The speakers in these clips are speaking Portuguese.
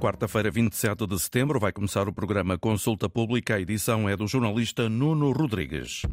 Quarta-feira, 27 de setembro, vai começar o programa Consulta Pública. A edição é do jornalista Nuno Rodrigues.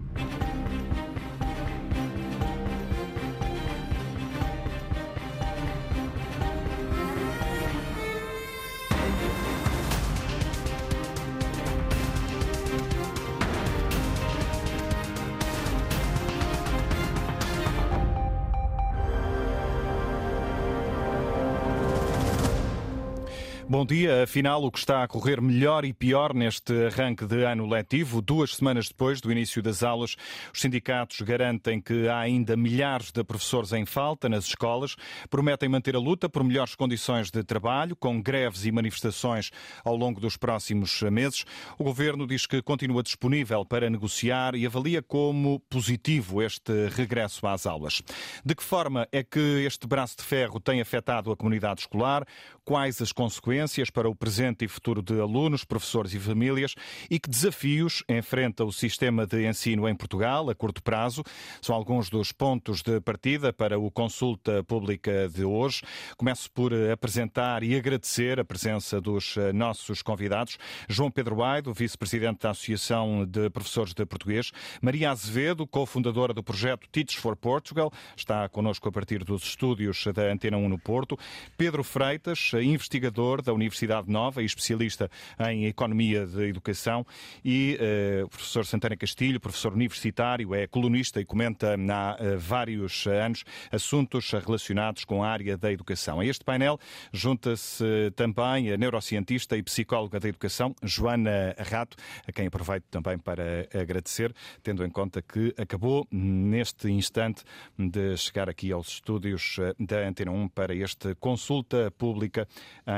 Bom dia. Afinal, o que está a correr melhor e pior neste arranque de ano letivo? Duas semanas depois do início das aulas, os sindicatos garantem que há ainda milhares de professores em falta nas escolas, prometem manter a luta por melhores condições de trabalho, com greves e manifestações ao longo dos próximos meses. O governo diz que continua disponível para negociar e avalia como positivo este regresso às aulas. De que forma é que este braço de ferro tem afetado a comunidade escolar? Quais as consequências? para o presente e futuro de alunos, professores e famílias e que desafios enfrenta o sistema de ensino em Portugal a curto prazo. São alguns dos pontos de partida para o consulta pública de hoje. Começo por apresentar e agradecer a presença dos eh, nossos convidados. João Pedro Aido, vice-presidente da Associação de Professores de Português. Maria Azevedo, cofundadora do projeto Teach for Portugal, está connosco a partir dos estúdios da Antena 1 no Porto. Pedro Freitas, investigador da Universidade Nova e especialista em Economia de Educação, e uh, o professor Santana Castilho, professor universitário, é colunista e comenta há uh, vários anos assuntos relacionados com a área da educação. A este painel junta-se também a neurocientista e psicóloga da educação, Joana Rato, a quem aproveito também para agradecer, tendo em conta que acabou neste instante de chegar aqui aos estúdios eh, da Antena 1 para este consulta pública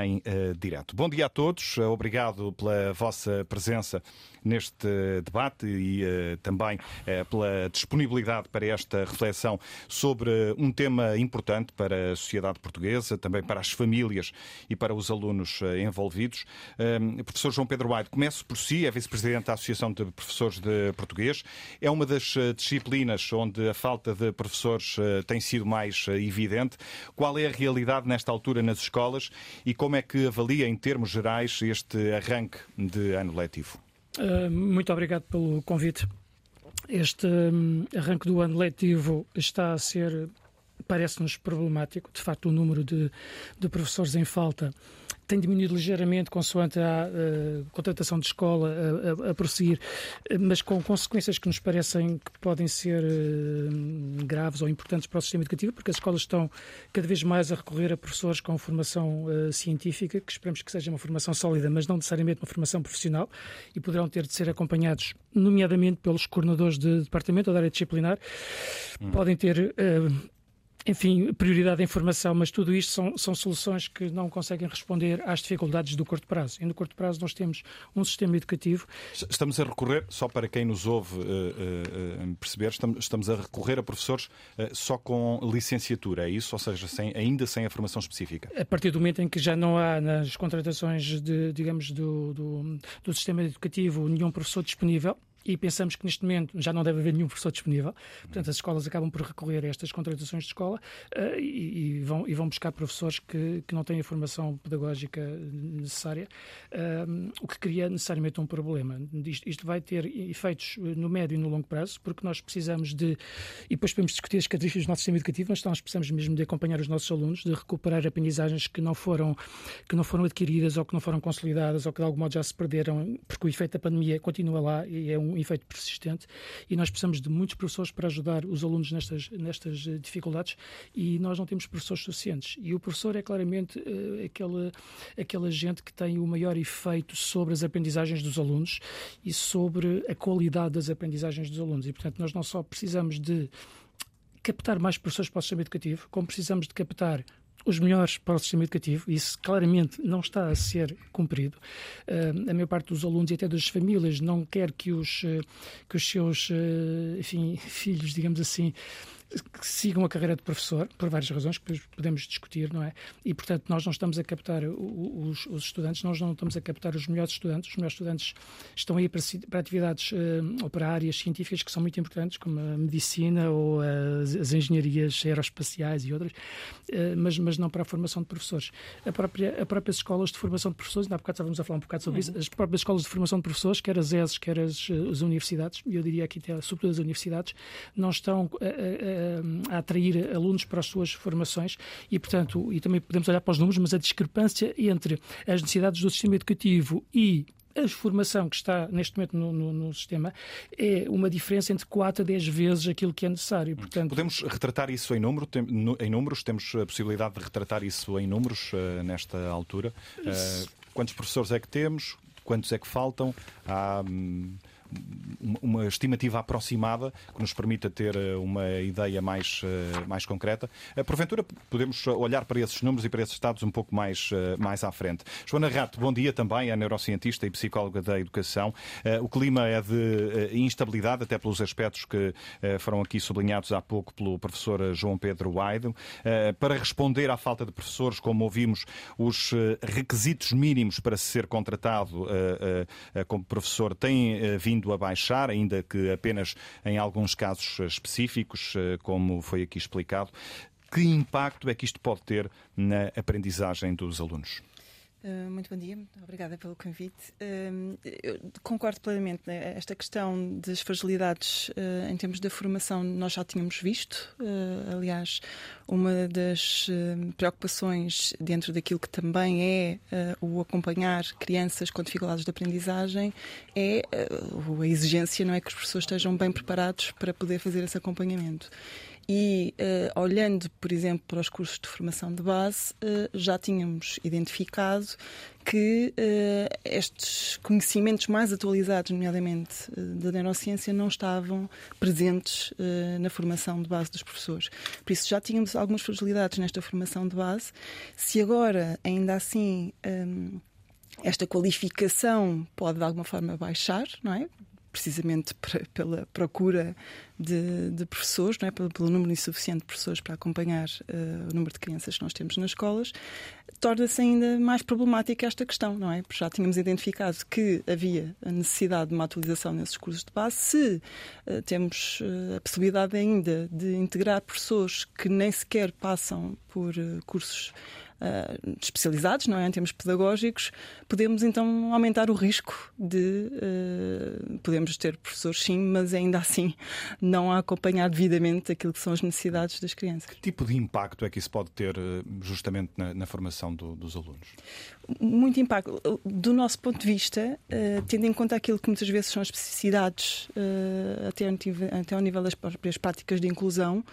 em direto. Bom dia a todos, obrigado pela vossa presença neste debate e uh, também uh, pela disponibilidade para esta reflexão sobre um tema importante para a sociedade portuguesa, também para as famílias e para os alunos uh, envolvidos. professor João Pedro White, começo por si, é vice-presidente da Associação de Professores de Português. É uma das disciplinas onde a falta de professores tem sido mais evidente. Qual é a realidade nesta altura nas escolas e como é que avalia, em termos gerais, este arranque de ano letivo? Uh, muito obrigado pelo convite. Este um, arranque do ano letivo está a ser, parece-nos problemático. De facto, o número de, de professores em falta tem diminuído ligeiramente consoante a uh, contratação de escola a, a, a, prosseguir, mas com consequências que nos parecem que podem ser uh, graves ou importantes para o sistema educativo, porque as escolas estão cada vez mais a recorrer a professores com formação uh, científica, que esperamos que seja uma formação sólida, mas não necessariamente uma formação profissional, e poderão ter de ser acompanhados, nomeadamente pelos coordenadores de departamento ou da área disciplinar, hum. podem ter enfim, prioridade da informação, mas tudo isto são, são soluções que não conseguem responder às dificuldades do curto prazo. E no curto prazo nós temos um sistema educativo. Estamos a recorrer, só para quem nos ouve uh, uh, perceber, estamos, estamos, a recorrer a professores uh, só com licenciatura, é isso? Ou seja, sem, ainda sem a formação específica? A partir do momento em que já não há nas contratações, de, digamos, do, do, do sistema educativo nenhum professor disponível, e pensamos que neste momento já não deve haver nenhum professor disponível. Portanto, as escolas acabam por recorrer a estas contratações de escola uh, e, e, vão, e vão buscar professores que, que não têm a formação pedagógica necessária, uh, o que cria necessariamente um problema. Isto, isto, vai ter efeitos no médio e no longo prazo, porque nós precisamos de, e depois podemos discutir as características do nosso sistema educativo, mas nós precisamos mesmo de acompanhar os nossos alunos, de recuperar aprendizagens que não foram, que não foram adquiridas ou que não foram consolidadas ou que de algum modo já se perderam, porque o efeito da pandemia continua lá e é um efeito persistente e nós precisamos de muitos professores para ajudar os alunos nestas, nestas eh, dificuldades e nós não temos professores suficientes. E o professor é claramente uh, aquele, aquele agente que tem o maior efeito sobre as aprendizagens dos alunos e sobre a qualidade das aprendizagens dos alunos. E, portanto, nós não só precisamos de captar mais professores para o sistema educativo, como precisamos de captar os melhores para o sistema educativo, isso claramente não está a ser cumprido. Uh, a maior parte dos alunos e até das famílias não quer que os, uh, que os seus uh, enfim, filhos, digamos assim, que sigam a carreira de professor, por várias razões que podemos discutir, não é? E, portanto, nós não estamos a captar os, os estudantes, nós não estamos a captar os melhores estudantes. Os melhores estudantes estão aí para, para atividades uh, ou para áreas científicas que são muito importantes, como a medicina ou as, as engenharias aeroespaciais e outras, uh, mas, mas não para a formação de professores. A própria, a próprias escolas de formação de professores, ainda há bocado estávamos a falar um bocado sobre uhum. isso, as próprias escolas de formação de professores, quer as ESES, quer as, as universidades, e eu diria aqui até, sobretudo as universidades, não estão a, a, a atrair alunos para as suas formações e, portanto, e também podemos olhar para os números, mas a discrepância entre as necessidades do sistema educativo e a formação que está neste momento no, no, no, sistema é uma diferença entre 4 a 10 vezes aquilo que é necessário. Portanto... Podemos retratar isso em, número, tem, no, em números? Temos a possibilidade de retratar isso em números uh, nesta altura? Uh, quantos professores é que temos? Quantos é que faltam? Há. Hum uma estimativa aproximada que nos permita ter eh, uma ideia mais, eh, mais concreta. Eh, porventura, podemos olhar para esses números e para esses estados um pouco mais, mais à frente. Joana Rato, bom dia também, é neurocientista e psicóloga da educação. O clima é de instabilidade, até pelos aspectos que foram aqui sublinhados há pouco pelo professor João Pedro Waido. Para responder à falta de professores, como ouvimos, os requisitos mínimos para ser contratado como professor têm vindo vindo a baixar, ainda que apenas em alguns casos específicos, eh, como foi aqui explicado. Que impacto é que isto pode ter na aprendizagem dos alunos? Uh, muito bom dia, obrigada pelo convite. Uh, concordo plenamente. Né? Esta questão das fragilidades uh, em termos da formação nós já tínhamos visto. aliás, uma das preocupações dentro daquilo que também é o acompanhar crianças com dificuldades de aprendizagem é a exigência não é que os professores estejam bem preparados para poder fazer esse acompanhamento. E uh, olhando, por exemplo, para os cursos de formação de base, uh, já tínhamos identificado que uh, estes conhecimentos mais atualizados, nomeadamente da neurociência, não estavam presentes na formação de base dos professores. Por isso já tínhamos algumas fragilidades nesta formação de base. Se agora, ainda assim, um, esta qualificação pode de alguma forma baixar, não é? Precisamente pela procura de, de professores, não é? pelo, pelo, número insuficiente de professores para acompanhar uh, o número de crianças que nós temos nas escolas, torna-se ainda mais problemática esta questão, não é? Porque já tínhamos identificado que havia a necessidade de uma atualização nesses cursos de base. Se uh, temos uh, a possibilidade ainda de integrar professores que nem sequer passam por cursos uh, especializados, não é? em termos pedagógicos, podemos então aumentar o risco de uh, podemos ter professores sim, mas ainda assim não a acompanhar devidamente aquilo que são as necessidades das crianças. Que tipo de impacto é que isso pode ter justamente na, na formação do, dos alunos? Muito impacto. Do nosso ponto de vista, uh, tendo em conta aquilo que muitas vezes são as especificidades até, até ao nível das próprias práticas de inclusão,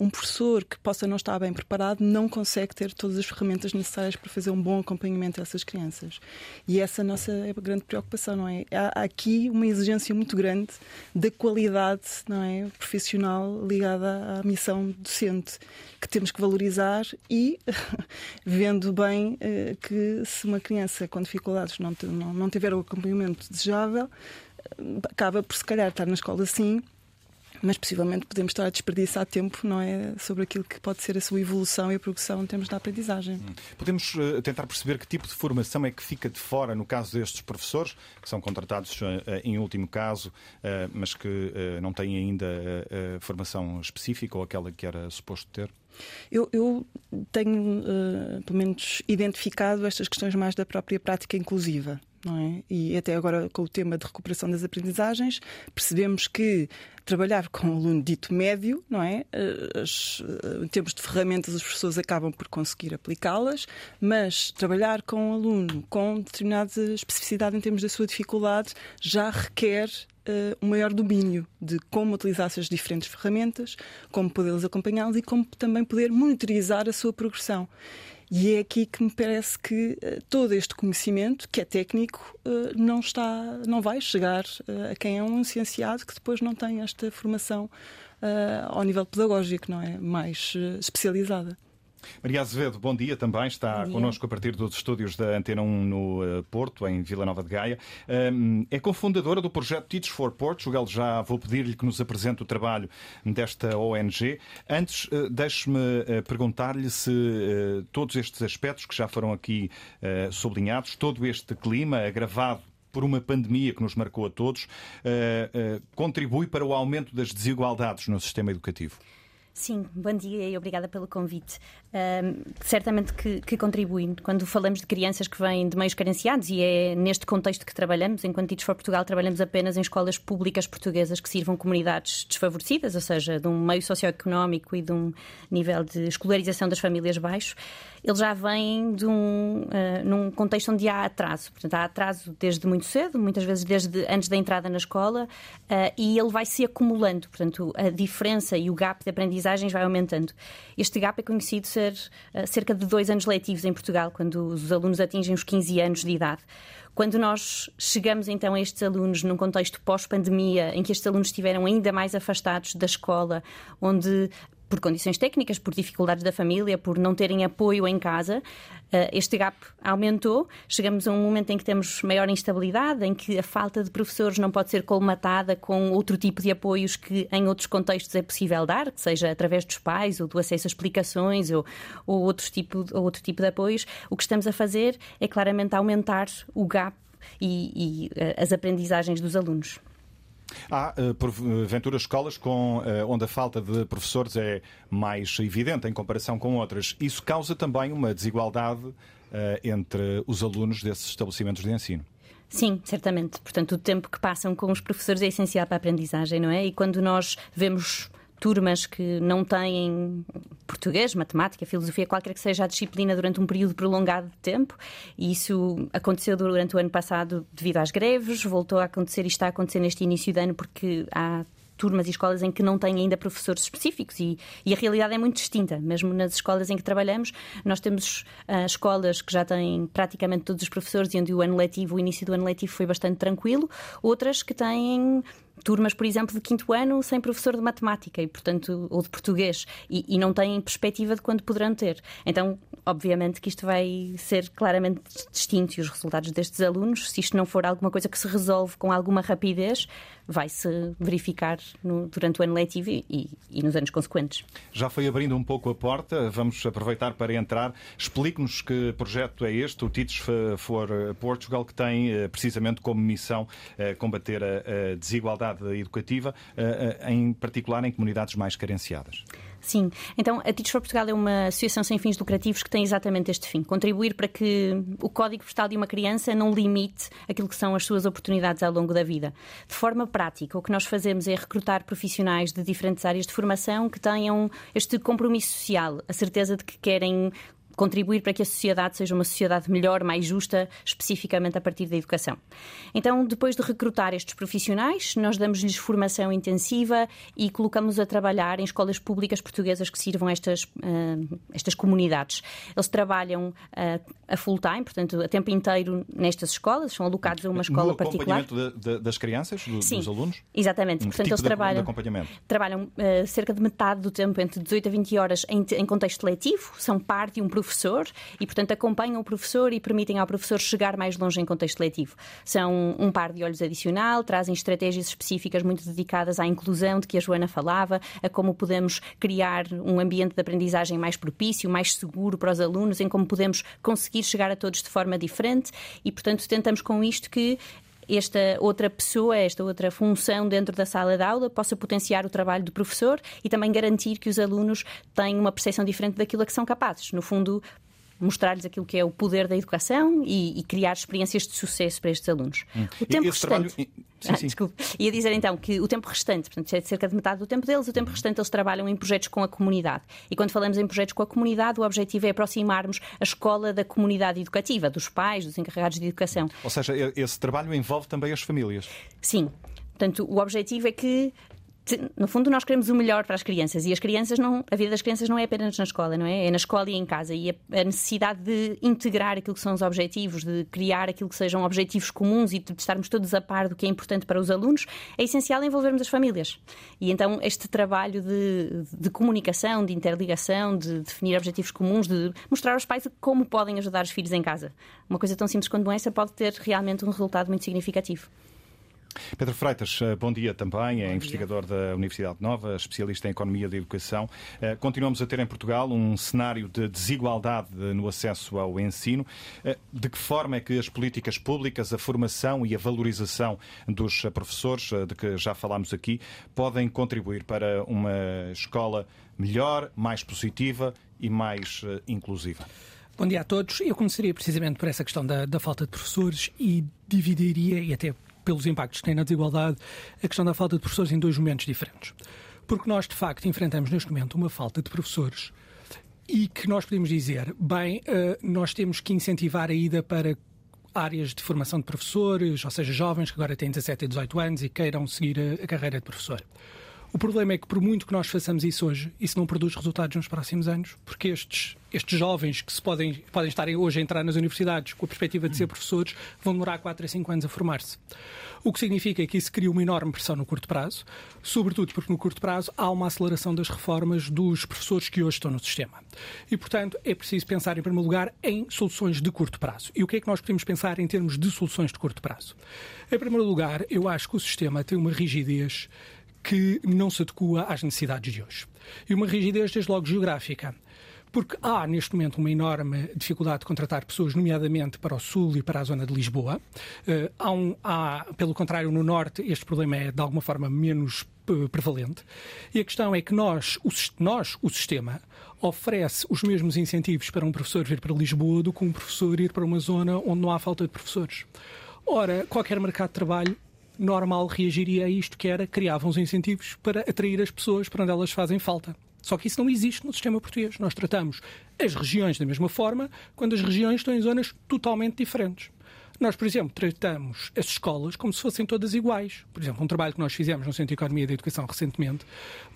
um professor que possa não estar bem preparado não consegue ter todas as ferramentas necessárias para fazer um bom acompanhamento a essas crianças. E essa é a nossa grande preocupação, não é? Há aqui uma exigência muito grande da qualidade não é, profissional ligada à missão docente, que temos que valorizar e vendo bem eh, que se uma criança com dificuldades não, não, não tiver o acompanhamento desejável, acaba por se calhar estar na escola sim mas possivelmente podemos estar a desperdiçar tempo não é sobre aquilo que pode ser a sua evolução e a progressão em termos da aprendizagem. Hum. Podemos uh, tentar perceber que tipo de formação é que fica de fora no caso destes professores, que são contratados uh, em último caso, uh, mas que não têm ainda formação específica ou aquela que era suposto ter? Eu, eu tenho, pelo menos, identificado estas questões mais da própria prática inclusiva é? E até agora com o tema de recuperação das aprendizagens, percebemos que trabalhar com um aluno dito médio, não é? Eh, as, eh, em termos de ferramentas, as pessoas acabam por conseguir aplicá-las, mas trabalhar com um aluno com determinada especificidade em termos da sua dificuldade já requer uh, um maior domínio de como utilizar essas diferentes ferramentas, como podê-los acompanhá-los e como também poder monitorizar a sua progressão. E é aqui que me parece que uh, todo este conhecimento, que é técnico, uh, não está, não vai chegar uh, a quem é um licenciado que depois não tem esta formação ao nível pedagógico, não é? Mais especializada. Maria Azevedo, bom dia também. Está dia. connosco a partir dos estúdios da Antena 1 no uh, Porto, em Vila Nova de Gaia. É cofundadora do projeto Teach for Portugal. Já vou pedir-lhe que nos apresente o trabalho desta ONG. Antes, uh, deixe-me uh, perguntar-lhe se todos estes aspectos que já foram aqui sublinhados, todo este clima agravado por uma pandemia que nos marcou a todos, contribui para o aumento das desigualdades no sistema educativo. Sim, bom dia e obrigada pelo convite. Certamente que, que, contribui. Quando falamos de crianças que vêm de meios carenciados, e é neste contexto que trabalhamos, enquanto Teach for Portugal, trabalhamos apenas em escolas públicas portuguesas que sirvam comunidades desfavorecidas, ou seja, de um meio socioeconómico e de um nível de escolarização das famílias baixo, ele já vem de um, uh, num contexto onde há atraso. Portanto, há atraso desde muito cedo, muitas vezes desde antes da entrada na escola, uh, e ele vai se acumulando. Portanto, a diferença e o gap de aprendizagens vai aumentando. Este gap é conhecido ser uh, cerca de dois anos letivos em Portugal, quando os alunos atingem os 15 anos de idade. Quando nós chegamos então a estes alunos num contexto pós-pandemia, em que estes alunos estiveram ainda mais afastados da escola, onde por condições técnicas, por dificuldades da família, por não terem apoio em casa, este gap aumentou. Chegamos a um momento em que temos maior instabilidade, em que a falta de professores não pode ser colmatada com outro tipo de apoios que em outros contextos é possível dar, que seja através dos pais ou do acesso a explicações ou, ou, outro, tipo, ou outro tipo de apoios. O que estamos a fazer é claramente aumentar o gap e, e as aprendizagens dos alunos. Há, eh, porventura, escolas com, eh, onde a falta de professores é mais evidente em comparação com outras. Isso causa também uma desigualdade eh, entre os alunos desses estabelecimentos de ensino. Sim, certamente. Portanto, o tempo que passam com os professores é essencial para a aprendizagem, não é? E quando nós vemos turmas que não têm português, matemática, filosofia, qualquer que seja a disciplina durante um período prolongado de tempo. E isso aconteceu durante o ano passado devido às greves, voltou a acontecer e está a acontecer neste início de ano porque há turmas e escolas em que não têm ainda professores específicos e, e, a realidade é muito distinta. Mesmo nas escolas em que trabalhamos, nós temos uh, escolas que já têm praticamente todos os professores e onde o ano letivo, o início do ano letivo foi bastante tranquilo, outras que têm turmas, por exemplo, de quinto ano sem professor de matemática e, portanto, ou de português e, e, não têm perspectiva de quando poderão ter. Então, obviamente que isto vai ser claramente distinto e os resultados destes alunos, se isto não for alguma coisa que se resolve com alguma rapidez, vai-se verificar no, durante o ano letivo e, e, nos anos consequentes. Já foi abrindo um pouco a porta, vamos aproveitar para entrar. Explique-nos que projeto é este, o Teach for Portugal, que tem eh, precisamente como missão eh, combater a desigualdade educativa, eh, em particular em comunidades mais carenciadas. Sim, então a Teach for Portugal é uma associação sem fins lucrativos que tem exatamente este fim: contribuir para que o código postal de uma criança não limite aquilo que são as suas oportunidades ao longo da vida. De forma prática, o que nós fazemos é recrutar profissionais de diferentes áreas de formação que tenham este compromisso social, a certeza de que querem contribuir para que a sociedade seja uma sociedade melhor, mais justa, especificamente a partir da educação. Então, depois de recrutar estes profissionais, nós damos-lhes formação intensiva e colocamos a trabalhar em escolas públicas portuguesas que sirvam estas, uh, estas comunidades. Eles trabalham uh, a full time, portanto, a tempo inteiro nestas escolas, são alocados a uma escola particular. acompanhamento de, de, das crianças, do, Sim, dos alunos? Exatamente. Um portanto, tipo eles trabalham, de trabalham uh, cerca de metade do tempo, entre 18 a 20 horas, em, em contexto letivo, são parte de um professor professor e, portanto, acompanham o professor e permitem ao professor chegar mais longe em contexto letivo. São um par de olhos adicional, trazem estratégias específicas muito dedicadas à inclusão de que a Joana falava, a como podemos criar um ambiente de aprendizagem mais propício, mais seguro para os alunos, em como podemos conseguir chegar a todos de forma diferente e, portanto, tentamos com isto que esta outra pessoa, esta outra função dentro da sala de aula possa potenciar o trabalho do professor e também garantir que os alunos têm uma percepção diferente daquilo a que são capazes. No fundo, mostrar-lhes aquilo que é o poder da educação e, e, criar experiências de sucesso para estes alunos. Hum. O tempo Esse restante. Trabalho... Sim, ah, sim. Desculpe. Ia dizer então que o tempo restante, portanto, é cerca de metade do tempo deles, o tempo restante eles trabalham em projetos com a comunidade. E quando falamos em projetos com a comunidade, o objetivo é aproximarmos a escola da comunidade educativa, dos pais, dos encarregados de educação. Ou seja, esse trabalho envolve também as famílias. Sim. Portanto, o objetivo é que no fundo, nós queremos o melhor para as crianças e as crianças não, a vida das crianças não é apenas na escola, não é? É na escola e em casa. E a, a necessidade de integrar aquilo que são os objetivos, de criar aquilo que sejam objetivos comuns e de estarmos todos a par do que é importante para os alunos, é essencial envolvermos as famílias. E então este trabalho de, de comunicação, de interligação, de definir objetivos comuns, de mostrar aos pais como podem ajudar os filhos em casa. Uma coisa tão simples quanto essa pode ter realmente um resultado muito significativo. Pedro Freitas, eh, bom dia também, é bom investigador dia. da Universidade Nova, especialista em Economia da Educação. Eh, continuamos a ter em Portugal um cenário de desigualdade no acesso ao ensino. Eh, de que forma é que as políticas públicas, a formação e a valorização dos professores, de que já falámos aqui, podem contribuir para uma escola melhor, mais positiva e mais inclusiva? Bom dia a todos. Eu começaria precisamente por essa questão da, da falta de professores e dividiria, e até pelos impactos que tem na desigualdade, a questão da falta de professores em dois momentos diferentes. Porque nós, de facto, enfrentamos neste momento uma falta de professores e que nós podemos dizer, bem, eh, nós temos que incentivar a ida para áreas de formação de professores, ou seja, jovens que agora têm 17 e 18 anos e queiram seguir a carreira de professor. O problema é que, por muito que nós façamos isso hoje, isso não produz resultados nos próximos anos, porque estes, estes jovens que se podem, podem estar hoje a entrar nas universidades com a perspectiva de ser professores vão demorar 4 a 5 anos a formar-se. O que significa que isso cria uma enorme pressão no curto prazo, sobretudo porque no curto prazo há uma aceleração das reformas dos professores que hoje estão no sistema. E, portanto, é preciso pensar, em primeiro lugar, em soluções de curto prazo. E o que é que nós podemos pensar em termos de soluções de curto prazo? Em primeiro lugar, eu acho que o sistema tem uma rigidez que não se adequa às necessidades de hoje. E uma rigidez, desde logo, geográfica. Porque há, neste momento, uma enorme dificuldade de contratar pessoas, nomeadamente para o Sul e para a zona de Lisboa. Uh, há, um, há, pelo contrário, no Norte, este problema é, de alguma forma, menos uh, prevalente. E a questão é que nós, o, nós, o sistema, oferece os mesmos incentivos para um professor vir para Lisboa do que um professor ir para uma zona onde não há falta de professores. Ora, qualquer mercado de trabalho normal reagiria a isto, que era criavam os incentivos para atrair as pessoas para onde elas fazem falta. Só que isso não existe no sistema português. Nós tratamos as regiões da mesma forma, quando as regiões estão em zonas totalmente diferentes. Nós, por exemplo, tratamos as escolas como se fossem todas iguais. Por exemplo, um trabalho que nós fizemos no Centro de Economia da Educação recentemente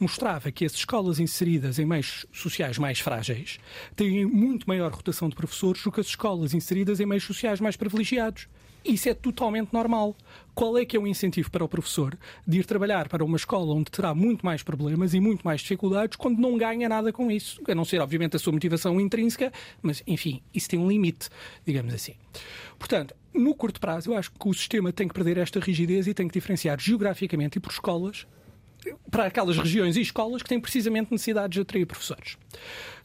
mostrava que as escolas inseridas em meios sociais mais frágeis têm muito maior rotação de professores do que as escolas inseridas em meios sociais mais privilegiados. Isso é totalmente normal. Qual é que é o incentivo para o professor de ir trabalhar para uma escola onde terá muito mais problemas e muito mais dificuldades quando não ganha nada com isso? A não ser, obviamente, a sua motivação intrínseca, mas, enfim, isso tem um limite, digamos assim. Portanto, no curto prazo, eu acho que o sistema tem que perder esta rigidez e tem que diferenciar geograficamente e por escolas para aquelas regiões e escolas que têm precisamente necessidades de atrair professores.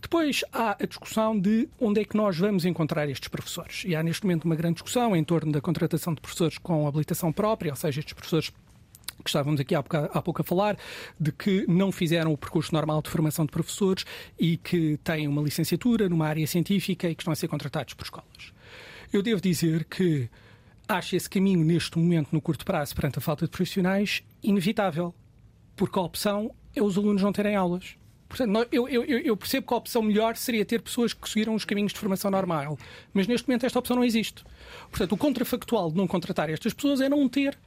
Depois há a discussão de onde é que nós vamos encontrar estes professores. E há neste momento uma grande discussão em torno da contratação de professores com habilitação própria, ou seja, estes professores que estávamos aqui há pouco, há pouco, a falar, de que não fizeram o percurso normal de formação de professores e que têm uma licenciatura numa área científica e que estão a ser contratados por escolas. Eu devo dizer que acho esse caminho, neste momento, no curto prazo, perante a falta de profissionais, inevitável porque a opção é os alunos não terem aulas. Portanto, eu, eu, eu, percebo que a opção melhor seria ter pessoas que seguiram os caminhos de formação normal, mas neste momento esta opção não existe. Portanto, o contrafactual de não contratar estas pessoas é não ter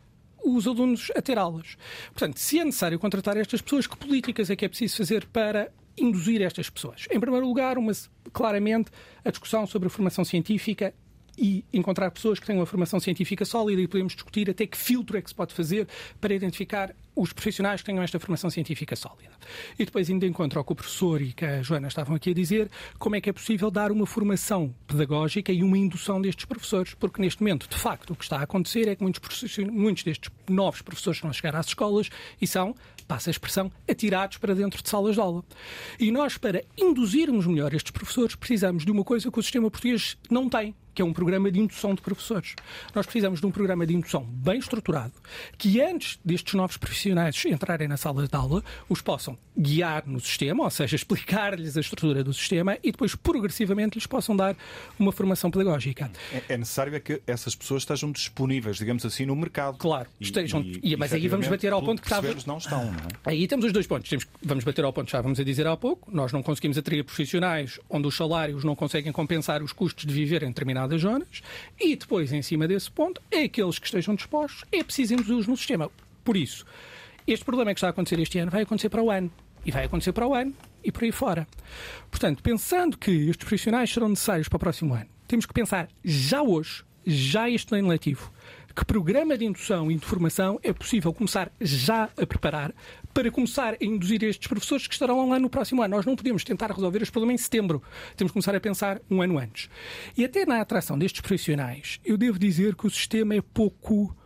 os alunos a ter aulas. Portanto, se é necessário contratar estas pessoas, que políticas é que é preciso fazer para induzir estas pessoas? Em primeiro lugar, uma, claramente, a discussão sobre a formação científica e encontrar pessoas que tenham uma formação científica sólida e podemos discutir até que filtro é que se pode fazer para identificar os profissionais que tenham esta formação científica sólida. E depois ainda encontro ao que o professor e que a Joana estavam aqui a dizer como é que é possível dar uma formação pedagógica e uma indução destes professores, porque neste momento, de facto, o que está a acontecer é que muitos, muitos destes novos professores vão chegar às escolas e são, passa a expressão, atirados para dentro de salas de aula. E nós, para induzirmos melhor estes professores, precisamos de uma coisa que o sistema português não tem, que é um programa de indução de professores. Nós precisamos de um programa de indução bem estruturado, que antes destes novos profissionais entrarem na sala de aula, os possam guiar no sistema, ou seja, explicar-lhes a estrutura do sistema e depois progressivamente lhes possam dar uma formação pedagógica. É, é necessário é que essas pessoas estejam disponíveis, digamos assim, no mercado. Claro, e, estejam. E, e, mas aí vamos bater ao ponto que estava. não estão, não é? Aí temos os dois pontos. Temos, vamos bater ao ponto, já vamos a dizer há pouco, nós não conseguimos atrair profissionais onde os salários não conseguem compensar os custos de viver em determinadas zonas e depois, em cima desse ponto, é aqueles que estejam dispostos, é preciso induzir-os no sistema. Por isso, Este problema que está a acontecer este ano vai acontecer para o ano. E vai acontecer para o ano e por aí fora. Portanto, pensando que estes profissionais serão necessários para o próximo ano, temos que pensar já hoje, já este ano letivo, que programa de indução e de formação é possível começar já a preparar para começar a induzir estes professores que estarão lá no próximo ano. Nós não podemos tentar resolver este problema em setembro. Temos que começar a pensar um ano antes. E até na atração destes profissionais, eu devo dizer que o sistema é pouco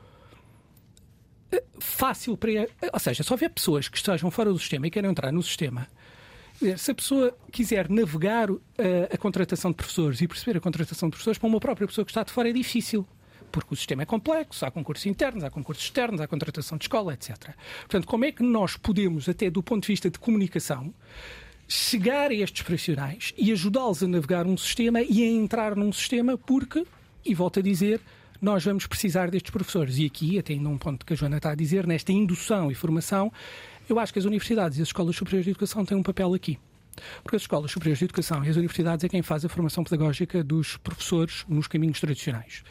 fácil para. Ou seja, só houver pessoas que estejam fora do sistema e querem entrar no sistema, eh, se a pessoa quiser navegar a, eh, a, contratação de professores e perceber a contratação de professores para uma própria pessoa que está de fora é difícil. Porque o sistema é complexo, há concursos internos, há concursos externos, há contratação de escola, etc. Portanto, como é que nós podemos, até do ponto de vista de comunicação, chegar a estes profissionais e ajudá-los a navegar um sistema e a entrar num sistema, porque, e volto a dizer, nós vamos precisar destes professores. E aqui, até num ponto que a Joana está a dizer, nesta indução e formação, eu acho que as universidades e as escolas superiores de educação têm um papel aqui. Porque as escolas superiores de educação e as universidades é quem faz a formação pedagógica dos professores nos caminhos tradicionais.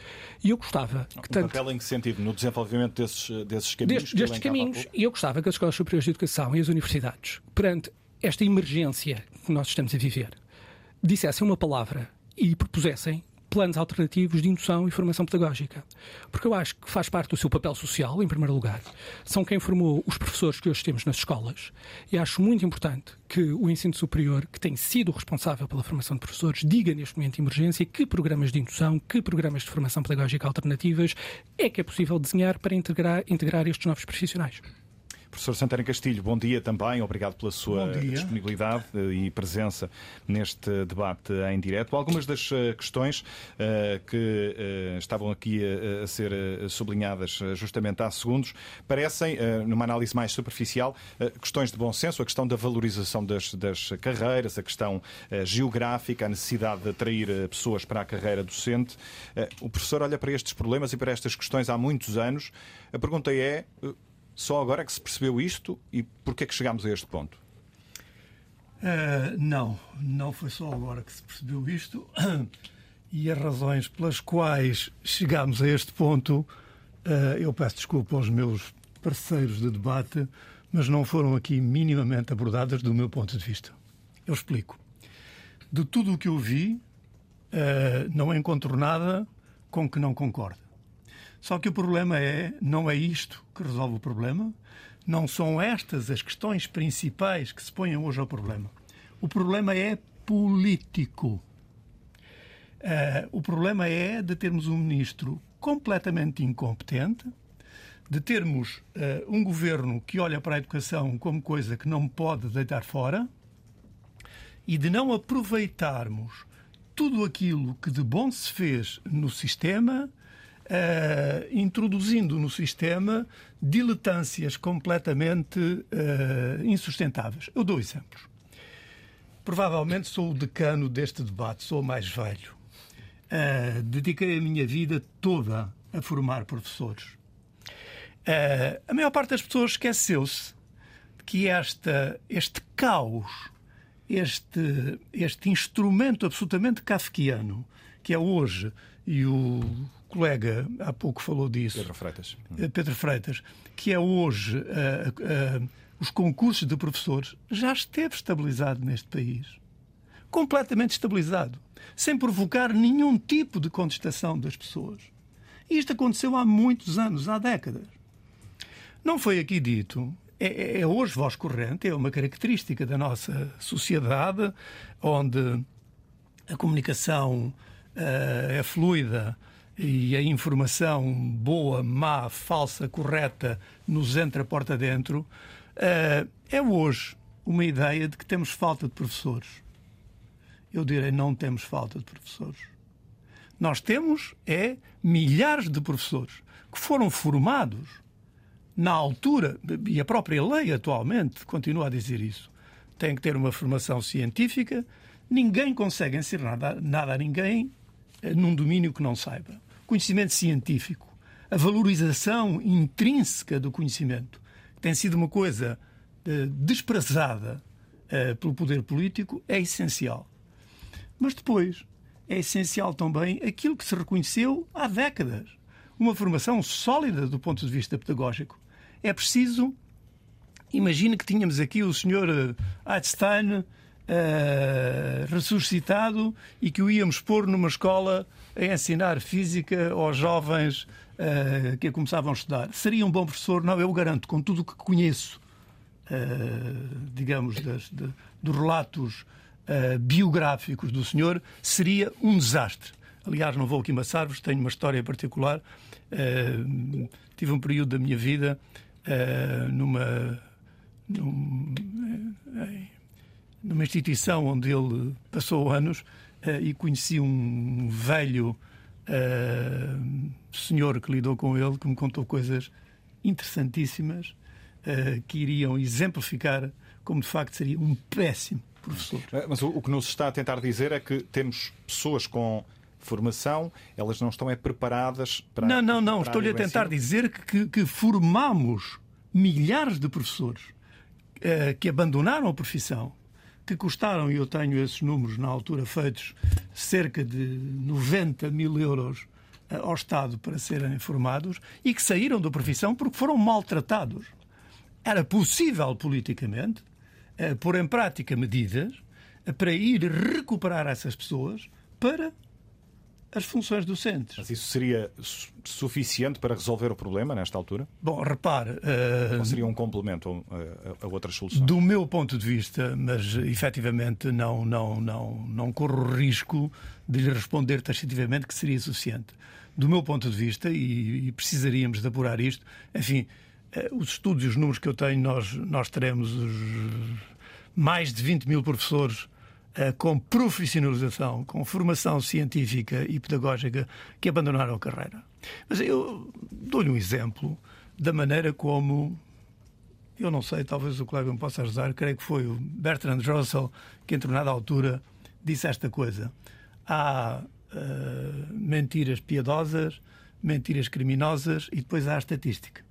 E eu gostava que um tanto... papel em que sentido? No desenvolvimento desses, desses caminhos? Destes, destes caminhos. E eu gostava que as escolas superiores de educação e as universidades, perante esta emergência que nós estamos a viver, dissessem uma palavra e propusessem planos alternativos de indução e formação pedagógica. Porque eu acho que faz parte do seu papel social, em primeiro lugar. São quem formou os professores que hoje temos nas escolas. E acho muito importante que o ensino superior, que tem sido responsável pela formação de professores, diga neste momento de emergência que programas de indução, que programas de formação pedagógica alternativas é que é possível desenhar para integrar, integrar estes novos profissionais. Professor Santana Castilho, bom dia também. Obrigado pela sua disponibilidade eh, e presença neste debate em direto. Algumas das eh, questões uh, que uh, estavam aqui a, a ser sublinhadas justamente há segundos parecem, uh, numa análise mais superficial, questões de bom senso, a questão da valorização das, das carreiras, a questão geográfica, a necessidade de atrair pessoas para a carreira docente. o professor olha para estes problemas e para estas questões há muitos anos. A pergunta é só agora é que se percebeu isto e porquê é que chegámos a este ponto? Uh, não, não foi só agora que se percebeu isto. E as razões pelas quais chegámos a este ponto, uh, eu peço desculpa aos meus parceiros de debate, mas não foram aqui minimamente abordadas do meu ponto de vista. Eu explico. De tudo o que eu vi, uh, não encontro nada com que não concordo. Só que o problema é, não é isto que resolve o problema, não são estas as questões principais que se põem hoje ao problema. O problema é político. Uh, o problema é de termos um ministro completamente incompetente, de termos uh, um governo que olha para a educação como coisa que não pode deitar fora e de não aproveitarmos tudo aquilo que de bom se fez no sistema Uh, introduzindo no sistema diletâncias completamente uh, insustentáveis. Eu dou exemplos. Provavelmente sou o decano deste debate, sou o mais velho. Uh, dediquei a minha vida toda a formar professores. a maior parte das pessoas esqueceu-se que esta, este caos, este, este instrumento absolutamente kafkiano, que é hoje, e o colega há pouco falou disso. Pedro Freitas. Eh, Pedro Freitas, que é hoje uh, uh, os concursos de professores, já esteve estabilizado neste país. Completamente estabilizado. Sem provocar nenhum tipo de contestação das pessoas. E isto aconteceu há muitos anos, há décadas. Não foi aqui dito. É, é, é hoje voz corrente, é uma característica da nossa sociedade, onde a comunicação uh, é fluida, e a informação boa, má, falsa, correta nos entra porta dentro, eh, é hoje uma ideia de que temos falta de professores. Eu direi, não temos falta de professores. Nós temos é milhares de professores que foram formados na altura, e a própria lei atualmente continua a dizer isso, tem que ter uma formação científica. Ninguém consegue ensinar nada, nada a ninguém eh, num domínio que não saiba conhecimento científico, a valorização intrínseca do conhecimento, que tem sido uma coisa eh, desprezada eh, pelo poder político, é essencial. Mas depois é essencial também aquilo que se reconheceu há décadas. Uma formação sólida do ponto de vista pedagógico. É preciso Imagine que tínhamos aqui o senhor Einstein uh, ressuscitado e que o íamos pôr numa escola a ensinar física aos jovens uh, que começavam a estudar. Seria um bom professor? Não, eu garanto, com tudo o que conheço, uh, digamos, das, de, dos relatos biográficos do senhor, seria um desastre. Aliás, não vou aqui maçar-vos, tenho uma história particular. tive um período da minha vida numa num, numa instituição onde ele passou anos uh, e conheci um velho uh, senhor que lidou com ele, que me contou coisas interessantíssimas uh, que iriam exemplificar como de facto seria um péssimo professor. Mas o, que nos está a tentar dizer é que temos pessoas com formação, elas não estão é preparadas para. Não, não, não. Estou-lhe a tentar dizer que, que, que formamos milhares de professores eh, que abandonaram a profissão, que custaram, e eu tenho esses números na altura feitos, cerca de 90 mil euros eh, ao Estado para serem formados e que saíram da profissão porque foram maltratados. Era possível politicamente eh, pôr em prática medidas para ir recuperar essas pessoas para as funções docentes. Mas isso seria suficiente para resolver o problema nesta altura? Bom, repare. Uh, Ou seria um complemento a, a, outras soluções? Do meu ponto de vista, mas efetivamente não, não, não, não corro o risco de lhe responder taxativamente que seria suficiente. Do meu ponto de vista, e, e precisaríamos de apurar isto, enfim, uh, os estudos e os números que eu tenho, nós, nós teremos os, mais de 20 mil professores com profissionalização, com formação científica e pedagógica que abandonaram a carreira. Mas eu dou-lhe um exemplo da maneira como, eu não sei, talvez o colega me possa ajudar, creio que foi o Bertrand Russell que, em determinada altura, disse esta coisa. Há uh, mentiras piedosas, mentiras criminosas e depois há a estatística.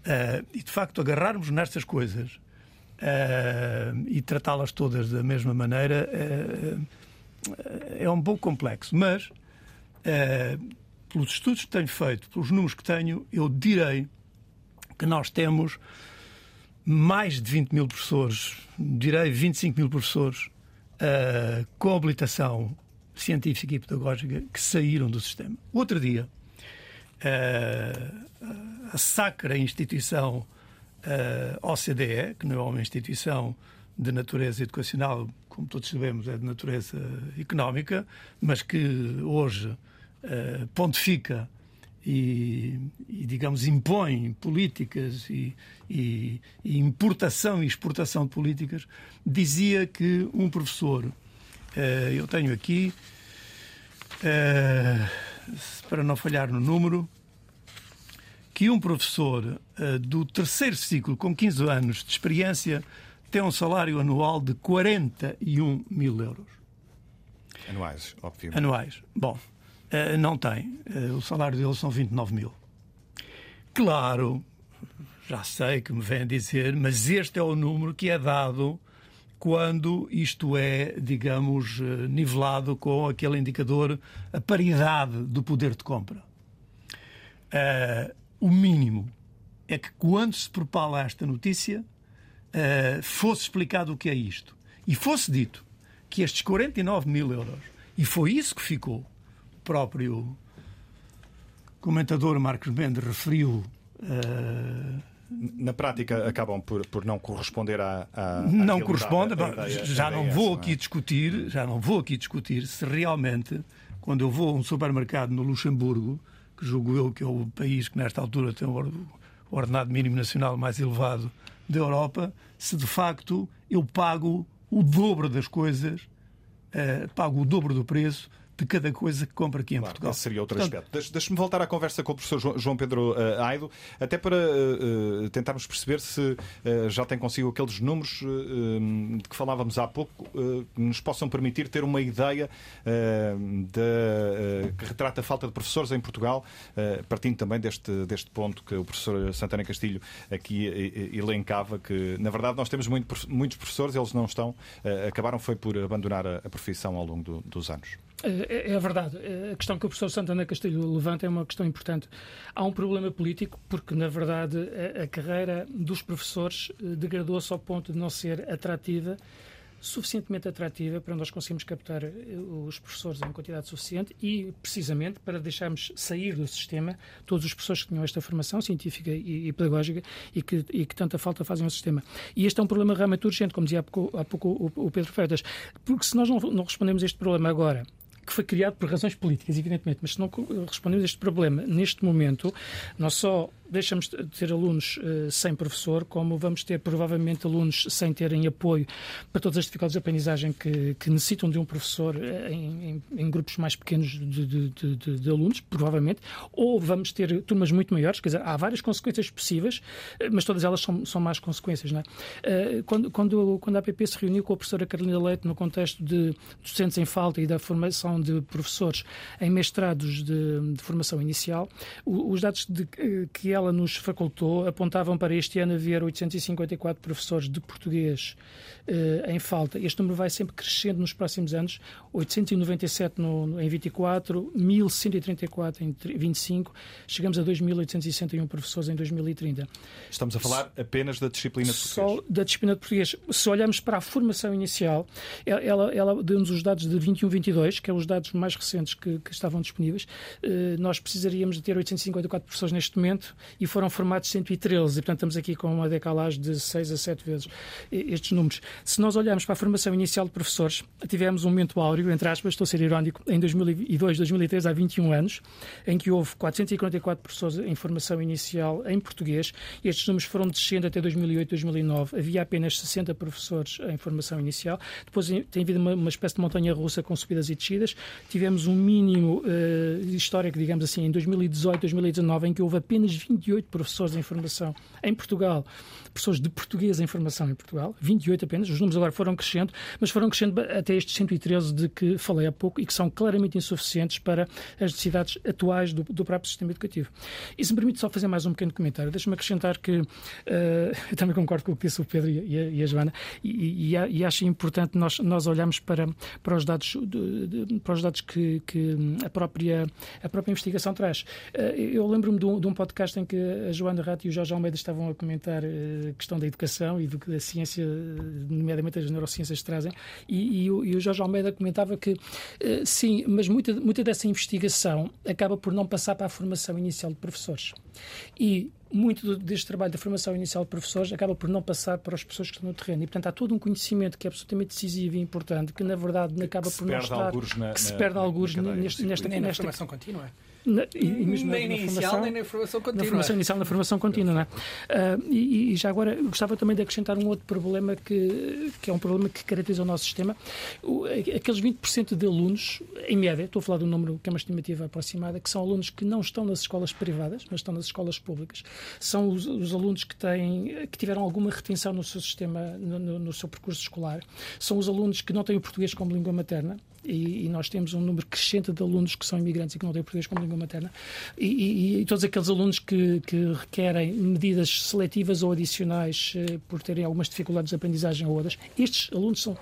Uh, e, de facto, agarrarmos nestas coisas e tratá-las todas da mesma maneira uh, é um pouco complexo. Mas, uh, pelos estudos que tenho feito, pelos números que tenho, eu direi que nós temos mais de 20 mil professores, direi 25 mil professores, com habilitação científica e pedagógica que saíram do sistema. Outro dia, a sacra instituição a OCDE, que não é uma instituição de natureza educacional, como todos sabemos, é de natureza económica, mas que hoje uh, pontifica e, e, digamos, impõe políticas e, e, e, importação e exportação de políticas, dizia que um professor, uh, eu tenho aqui, uh, para não falhar no número, que um professor do terceiro ciclo, com 15 anos de experiência, tem um salário anual de 41 mil euros. Anuais, obviamente. Anuais. Bom, uh, não tem. Uh, o salário dele são 29 mil. Claro, já sei que me vem dizer, mas este é o número que é dado quando isto é, digamos, nivelado com aquele indicador, a paridade do poder de compra. Uh, o mínimo é que quando se propala esta notícia uh, fosse explicado o que é isto e fosse dito que estes 49 mil euros, e foi isso que ficou, o próprio comentador Marcos Mendes referiu. Uh, na prática acabam por, por não corresponder à, à não corresponde já não vou é? aqui discutir já não vou aqui discutir se realmente quando eu vou a um supermercado no Luxemburgo que julgo eu que é o país que nesta altura tem o ordenado mínimo nacional mais elevado da Europa, se de facto eu pago o dobro das coisas, uh, pago o dobro do preço de cada coisa que compra aqui em claro, Portugal. Esse seria outro Portanto, aspecto. Deixe-me voltar à conversa com o professor João Pedro uh, Aido, até para uh, tentarmos perceber se uh, já tem consigo aqueles números de que falávamos há pouco, que nos possam permitir ter uma ideia de, que retrata a falta de professores em Portugal, partindo também deste, deste ponto que o professor Santana Castilho aqui elencava, que na verdade nós temos muito, muitos professores, eles não estão, acabaram foi por abandonar a, a profissão ao longo do, dos anos. É, é verdade. A questão que o professor Santana Castilho levanta é uma questão importante. Há um problema político, porque, na verdade, a, carreira dos professores degradou-se ao ponto de não ser atrativa suficientemente atrativa para nós conseguirmos captar eh, os professores em quantidade suficiente e, precisamente, para deixarmos sair do sistema todos os professores que tinham esta formação científica e, e pedagógica e que, e que, tanta falta fazem ao sistema. E este é um problema realmente urgente, como dizia há pouco, há pouco o, o, Pedro Freitas, porque se nós não, não respondemos a este problema agora, que foi criado por razões políticas, evidentemente, mas se não respondemos a este problema neste momento, nós só deixamos de ter alunos uh, sem professor, como vamos ter provavelmente alunos sem terem apoio para todas as dificuldades de aprendizagem que, que necessitam de um professor uh, em, em, em, grupos mais pequenos de, de, de, de, alunos, provavelmente, ou vamos ter turmas muito maiores, quer dizer, há várias consequências possíveis, uh, mas todas elas são, são más consequências. Não é? quando, quando, quando a APP se reuniu com a professora Carolina Leite no contexto de docentes em falta e da formação de professores em mestrados de, formação inicial, os dados que ela nos facultou apontavam para este ano haver 854 professores de português eh, em falta. Este número vai sempre crescendo nos próximos anos, 897 no, em 24, 1134 em 25, chegamos a 2.861 professores em 2030. Estamos a falar apenas da disciplina de português? Só da disciplina de português. Se olharmos para a formação inicial, ela, ela deu-nos os dados de 21-22, que é os dados mais recentes que, que estavam disponíveis. Eh, nós precisaríamos de ter 854 professores neste momento e foram formados 113, e portanto estamos aqui com uma decalagem de 6 a 7 vezes estes números. Se nós olharmos para a formação inicial de professores, tivemos um momento áureo, entre aspas, estou a ser irónico, em 2002, 2003, há 21 anos, em que houve 444 professores em formação inicial em português, estes números foram descendo até 2008, 2009. Havia apenas 60 professores em formação inicial. Depois tem havido uma, uma espécie de montanha russa com subidas e descidas. Tivemos um mínimo uh, histórico, digamos assim, em 2018, 2019, em que houve apenas 28 professores em formação em Portugal professores de português em formação em Portugal, 28 apenas, os números agora foram crescendo, mas foram crescendo até estes 113 de que falei há pouco e que são claramente insuficientes para as necessidades atuais do, do próprio sistema educativo. E se me permite só fazer mais um pequeno comentário, deixe-me acrescentar que uh, eu também concordo com o que disse o Pedro e a, e a Joana, e, e, e, acho importante nós, nós olharmos para, para os dados, de, de, para os dados que, que, a, própria, a própria investigação traz. Uh, eu lembro-me de, um, de um podcast em que a Joana Rato e o Jorge Almeida estavam a comentar uh, questão da educação e do que a ciência, nomeadamente as neurociências, trazem. E, e, o, e o Jorge Almeida comentava que, eh, sim, mas muita, muita dessa investigação acaba por não passar para a formação inicial de professores. E muito deste trabalho da formação inicial de professores acaba por não passar para as pessoas que estão no terreno. E, portanto, há todo um conhecimento que é absolutamente decisivo e importante, que, na verdade, acaba por não estar... Na, que se perde alguns nesta, nesta, nesta formação contínua. Na, e, mesmo nem na, na inicial, nem na formação contínua. Na formação inicial, na formação contínua, não é? Uh, e, e, já agora gostava também de acrescentar um outro problema que, que é um problema que caracteriza o nosso sistema. O, aqueles 20% de alunos, em média, estou a falar de um número que é uma estimativa aproximada, que são alunos que não estão nas escolas privadas, mas estão nas escolas públicas. São os, os alunos que, têm, que tiveram alguma retenção no seu sistema, no, no, no seu percurso escolar. São os alunos que não têm o português como língua materna e, e, nós temos um número crescente de alunos que são imigrantes e que não têm português como língua materna, e, e, e todos aqueles alunos que, que, requerem medidas seletivas ou adicionais eh, por terem algumas dificuldades de aprendizagem ou outras, estes alunos são,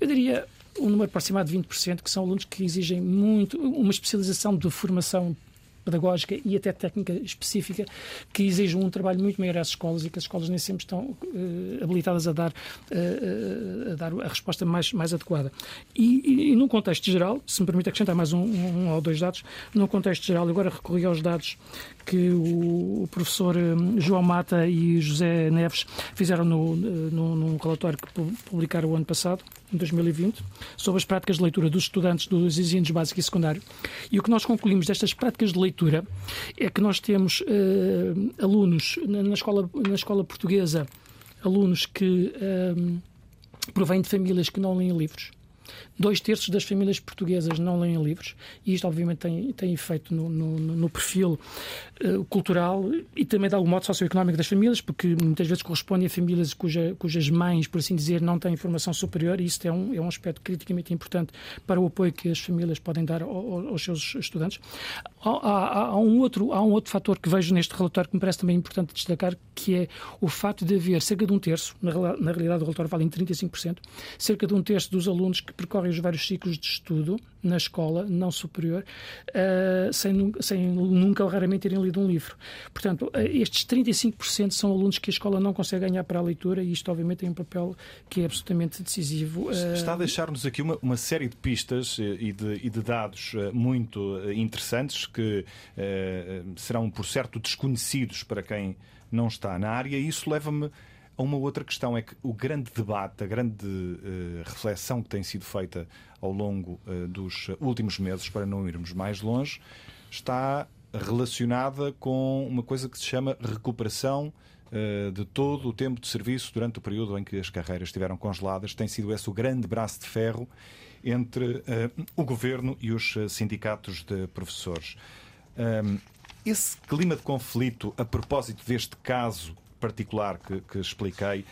eu diria, um número aproximado de 20%, que são alunos que exigem muito uma especialização de formação pedagógica e até técnica específica que exige um trabalho muito maior às escolas e que as escolas nem sempre estão uh, habilitadas a dar, uh, a dar a resposta mais, mais adequada. E, e, e num contexto geral, se me permite acrescentar mais um, um, ou dois dados, num contexto geral, agora recorri aos dados que o, professor João Mata e José Neves fizeram no, no, num relatório que publicaram o ano passado, em 2020, sobre as práticas de leitura dos estudantes dos ensinos básico e secundário. E o que nós concluímos destas práticas de leitura é que nós temos uh, alunos na, na, escola, na escola portuguesa, alunos que uh, provêm de famílias que não leem livros Dois terços das famílias portuguesas não leem livros e isto, obviamente, tem, tem efeito no, no, no perfil uh, cultural e também, de algum modo, socioeconómico das famílias, porque muitas vezes correspondem a famílias cuja, cujas mães, por assim dizer, não têm formação superior e isso é um, é um aspecto criticamente importante para o apoio que as famílias podem dar ao, aos seus estudantes. Há, há, há, um outro, há um outro fator que vejo neste relatório que me parece também importante destacar, que é o facto de haver cerca de um terço, na, na realidade o relatório fala em 35%, cerca de um terço dos alunos que percorrem os vários ciclos de estudo na escola, não superior, uh, sem, sem, nunca ou raramente terem lido um livro. Portanto, uh, estes 35% são alunos que a escola não consegue ganhar para a leitura e isto, obviamente, tem um papel que é absolutamente decisivo. Uh... Está a deixar-nos aqui uma, uma, série de pistas e de, e de dados muito interessantes que serão, por certo, desconhecidos para quem não está na área, e isso leva-me uma outra questão: é que o grande debate, a grande uh, reflexão que tem sido feita ao longo uh, dos últimos meses, para não irmos mais longe, está relacionada com uma coisa que se chama recuperação uh, de todo o tempo de serviço durante o período em que as carreiras estiveram congeladas. Tem sido esse o grande braço de ferro entre o governo e os sindicatos de professores. Um, esse clima de conflito, a propósito deste caso particular que, que expliquei,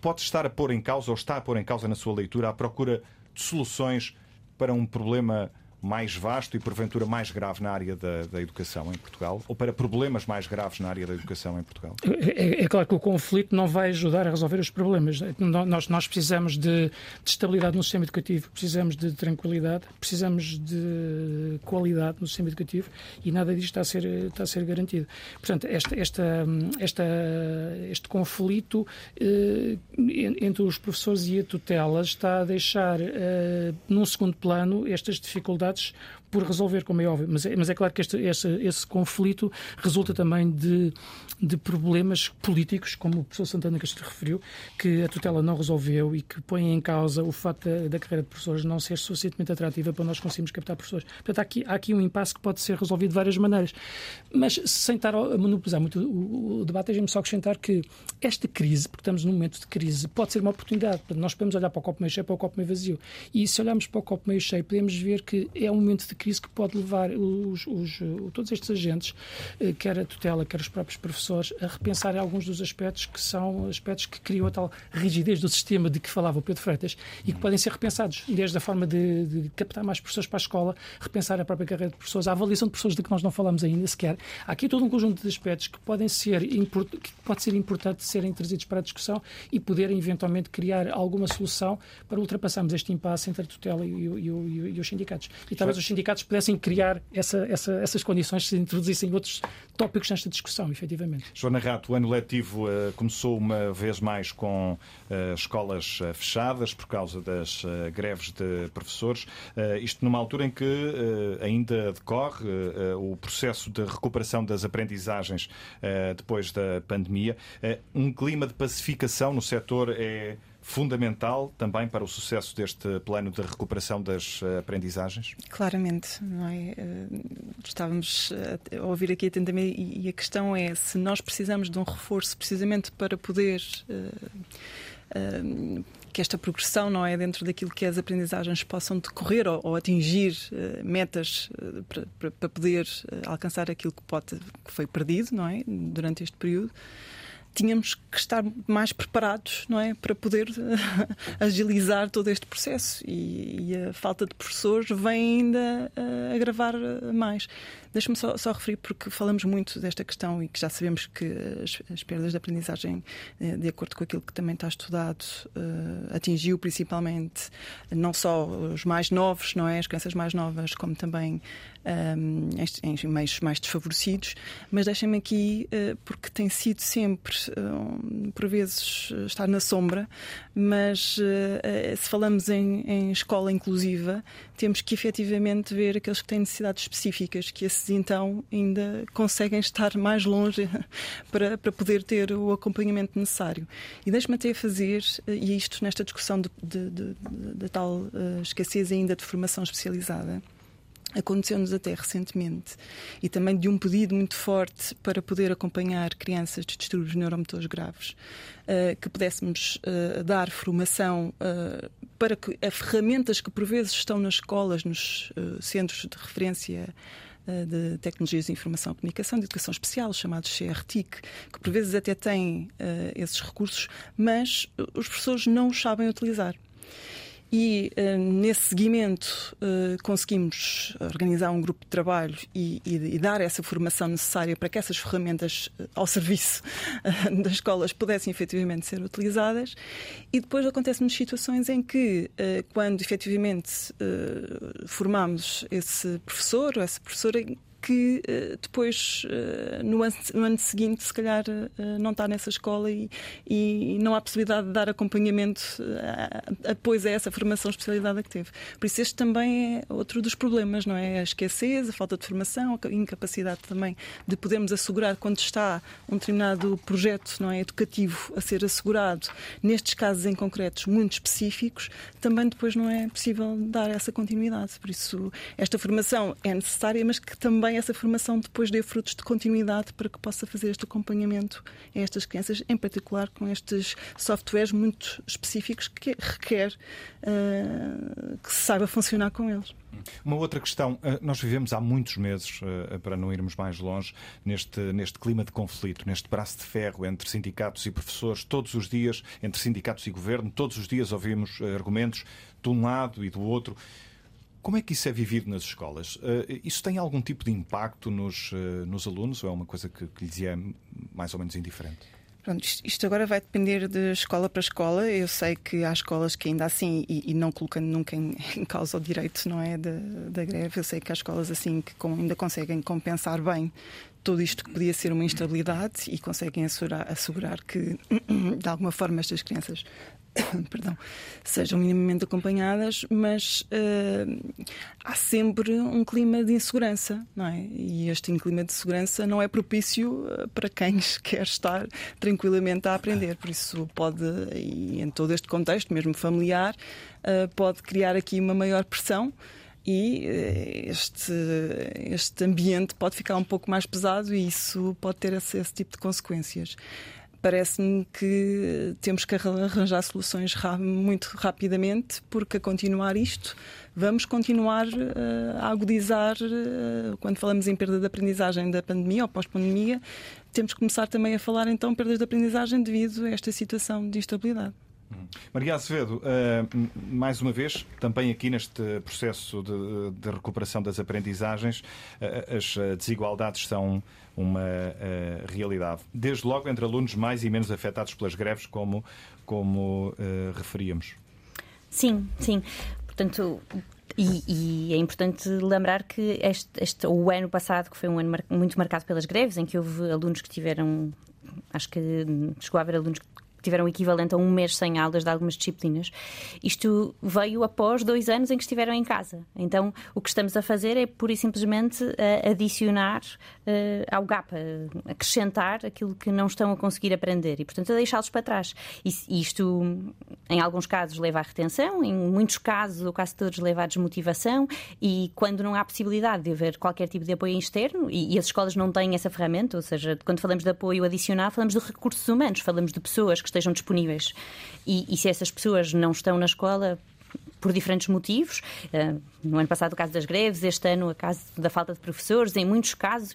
pode estar a pôr em causa, ou está a pôr em causa na sua leitura, a procura de soluções para um problema mais vasto e porventura mais grave na área da, da, educação em Portugal ou para problemas mais graves na área da educação em Portugal? É, é, é claro que o conflito não vai ajudar a resolver os problemas. Nós, nós precisamos de, de, estabilidade no sistema educativo, precisamos de tranquilidade, precisamos de qualidade no sistema educativo e nada disto está a ser, está a ser garantido. Portanto, esta, esta, esta, este conflito eh, entre os professores e a tutela está a deixar eh, num segundo plano estas dificuldades atividades por resolver, como é óbvio. Mas é, mas é claro que este, esse, esse conflito resulta também de, de problemas políticos, como o professor Santana se referiu, que a tutela não resolveu e que põe em causa o facto da, da carreira de professores não ser suficientemente atrativa para nós conseguirmos captar professores. Portanto, há aqui, há aqui um impasse que pode ser resolvido de várias maneiras. Mas sem estar a monopolizar muito o, o debate, deixem-me só acrescentar que esta crise, porque estamos num momento de crise, pode ser uma oportunidade. Nós podemos olhar para o copo meio cheio para o copo meio vazio. E se olharmos para o copo meio cheio, podemos ver que é um momento de crise que pode levar os, os, todos estes agentes, eh, quer a tutela, quer os próprios professores, a repensar alguns dos aspectos que são aspectos que criam a tal rigidez do sistema de que falava o Pedro Freitas e que podem ser repensados, desde a forma de, de captar mais professores para a escola, repensar a própria carreira de professores, a avaliação de professores de que nós não falamos ainda sequer. Há aqui todo um conjunto de aspectos que podem ser que pode ser importante serem trazidos para a discussão e poderem eventualmente criar alguma solução para ultrapassarmos este impasse entre a tutela e, e, e, e os sindicatos. E talvez os sindicatos pudessem criar essa, essa, essas condições se introduzissem outros tópicos nesta discussão, efetivamente. Joana Rato, o ano letivo uh, começou uma vez mais com uh, escolas uh, fechadas por causa das greves de professores. isto numa altura em que ainda decorre o processo de recuperação das aprendizagens depois da pandemia. um clima de pacificação no setor é fundamental também para o sucesso deste plano de recuperação das eh, aprendizagens? Claramente, não é? Eh, estávamos a ouvir aqui atentamente e a questão é se nós precisamos de um reforço precisamente para poder uh, que esta progressão não é dentro daquilo que as aprendizagens possam decorrer ou, ou atingir uh, metas uh, para, poder alcançar aquilo que, pode, que foi perdido não é durante este período tínhamos que estar mais preparados não é? Para poder agilizar todo este processo. E, e, a falta de professores vem ainda a agravar mais Deixa-me só, só, referir, porque falamos muito desta questão e que já sabemos que as, as perdas de aprendizagem, eh, de acordo com aquilo que também está estudado, uh, atingiu principalmente não só os mais novos, não é? As crianças mais novas, como também um, em, em meios mais desfavorecidos. Mas deixem-me aqui, porque tem sido sempre, por vezes, estar na sombra, mas se falamos em, em escola inclusiva, temos que efetivamente ver aqueles que têm necessidades específicas, que esses então ainda conseguem estar mais longe para, para poder ter o acompanhamento necessário. E deixe-me até fazer, e isto nesta discussão da tal uh, escassez ainda de formação especializada, Aconteceu-nos até recentemente e também de um pedido muito forte para poder acompanhar crianças de distúrbios neuromotores graves, uh, que pudéssemos uh, dar formação uh, para que as ferramentas que por vezes estão nas escolas, nos centros de referência de Tecnologias de Informação e Comunicação, de Educação Especial, chamados CRTIC, que por vezes até têm esses recursos, mas os professores não os sabem utilizar. E uh, nesse seguimento uh, conseguimos organizar um grupo de trabalho e, e, e, dar essa formação necessária para que essas ferramentas uh, ao serviço das escolas pudessem efetivamente ser utilizadas. E depois acontecem situações em que, quando efetivamente formamos esse professor ou essa professora, que uh, depois, uh, no, ano, no, ano, seguinte, se calhar uh, não está nessa escola e, e, não há possibilidade de dar acompanhamento, apoio a essa formação especializada que teve. Por isso, este também é outro dos problemas, não é? A esquecer, a falta de formação, a incapacidade também de podermos assegurar quando está um determinado projeto não é, educativo a ser assegurado, nestes casos em concretos muito específicos, também depois não é possível dar essa continuidade. Por isso, esta formação é necessária, mas que também também essa formação depois dê frutos de continuidade para que possa fazer este acompanhamento a estas crianças, em particular com estes softwares muito específicos que requer uh, que se saiba funcionar com eles. Uma outra questão, eh, nós vivemos há muitos meses, eh, para não irmos mais longe, neste, neste clima de conflito, neste braço de ferro entre sindicatos e professores, todos os dias, entre sindicatos e governo, todos os dias ouvimos argumentos de um lado e do outro. Como é que isso é vivido nas escolas? Uh, isso tem algum tipo de impacto nos, uh, nos alunos ou é uma coisa que, que lhes é mais ou menos indiferente? Pronto, isto agora vai depender de escola para escola. Eu sei que há escolas que ainda assim, e, e não colocando nunca em, em, causa o direito não é, da, da greve, eu sei que há escolas assim que com, ainda conseguem compensar bem tudo isto que podia ser uma instabilidade e conseguem assegurar, assegurar que, de alguma forma, estas crianças perdão, sejam minimamente acompanhadas, mas uh, há sempre um clima de insegurança, não é? E este clima de segurança não é propício eh, para quem quer estar tranquilamente a aprender. Por isso pode, e em todo este contexto, mesmo familiar, uh, pode criar aqui uma maior pressão e este, este ambiente pode ficar um pouco mais pesado e isso pode ter esse, esse tipo de consequências parece-me que temos que arranjar soluções muito rapidamente, porque a continuar isto, vamos continuar uh, a agudizar, uh, quando falamos em perda de aprendizagem da pandemia ou pós-pandemia, temos que começar também a falar então perdas de aprendizagem devido a esta situação de instabilidade. Maria Azevedo, uh, mais uma vez, também aqui neste processo de, recuperação das aprendizagens, as desigualdades são uma uh, realidade. Desde logo entre alunos mais e menos afetados pelas greves, como, como referíamos. Sim, sim. Portanto, e, e, é importante lembrar que este, este, o ano passado, que foi um ano mar, muito marcado pelas greves, em que houve alunos que tiveram, acho que chegou a haver alunos que tiveram o equivalente a um mês sem aulas de algumas disciplinas. Isto veio após dois anos em que estiveram em casa. Então, o que estamos a fazer é pura e simplesmente adicionar uh, ao GAP, acrescentar aquilo que não estão a conseguir aprender e, portanto, a deixá-los para trás. E isto, em alguns casos, leva à retenção, em muitos casos, ou quase todos, leva à desmotivação e quando não há possibilidade de haver qualquer tipo de apoio externo, e, e as escolas não têm essa ferramenta, ou seja, quando falamos de apoio adicional, falamos de recursos humanos, falamos de pessoas que estejam disponíveis. E, e se essas pessoas não estão na escola, por diferentes motivos. Uh, no ano passado, o caso das greves, este ano, o caso da falta de professores, em muitos casos,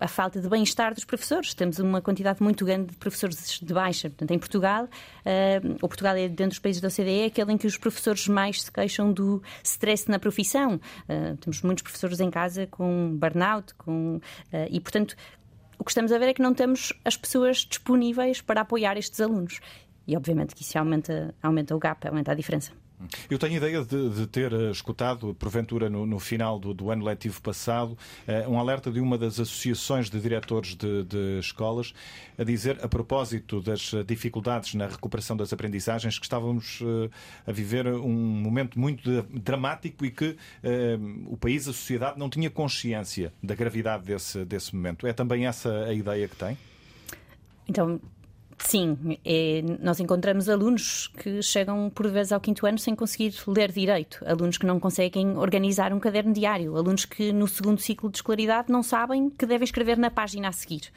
a falta de bem-estar dos professores. Temos uma quantidade muito grande de professores de baixa. Portanto, em Portugal, uh, o Portugal é, dentro dos países da OCDE, aquele em que os professores mais se queixam do stress na profissão. temos muitos professores em casa com burnout, com, e, portanto, o que estamos a ver é que não temos as pessoas disponíveis para apoiar estes alunos. E obviamente que isso aumenta, aumenta o gap, aumenta a diferença. Eu tenho ideia de, de ter eh, escutado, porventura, no, no final do, do, ano letivo passado, uh, um alerta de uma das associações de diretores de, de, escolas a dizer, a propósito das dificuldades na recuperação das aprendizagens, que estávamos uh, a viver um momento muito dramático e que uh, o país, a sociedade, não tinha consciência da gravidade desse, desse momento. É também essa a ideia que tem? Então, Sim, é, nós encontramos alunos que chegam por vezes ao quinto ano sem conseguir ler direito, alunos que não conseguem organizar um caderno diário, alunos que no segundo ciclo de escolaridade não sabem que devem escrever na página a seguir.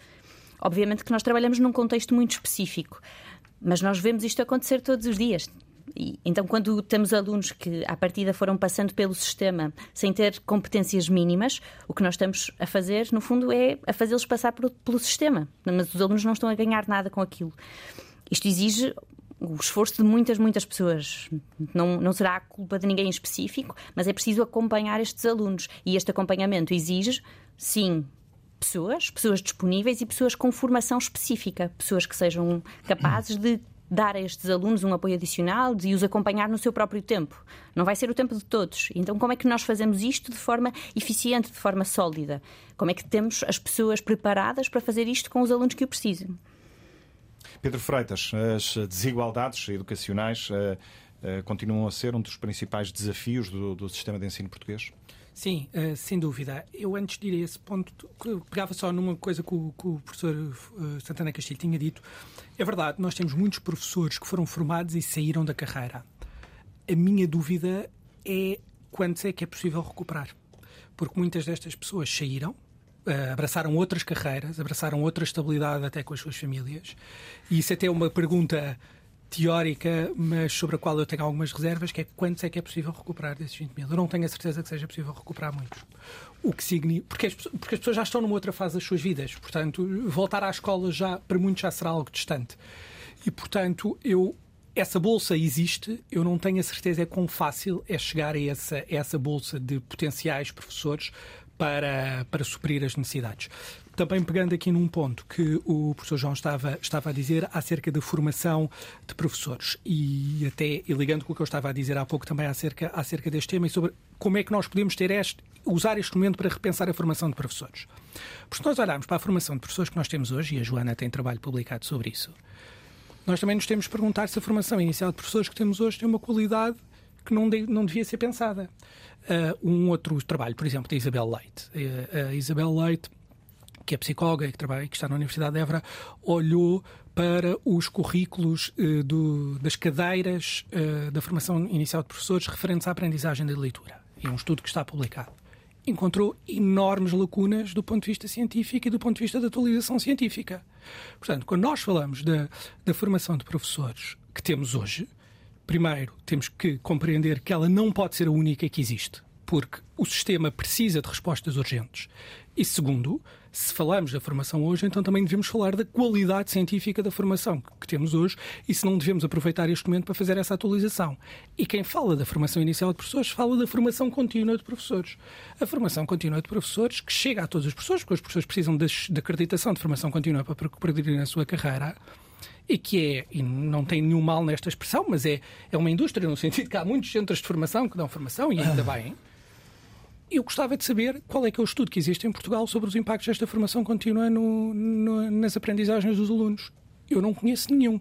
Obviamente que nós trabalhamos num contexto muito específico, mas nós vemos isto acontecer todos os dias. Então, quando temos alunos que, à partida, foram passando pelo sistema sem ter competências mínimas, o que nós estamos a fazer, no fundo, é a fazê-los passar por, pelo sistema. Mas os alunos não estão a ganhar nada com aquilo. Isto exige o esforço de muitas, muitas pessoas. Não, não será a culpa de ninguém em específico, mas é preciso acompanhar estes alunos. E este acompanhamento exige, sim, pessoas, pessoas disponíveis e pessoas com formação específica, pessoas que sejam capazes de dar a estes alunos um apoio adicional e os acompanhar no seu próprio tempo. Não vai ser o tempo de todos. Então, como é que nós fazemos isto de forma eficiente, de forma sólida? Como é que temos as pessoas preparadas para fazer isto com os alunos que o precisam? Pedro Freitas, as desigualdades educacionais uh, uh, continuam a ser um dos principais desafios do, do sistema de ensino português? Sim, uh, sem dúvida. Eu antes de ir a esse ponto, pegava só numa coisa que o, que o professor uh, Santana Castilho tinha dito. É verdade, nós temos muitos professores que foram formados e saíram da carreira. A minha dúvida é quando é que é possível recuperar. Porque muitas destas pessoas saíram, uh, abraçaram outras carreiras, abraçaram outra estabilidade até com as suas famílias. E isso até é uma pergunta teórica, mas sobre a qual eu tenho algumas reservas, que é quantos é que é possível recuperar desses 20 mil. Eu não tenho a certeza que seja possível recuperar muitos. O que significa... Porque as, porque as pessoas já estão numa outra fase das suas vidas. Portanto, voltar à escola já, para muitos, já será algo distante. E, portanto, eu... Essa bolsa existe, eu não tenho a certeza é quão fácil é chegar a essa, essa bolsa de potenciais professores para, para suprir as necessidades também pegando aqui num ponto que o professor João estava, estava a dizer acerca da formação de professores e até e ligando com o que eu estava a dizer há pouco também acerca, acerca deste tema e sobre como é que nós podemos ter este, usar este momento para repensar a formação de professores. Porque se nós olharmos para a formação de professores que nós temos hoje, e a Joana tem trabalho publicado sobre isso, nós também nos temos de perguntar se a formação inicial de professores que temos hoje tem uma qualidade que não, de, não devia ser pensada. Uh, um outro trabalho, por exemplo, da Isabel Leite. Uh, Isabel Leite que é psicóloga e que, trabalha, que está na Universidade de Évora, olhou para os currículos uh, do, das cadeiras uh, da formação inicial de professores referentes à aprendizagem da leitura. É um estudo que está publicado. Encontrou enormes lacunas do ponto de vista científico e do ponto de vista da atualização científica. Portanto, quando nós falamos da, da formação de professores que temos hoje, primeiro temos que compreender que ela não pode ser a única que existe, porque o sistema precisa de respostas urgentes. E segundo, se falamos da formação hoje, então também devemos falar da qualidade científica da formação que temos hoje e se não devemos aproveitar este momento para fazer essa atualização. E quem fala da formação inicial de professores fala da formação contínua de professores. A formação contínua de professores que chega a todos os professores, porque os professores precisam de acreditação de formação contínua para progredir na sua carreira e que é, e não tem nenhum mal nesta expressão, mas é, é uma indústria no sentido que há muitos centros de formação que dão formação e ainda bem. Eu gostava de saber qual é que é o estudo que existe em Portugal sobre os impactos desta formação contínua no, no, nas aprendizagens dos alunos. Eu não conheço nenhum.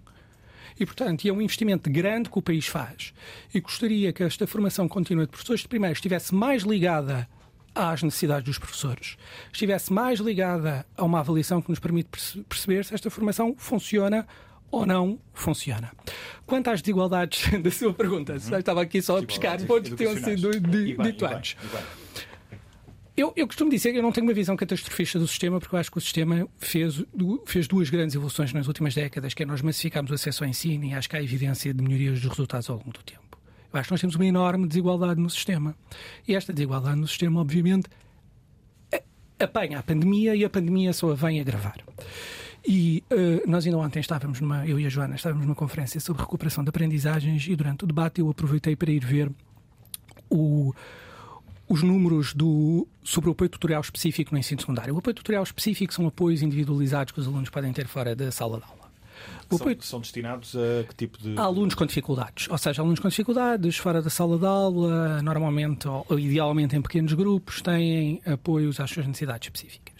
E, portanto, é um investimento grande que o país faz. E gostaria que esta formação contínua de professores, primeiro, estivesse mais ligada às necessidades dos professores, estivesse mais ligada a uma avaliação que nos permite perceber se esta formação funciona ou não funciona. Quanto às desigualdades da sua pergunta, uhum. estava aqui só a pescar pontos que tinham sido dito antes. Eu, eu, costumo dizer que eu não tenho uma visão catastrofista do sistema, porque eu acho que o sistema fez, fez duas grandes evoluções nas últimas décadas, que é nós massificámos o acesso ao ensino e acho que há evidência de melhorias dos resultados ao longo do tempo. Eu acho que nós temos uma enorme desigualdade no sistema. E esta desigualdade no sistema, obviamente, apanha a pandemia e a pandemia só a vem agravar. E uh, nós ainda ontem estávamos numa, eu e a Joana, estávamos numa conferência sobre recuperação de aprendizagens e durante o debate eu aproveitei para ir ver o os números do, sobre o apoio tutorial específico no ensino secundário. O apoio tutorial específico são apoios individualizados que os alunos podem ter fora da sala de aula. São, apoio... são, destinados a que tipo de. A alunos com dificuldades. Ou seja, alunos com dificuldades, fora da sala de aula, normalmente ou idealmente em pequenos grupos, têm apoios às suas necessidades específicas.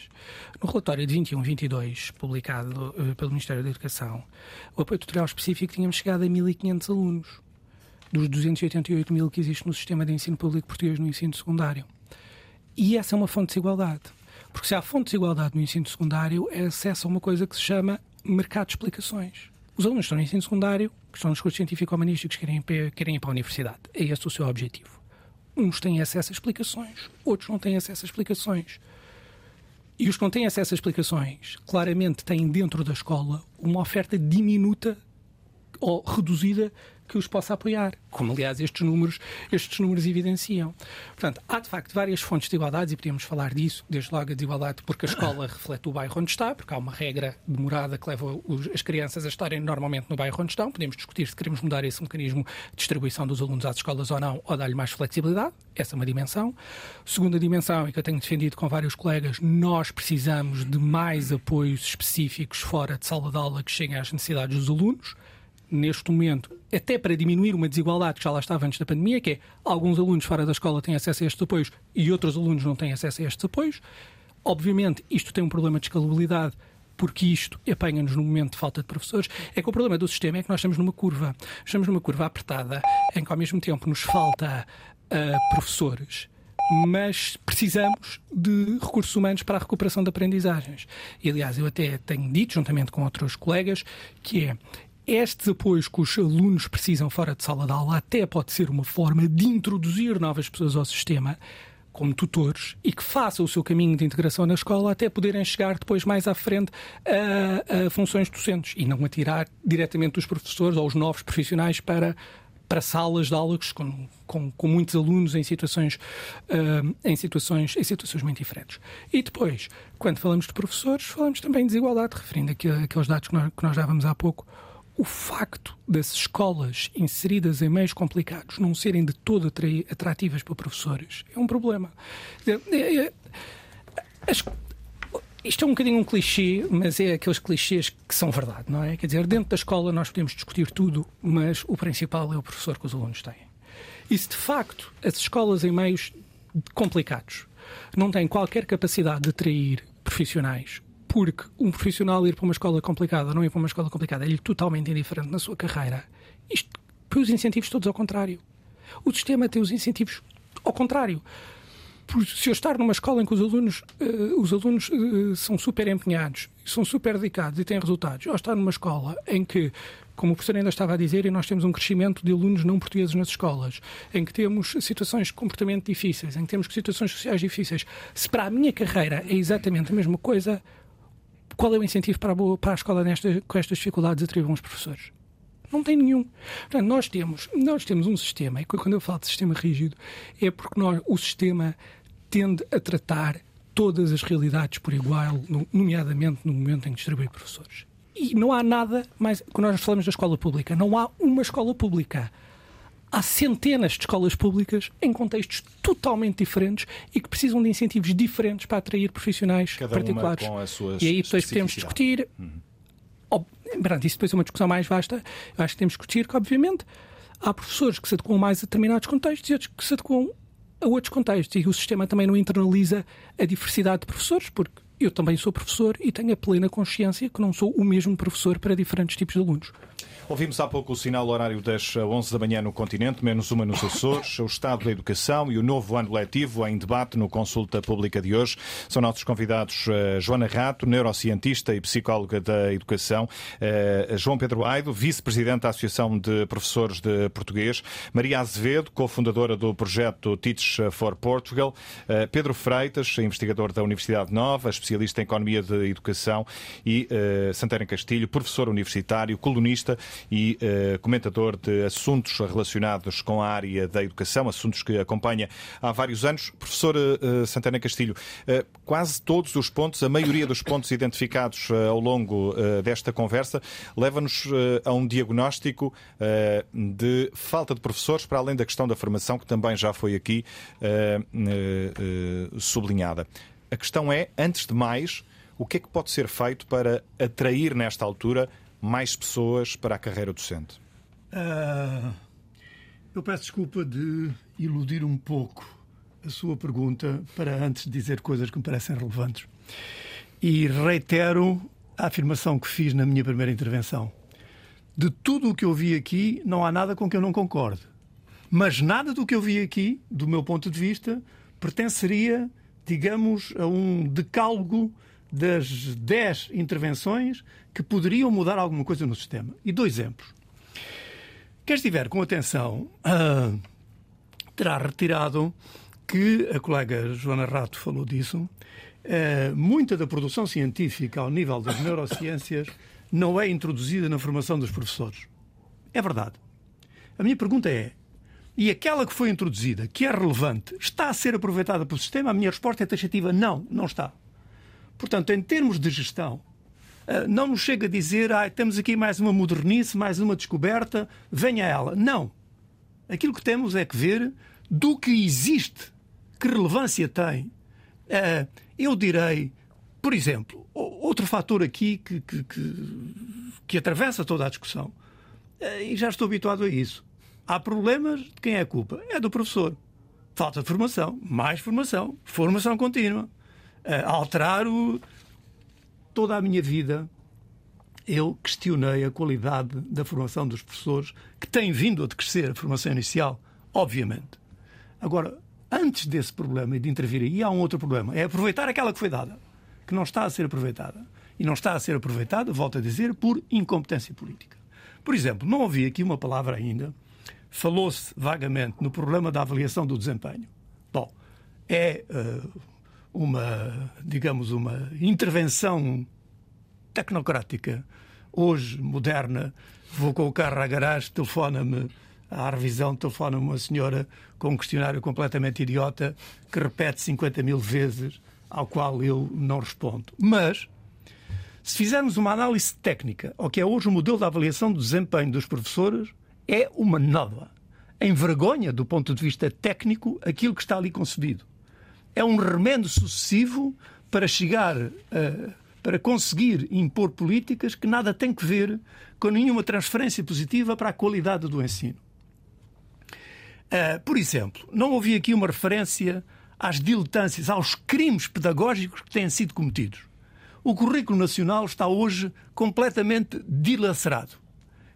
No relatório de 21-22, publicado uh, pelo Ministério da Educação, o apoio tutorial específico tínhamos chegado a 1.500 alunos dos 288 mil que existe no sistema de ensino público português no ensino secundário. E essa é uma fonte de desigualdade. Porque se há fonte de desigualdade no ensino secundário, é acesso a uma coisa que se chama mercado de explicações. Os alunos que estão no ensino secundário, que estão nos cursos científico-humanísticos, querem, querem ir para a universidade. É esse o seu objetivo. Uns têm acesso a explicações, outros não têm acesso a explicações. E os que não têm acesso a explicações, claramente têm dentro da escola uma oferta diminuta ou reduzida que os possa apoiar, como aliás estes números, estes números evidenciam. Portanto, há de facto várias fontes de igualdades e podemos falar disso, desde logo a desigualdade porque a escola reflete o bairro onde está, porque há uma regra de morada que leva os, as crianças a estarem normalmente no bairro onde estão. Podemos discutir se queremos mudar esse mecanismo de distribuição dos alunos às escolas ou não, ou dar-lhe mais flexibilidade. Essa é uma dimensão. Segunda dimensão, e que eu tenho defendido com vários colegas, nós precisamos de mais apoios específicos fora de sala de aula que cheguem às necessidades dos alunos neste momento, até para diminuir uma desigualdade que já lá estava antes da pandemia, que é alguns alunos fora da escola têm acesso a estes apoios e outros alunos não têm acesso a estes apoios. Obviamente, isto tem um problema de escalabilidade, porque isto apanha-nos no momento de falta de professores, é que o problema do sistema é que nós estamos numa curva. Estamos numa curva apertada, em que ao mesmo tempo nos falta uh, professores, mas precisamos de recursos humanos para a recuperação de aprendizagens. E, aliás, eu até tenho dito, juntamente com outros colegas, que é estes apoios que os alunos precisam fora de sala de aula até pode ser uma forma de introduzir novas pessoas ao sistema como tutores e que façam o seu caminho de integração na escola até poderem chegar depois mais à frente a, a funções docentes e não atirar diretamente os professores ou os novos profissionais para para salas de aulas com, com, com muitos alunos em situações, uh, em, situações, em situações muito diferentes. E depois, quando falamos de professores, falamos também de desigualdade, referindo aqui aqueles dados que nós, que nós dávamos há pouco o facto das escolas inseridas em meios complicados não serem de todo atrativas para professores é um problema. É, é, isto é um bocadinho um clichê, mas é aqueles clichês que são verdade, não é? Quer dizer, dentro da escola nós podemos discutir tudo, mas o principal é o professor que os alunos têm. E se de facto as escolas em meios complicados não têm qualquer capacidade de atrair profissionais porque um profissional ir para uma escola complicada ou não ir para uma escola complicada é-lhe totalmente indiferente na sua carreira. Isto põe os incentivos todos ao contrário. O sistema tem os incentivos ao contrário. Por, se eu estar numa escola em que os alunos, uh, os alunos uh, são super empenhados, são super dedicados e têm resultados, ou estar numa escola em que, como o professor ainda estava a dizer, e nós temos um crescimento de alunos não portugueses nas escolas, em que temos situações de comportamento difíceis, em que temos situações sociais difíceis, se para a minha carreira é exatamente a mesma coisa, qual é o incentivo para a, boa, para a escola nesta, com estas dificuldades atribuir bons professores? Não tem nenhum. Portanto, nós temos, nós temos um sistema, e quando eu falo de sistema rígido, é porque nós, o sistema tende a tratar todas as realidades por igual, nomeadamente no momento em que distribui professores. E não há nada mais. Quando nós falamos da escola pública, não há uma escola pública há centenas de escolas públicas em contextos totalmente diferentes e que precisam de incentivos diferentes para atrair profissionais Cada particulares. e aí depois podemos discutir. Uhum. isso depois é uma discussão mais vasta. Eu acho que temos que discutir que, obviamente, há professores que se adequam mais a determinados contextos e outros que se adequam a outros contextos. E o sistema também não internaliza a diversidade de professores, porque eu também sou professor e tenho a plena consciência que não sou o mesmo professor para diferentes tipos de alunos. Ouvimos há pouco o sinal horário das 11 da manhã no continente, menos uma nos Açores, o estado da educação e o novo ano letivo em debate no Consulta Pública de hoje. São nossos convidados uh, Joana Rato, neurocientista e psicóloga da educação, uh, João Pedro Aido, vice-presidente da Associação de Professores de Português, Maria Azevedo, cofundadora do projeto Teach for Portugal, uh, Pedro Freitas, investigador da Universidade Nova, especialista em Economia de Educação e Santana Castilho, professor universitário, colunista e uh, comentador de assuntos relacionados com a área da educação, assuntos que acompanha há vários anos. Professor uh, Santana Castilho, uh, quase todos os pontos, a maioria dos pontos identificados ao longo desta conversa, leva-nos a um diagnóstico de falta de professores, para além da questão da formação, que também já foi aqui sublinhada. A questão é, antes de mais, o que é que pode ser feito para atrair nesta altura mais pessoas para a carreira docente? Uh, eu peço desculpa de iludir um pouco a sua pergunta para antes de dizer coisas que me parecem relevantes. E reitero a afirmação que fiz na minha primeira intervenção. De tudo o que eu vi aqui, não há nada com que eu não concorde. Mas nada do que eu vi aqui, do meu ponto de vista, pertenceria, digamos, a um decálogo das 10 intervenções que poderiam mudar alguma coisa no sistema. E dois exemplos. Quem estiver com atenção uh, terá retirado que a colega Joana Rato falou disso. Uh, muita da produção científica ao nível das neurociências não é introduzida na formação dos professores. É verdade. A minha pergunta é: e aquela que foi introduzida, que é relevante, está a ser aproveitada pelo sistema? A minha resposta é taxativa: não, não está. Portanto, em termos de gestão, eh, não nos chega a dizer ah, temos aqui mais uma modernice, mais uma descoberta, venha ela. Não. Aquilo que temos é que ver do que existe, que relevância tem. Eh, eu direi, por exemplo, outro fator aqui que, que, que, que atravessa toda a discussão, eh, e já estou habituado a isso. Há problemas, de quem é a culpa? É do professor. Falta de formação, mais formação, formação contínua. Alterar o, toda a minha vida eu questionei a qualidade da formação dos professores, que tem vindo a decrescer a formação inicial, obviamente. Agora, antes desse problema e de intervir aí, há um outro problema: é aproveitar aquela que foi dada, que não está a ser aproveitada. E não está a ser aproveitada, volto a dizer, por incompetência política. Por exemplo, não ouvi aqui uma palavra ainda, falou-se vagamente no problema da avaliação do desempenho. Bom, é uh, uma, digamos, uma intervenção tecnocrática, hoje moderna. Vou com o carro à garagem, telefona-me à revisão, telefona-me uma senhora com um questionário completamente idiota que repete 50 mil vezes, ao qual eu não respondo. Mas, se fizermos uma análise técnica ao que é hoje o modelo de avaliação do desempenho dos professores, é uma nova. Envergonha, do ponto de vista técnico, aquilo que está ali concebido é um remendo sucessivo para chegar a, para conseguir impor políticas que nada têm que ver com nenhuma transferência positiva para a qualidade do ensino. Uh, por exemplo, não ouvi aqui uma referência às diletâncias, aos crimes pedagógicos que têm sido cometidos. O currículo nacional está hoje completamente dilacerado.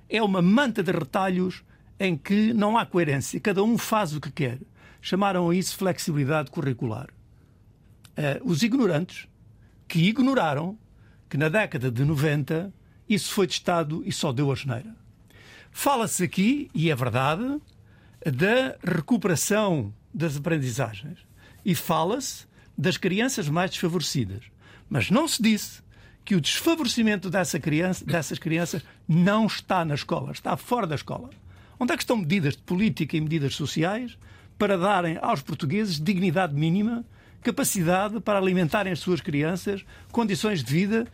É uma manta de retalhos em que não há coerência, cada um faz o que quer. Chamaram a isso flexibilidade curricular. Uh, os ignorantes, que ignoraram que na década de 90 isso foi testado e só deu a geneira. Fala-se aqui, e é verdade, da recuperação das aprendizagens. E fala-se das crianças mais desfavorecidas. Mas não se disse que o desfavorecimento dessa criança, dessas crianças não está na escola, está fora da escola. Onde é que estão medidas de política e medidas sociais para darem aos portugueses dignidade mínima, capacidade para alimentarem as suas crianças, condições de vida.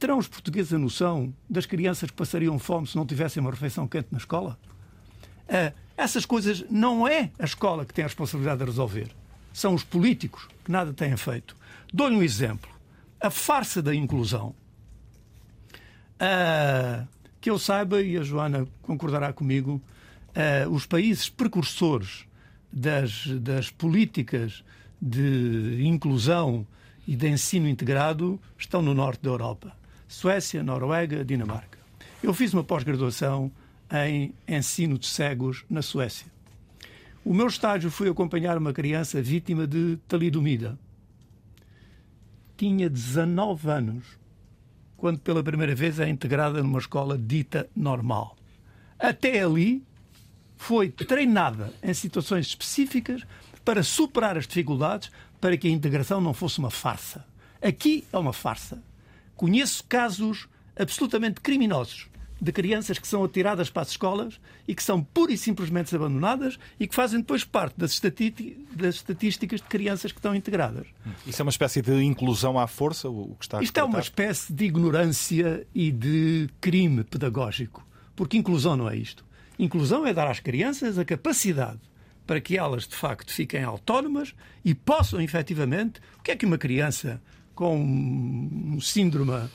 Terão os portugueses a noção das crianças que passariam fome se não tivessem uma refeição quente na escola? Uh, essas coisas não é a escola que tem a responsabilidade de resolver. São os políticos que nada têm feito. Dou-lhe um exemplo. A farsa da inclusão. Uh, que eu saiba, e a Joana concordará comigo, uh, os países precursores das, das políticas de inclusão e de ensino integrado estão no norte da Europa. Suécia, Noruega, Dinamarca. Eu fiz uma pós-graduação em ensino de cegos na Suécia. O meu estágio foi acompanhar uma criança vítima de talidomida. Tinha 19 anos quando pela primeira vez é integrada numa escola dita normal. Até ali, foi treinada em situações específicas para superar as dificuldades para que a integração não fosse uma farsa. Aqui é uma farsa. Conheço casos absolutamente criminosos de crianças que são atiradas para as escolas e que são pura e simplesmente abandonadas e que fazem depois parte das, estatísticas de crianças que estão integradas. Isso é uma espécie de inclusão à força? O que está Isto é uma espécie de ignorância e de crime pedagógico. Porque inclusão não é isto. Inclusão é dar às crianças a capacidade para que elas, de facto, fiquem autónomas e possam, efetivamente, o que é que uma criança com um síndrome uh,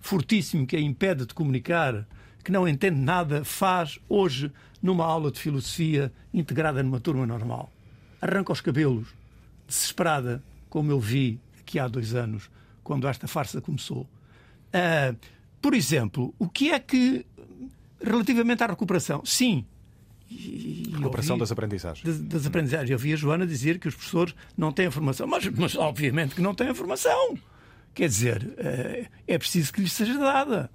fortíssimo que a impede de comunicar, que não entende nada, faz hoje numa aula de filosofia integrada numa turma normal. Arranca os cabelos, desesperada, como eu vi aqui há dois anos, quando esta farsa começou. Uh, por exemplo, o que é que Relativamente à recuperação, sim. E, recuperação das aprendizagens. Das, das, aprendizagens. Eu vi a Joana dizer que os professores não têm a formação, mas, mas obviamente que não têm a formação. Quer dizer, eh, é preciso que lhes seja dada.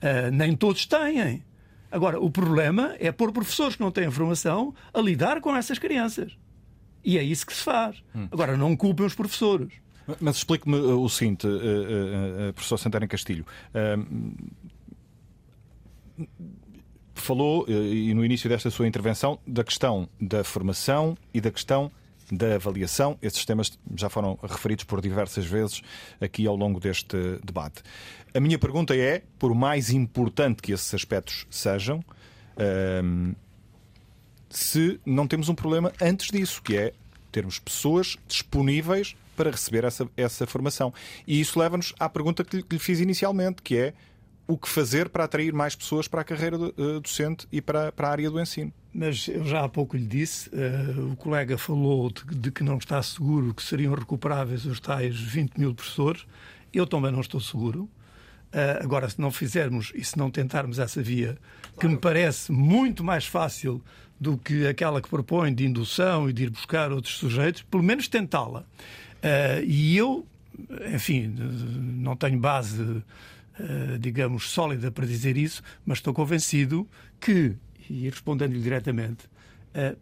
Eh, nem todos têm. Agora, o problema é pôr professores que não têm a formação a lidar com essas crianças. E é isso que se faz. Hum. Agora, não culpem os professores. Mas explique-me o seguinte, professor Santana Castilho falou, e no início desta sua intervenção, da questão da formação e da questão da avaliação. Esses temas já foram referidos por diversas vezes aqui ao longo deste debate. A minha pergunta é: por mais importante que esses aspectos sejam, hum, se não temos um problema antes disso, que é termos pessoas disponíveis para receber essa, essa formação. E isso leva-nos à pergunta que lhe, que lhe fiz inicialmente, que é o que fazer para atrair mais pessoas para a carreira uh, docente e para, para a área do ensino. Mas eu já há pouco lhe disse, uh, o colega falou de, de, que não está seguro que seriam recuperáveis os tais 20 mil professores. Eu também não estou seguro. Uh, agora, se não fizermos e se não tentarmos essa via, que me parece muito mais fácil do que aquela que propõe de indução e de ir buscar outros sujeitos, pelo menos tentá-la. Uh, e eu, enfim, não tenho base, digamos, sólida para dizer isso, mas estou convencido que, e respondendo-lhe diretamente,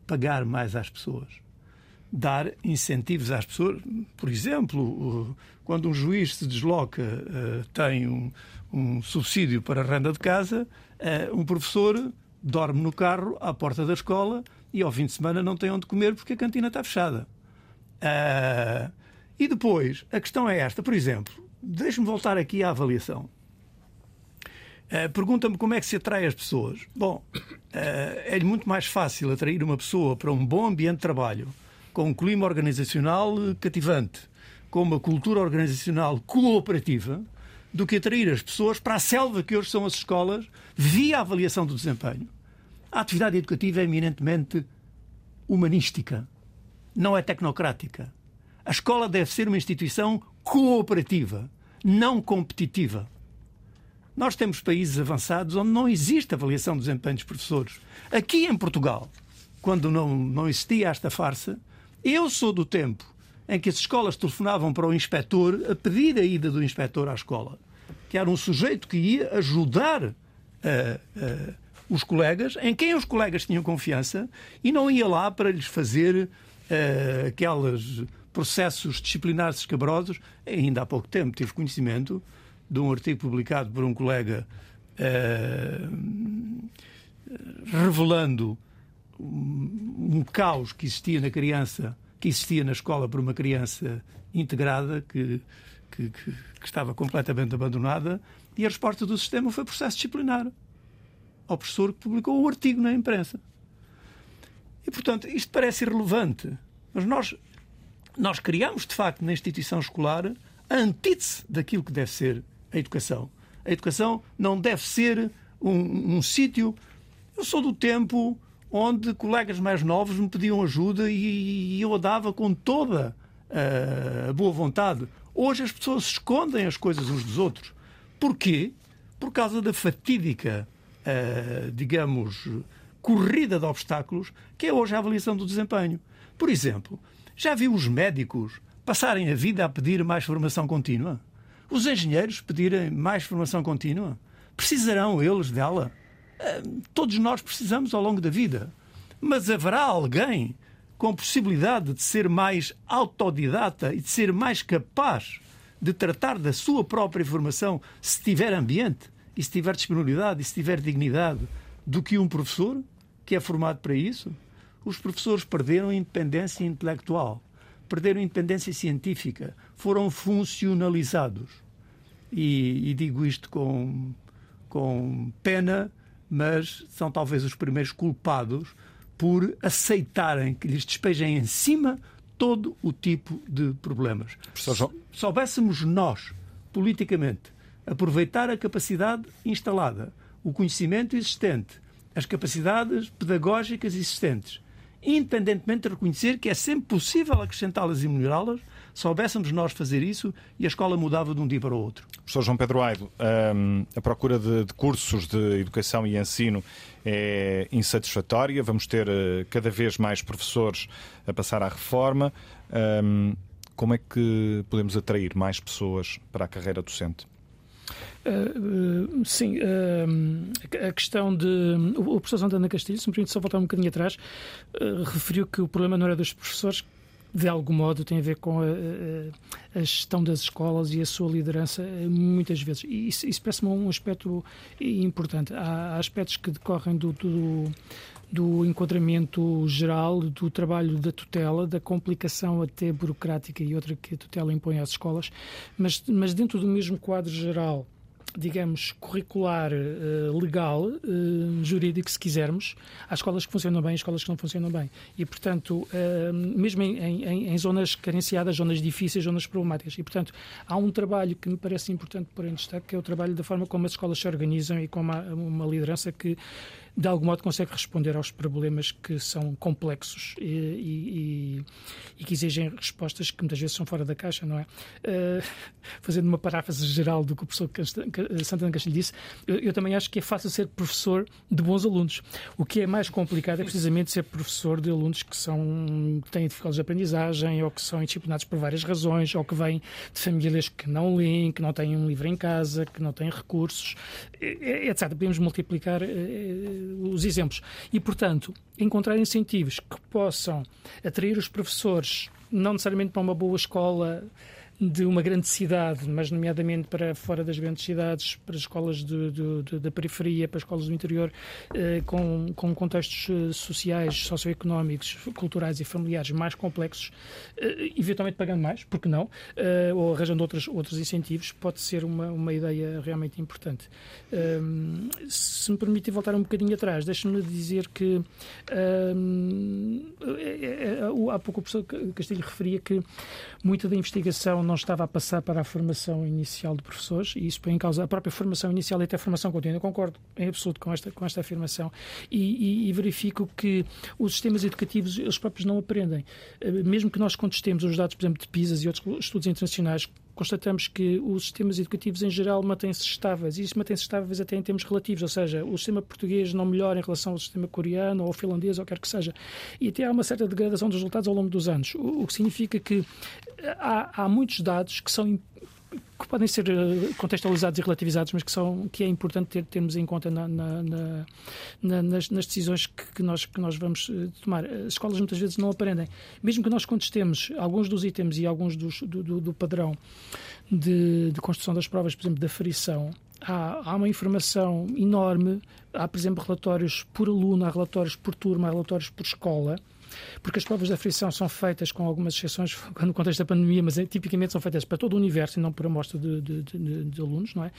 pagar mais às pessoas dar incentivos às pessoas. Por exemplo, quando um juiz se desloca, eh, tem um, um subsídio para a renda de casa, eh, um professor dorme no carro à porta da escola e ao fim de semana não tem onde comer porque a cantina está fechada. Eh, e depois, a questão é esta, por exemplo, deixe-me voltar aqui à avaliação. Pergunta-me como é que se atrai as pessoas. Bom, é muito mais fácil atrair uma pessoa para um bom ambiente de trabalho, com um clima organizacional cativante, com uma cultura organizacional cooperativa, do que atrair as pessoas para a selva que hoje são as escolas, via a avaliação do desempenho. A atividade educativa é eminentemente humanística, não é tecnocrática. A escola deve ser uma instituição cooperativa, não competitiva. Nós temos países avançados onde não existe avaliação do desempenho dos professores. Aqui em Portugal, quando não, não existia esta farsa, eu sou do tempo em que as escolas telefonavam para o inspetor a pedir a ida do inspetor à escola, que era um sujeito que ia ajudar uh, uh, os colegas, em quem os colegas tinham confiança, e não ia lá para lhes fazer uh, aqueles processos disciplinares escabrosos. Ainda há pouco tempo tive conhecimento de um artigo publicado por um colega revelando um caos que existia na criança, que existia na escola por uma criança integrada que, que, que, que estava completamente abandonada, e a resposta do sistema foi processo disciplinar ao professor que publicou o artigo na imprensa. E, portanto, isto parece irrelevante, mas nós, nós criamos, de facto, na instituição escolar a antítese daquilo que deve ser a educação. A educação não deve ser um, um sítio. Eu sou do tempo onde colegas mais novos me pediam ajuda e eu a dava com toda a boa vontade. Hoje as pessoas escondem as coisas uns dos outros. Porquê? Por causa da fatídica, digamos, corrida de obstáculos que é hoje a avaliação do desempenho. Por exemplo, já viu os médicos passarem a vida a pedir mais formação contínua? Os engenheiros pedirem mais formação contínua? Precisarão eles dela? todos nós precisamos ao longo da vida. Mas haverá alguém com possibilidade de ser mais autodidata e de ser mais capaz de tratar da sua própria formação se tiver ambiente e se tiver disponibilidade e se tiver dignidade do que um professor que é formado para isso? Os professores perderam a independência intelectual, perderam independência científica, foram funcionalizados. E, e digo isto com, com pena mas são talvez os primeiros culpados por aceitarem que lhes despejem em cima todo o tipo de problemas. Se soubéssemos nós, politicamente, aproveitar a capacidade instalada, o conhecimento existente, as capacidades pedagógicas existentes, independentemente de reconhecer que é sempre possível acrescentá-las e melhorá-las, soubéssemos nós fazer isso e a escola mudava de um dia para o outro. Professor João Pedro Aido, hum, a procura de, de, cursos de educação e ensino é insatisfatória. Vamos ter uh, cada vez mais professores a passar à reforma. Um, como é que podemos atrair mais pessoas para a carreira docente? Uh, sim, uh, a questão de. O professor Santana Castilho, se me permite só voltar um bocadinho atrás, referiu que o problema não era dos professores, de algum modo tem a ver com a, a, gestão das escolas e a sua liderança muitas vezes. E isso, isso parece-me um aspecto importante. Há, há aspectos que decorrem do, do, do, enquadramento geral, do trabalho da tutela, da complicação até burocrática e outra que a tutela impõe às escolas, mas, mas dentro do mesmo quadro geral digamos, curricular, uh, legal, uh, jurídico, se quisermos. Há escolas que funcionam bem e escolas que não funcionam bem. E, portanto, uh, mesmo em, em, em, zonas carenciadas, zonas difíceis, zonas problemáticas. E, portanto, há um trabalho que me parece importante pôr em destaque, que é o trabalho da forma como as escolas se organizam e com uma, uma liderança que de algum modo consegue responder aos problemas que são complexos e, e, e, que exigem respostas que muitas vezes são fora da caixa, não é? Uh, fazendo uma paráfrase geral do que o professor Santana Castilho disse, eu, eu, também acho que é fácil ser professor de bons alunos. O que é mais complicado é precisamente ser professor de alunos que são que têm dificuldades de aprendizagem ou que são indisciplinados por várias razões ou que vêm de famílias que não leem, que não têm um livro em casa, que não têm recursos, etc. Podemos multiplicar os exemplos. E, portanto, encontrar incentivos que possam atrair os professores, não necessariamente para uma boa escola de uma grande cidade, mas nomeadamente para fora das grandes cidades, para escolas de, de, de, da periferia, para escolas do interior, eh, com, com contextos eh, sociais, socioeconómicos, culturais e familiares mais complexos, eh, eventualmente pagando mais, porque não, eh, ou arranjando outros, outros incentivos, pode ser uma, uma ideia realmente importante. Ehm, se me permitir voltar um bocadinho atrás, deixe-me dizer que ehm, é, é, há pouco o professor Castilho referia que muita da investigação não estava a passar para a formação inicial de professores, e isso põe em causa a própria formação inicial e até a formação contínua. Eu concordo em absoluto com esta, com esta afirmação e, e, e verifico que os sistemas educativos, eles próprios não aprendem. Eh, mesmo que nós contestemos os dados, por exemplo, de PISA e outros estudos internacionais, constatamos que os sistemas educativos em geral mantêm-se estáveis, e isso mantém-se estáveis até em termos relativos, ou seja, o sistema português não melhora em relação ao sistema coreano ou finlandês, ou quer que seja, e até há uma certa degradação dos resultados ao longo dos anos, o, que significa que há, há muitos dados que são que podem ser eh, contextualizados e relativizados, mas que, são, que é importante ter, termos em conta na, na, na, nas, nas, decisões que, que, nós, que nós vamos eh, tomar. As escolas muitas vezes não aprendem. Mesmo que nós contestemos alguns dos itens e alguns dos, do, do, do padrão de, de, construção das provas, por exemplo, da frição, há, há uma informação enorme. Há, por exemplo, relatórios por aluno, há relatórios por turma, há relatórios por escola porque as provas de aflição são feitas, com algumas exceções no contexto da pandemia, mas é, tipicamente são feitas para todo o universo e não por amostra de, de, de, de alunos, não é?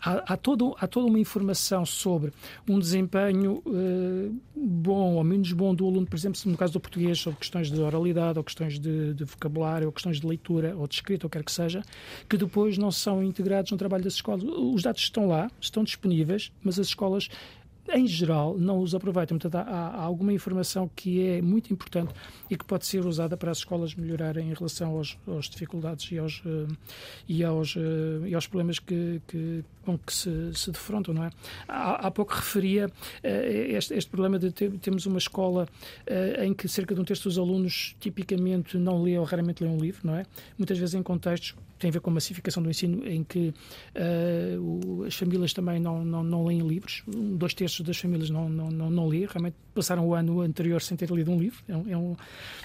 Há, há, todo, há toda uma informação sobre um desempenho uh, bom ou menos bom do aluno, por exemplo, no caso do português, sobre questões de oralidade, ou questões de, de vocabulário, ou questões de leitura, ou de escrita, ou quer que seja, que depois não são integrados no trabalho das escolas. Os dados estão lá, estão disponíveis, mas as escolas em geral, não os aproveitam. Portanto, há, há, alguma informação que é muito importante e que pode ser usada para as escolas melhorarem em relação aos, aos dificuldades e aos, uh, e aos, uh, e aos problemas que, que, com que se, se defrontam, não é? Há, há pouco referia uh, este, este, problema de ter, termos uma escola em que cerca de um terço dos alunos tipicamente não lê ou raramente lê um livro, não é? Muitas vezes em contextos tem a ver com a massificação do ensino, em que uh, as famílias também não, não, não leem livros. Dois terços das famílias. Não, não, não, não lê, realmente passaram o ano anterior sem ter lido um livro. É um, é um,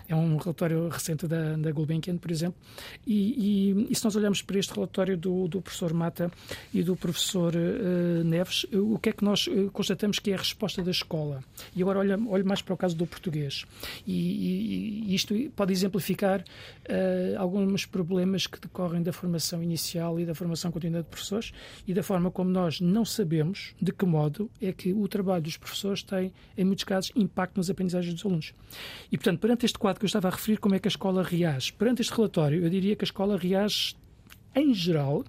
é um relatório recente da, da Gulbenkian, por exemplo. E, e, e, se nós olharmos para este relatório do, do professor Mata e do professor uh, Neves, o que é que nós eh, constatamos que é a resposta da escola? E agora olho, olho mais para o caso do português. E, e isto pode exemplificar uh, alguns problemas que decorrem da formação inicial e da formação contínua de professores e da forma como nós não sabemos de que modo é que o trabalho dos professores tem, em muitos casos, impacto nas aprendizagens dos alunos. E, portanto, perante este quadro que eu estava a referir, como é que a escola reage? Perante este relatório, eu diria que a escola reage, em geral,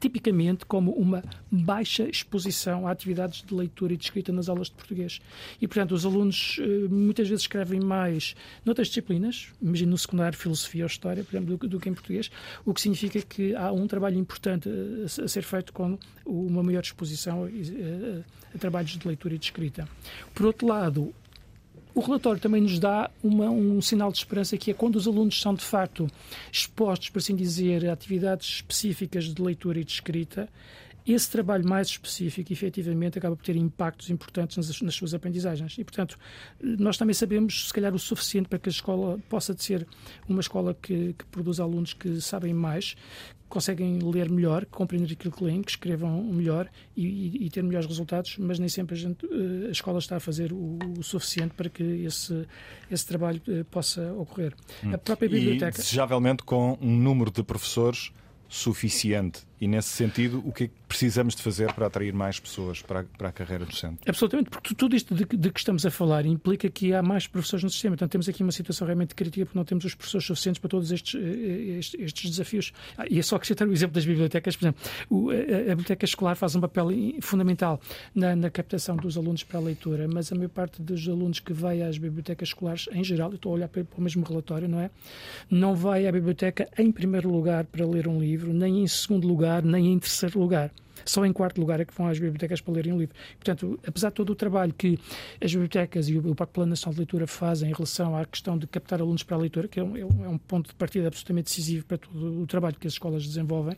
tipicamente como uma baixa exposição a atividades de leitura e de escrita nas aulas de português. E, portanto, os alunos eh, muitas vezes escrevem mais noutras disciplinas, imagino no secundário, filosofia ou história, por exemplo, do, que em português, o que significa que há um trabalho importante a, a ser feito com uma maior exposição a, a trabalhos de leitura e de escrita. Por outro lado, o relatório também nos dá uma, um sinal de esperança que é quando os alunos são de facto expostos, por assim dizer, a atividades específicas de leitura e de escrita, esse trabalho mais específico, efetivamente, acaba por ter impactos importantes nas, nas, suas aprendizagens. E, portanto, nós também sabemos, se calhar, o suficiente para que a escola possa ser uma escola que, que produz alunos que sabem mais, conseguem ler melhor, compreender aquilo que leem, que escrevam melhor e, e, e ter melhores resultados, mas nem sempre a, gente, eh, a escola está a fazer o, o, suficiente para que esse, esse trabalho eh, possa ocorrer. Hum. A própria biblioteca. E, desejavelmente, com um número de professores suficiente e, nesse sentido, o que é que precisamos de fazer para atrair mais pessoas para a, para a carreira docente? Absolutamente, porque tudo isto de, de, que estamos a falar implica que há mais professores no sistema. Então temos aqui uma situação realmente crítica porque não temos os professores suficientes para todos estes, eh, estes, estes desafios. Ah, e é só acrescentar o exemplo das bibliotecas. Por exemplo, o, a, a, biblioteca escolar faz um papel fundamental na, na, captação dos alunos para a leitura, mas a maior parte dos alunos que vai às bibliotecas escolares, em geral, eu estou a olhar para, para o mesmo relatório, não é? Não vai à biblioteca em primeiro lugar para ler um livro, nem em segundo lugar lugar, nem em terceiro lugar. Só em quarto lugar é que vão às bibliotecas para lerem um livro. Portanto, apesar de todo o trabalho que as bibliotecas e o Parque Plano Nacional de Leitura fazem em relação à questão de captar alunos para a leitura, que é um, é um é ponto de partida absolutamente decisivo para todo o trabalho que as escolas desenvolvem,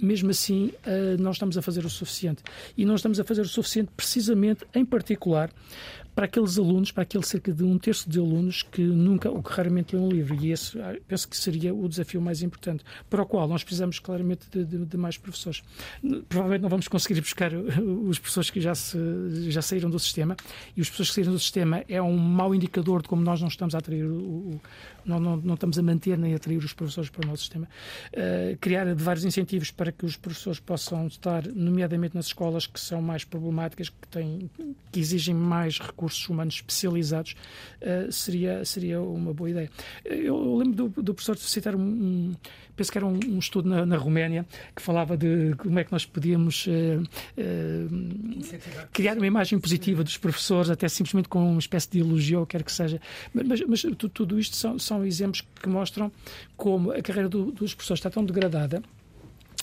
mesmo assim, uh, não estamos a fazer o suficiente. E não estamos a fazer o suficiente precisamente, em particular, para aqueles alunos, para aquele cerca de um terço de alunos que nunca ou que raramente lêem um livro. E esse ah, penso que seria o desafio mais importante, para o qual nós precisamos claramente de, de, de mais professores. Provavelmente não vamos conseguir buscar os professores que já, se, já saíram do sistema, e os professores que saíram do sistema é um mau indicador de como nós não estamos a atrair o, não, não, não, estamos a manter nem a atrair os professores para o nosso sistema. Uh, criar vários incentivos para que os professores possam estar, nomeadamente nas escolas que são mais problemáticas, que, têm, que exigem mais recursos humanos especializados, uh, seria, seria uma boa ideia. Eu, eu lembro do, do professor citar um, um penso que era um, um estudo na, na, Roménia que falava de como é que nós podíamos uh, uh, criar uma imagem positiva dos professores, até simplesmente com uma espécie de elogio, ou quer que seja. Mas, mas tudo, tudo isto são, são, exemplos que mostram como a carreira do, dos professores está tão degradada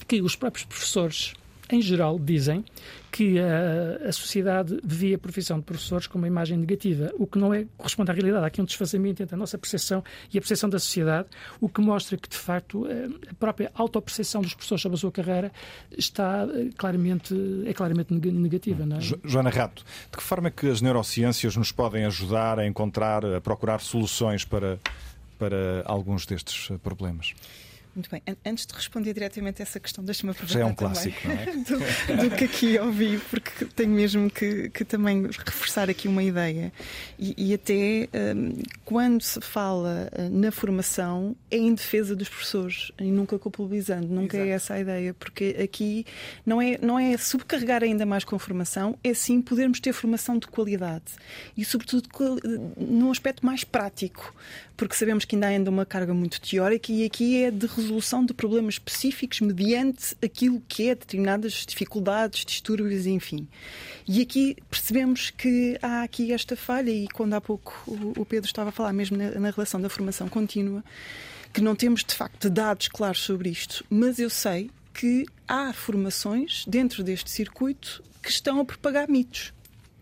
que os próprios professores em geral, dizem que a, a, sociedade vê a profissão de professores como uma imagem negativa, o que não é, corresponde à realidade. Há aqui um desfazamento entre a nossa percepção e a percepção da sociedade, o que mostra que, de facto, a própria autopercepção dos professores sobre a sua carreira está eh, claramente, é claramente negativa. Não é? Joana Rato, de que forma é que as neurociências nos podem ajudar a encontrar, a procurar soluções para, para alguns destes problemas? Muito bem. Antes de responder diretamente a essa questão, deixa-me aproveitar. Já é um clássico, não é? do, do, que aqui ouvi, porque tenho mesmo que, que também reforçar aqui uma ideia. E, e até um, quando se fala uh, na formação, é em defesa dos professores e nunca culpabilizando. Nunca é Exato. é essa a ideia, porque aqui não é, não é subcarregar ainda mais com formação, é sim podermos ter formação de qualidade e, sobretudo, num aspecto mais prático, porque sabemos que ainda há ainda uma carga muito teórica e aqui é de resolução de problemas específicos mediante aquilo que é determinadas dificuldades, distúrbios, enfim. E aqui percebemos que há aqui esta falha, e quando há pouco o Pedro estava a falar mesmo na, na relação da formação contínua, que não temos de facto dados claros sobre isto, mas eu sei que há formações dentro deste circuito que estão a propagar mitos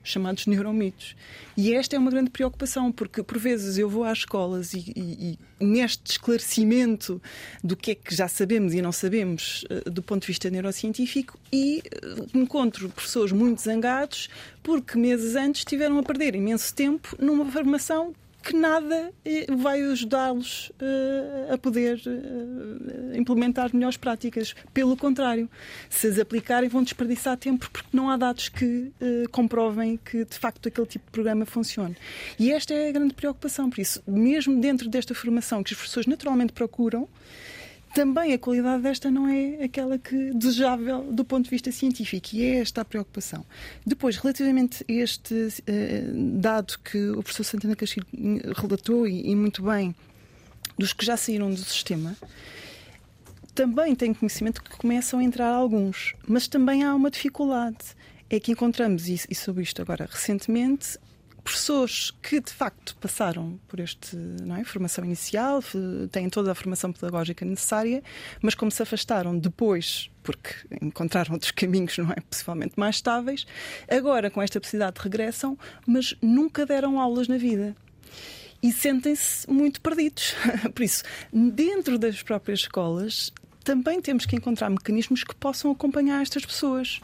chamados neuromitos. E esta é uma grande preocupação, porque por vezes eu vou às escolas e, e, e neste esclarecimento do que é que já sabemos e não sabemos uh, do ponto de vista neurocientífico e uh, encontro professores muito zangados porque meses antes estiveram a perder imenso tempo numa formação que nada eh, vai ajudá-los uh, a poder uh, implementar melhores práticas. Pelo contrário, se as aplicarem, vão desperdiçar tempo porque não há dados que uh, comprovem que de facto aquele tipo de programa funcione. E esta é a grande preocupação. Por isso, mesmo dentro desta formação que as pessoas naturalmente procuram, também a qualidade desta não é aquela que desejável do ponto de vista científico e é esta a preocupação. Depois, relativamente a este uh, dado que o professor Santana Castilho relatou e, e muito bem dos que já saíram do sistema, também tenho conhecimento que começam a entrar alguns, mas também há uma dificuldade. É que encontramos, e, e sobre isto agora recentemente, professores que de facto passaram por este não é, formação inicial, têm toda a formação pedagógica necessária, mas como se afastaram depois porque encontraram outros caminhos, não é? Possivelmente mais estáveis. Agora, com esta possibilidade de regressam, mas nunca deram aulas na vida. e sentem-se muito perdidos. Por isso, dentro das próprias escolas, também temos que encontrar mecanismos que possam acompanhar estas pessoas.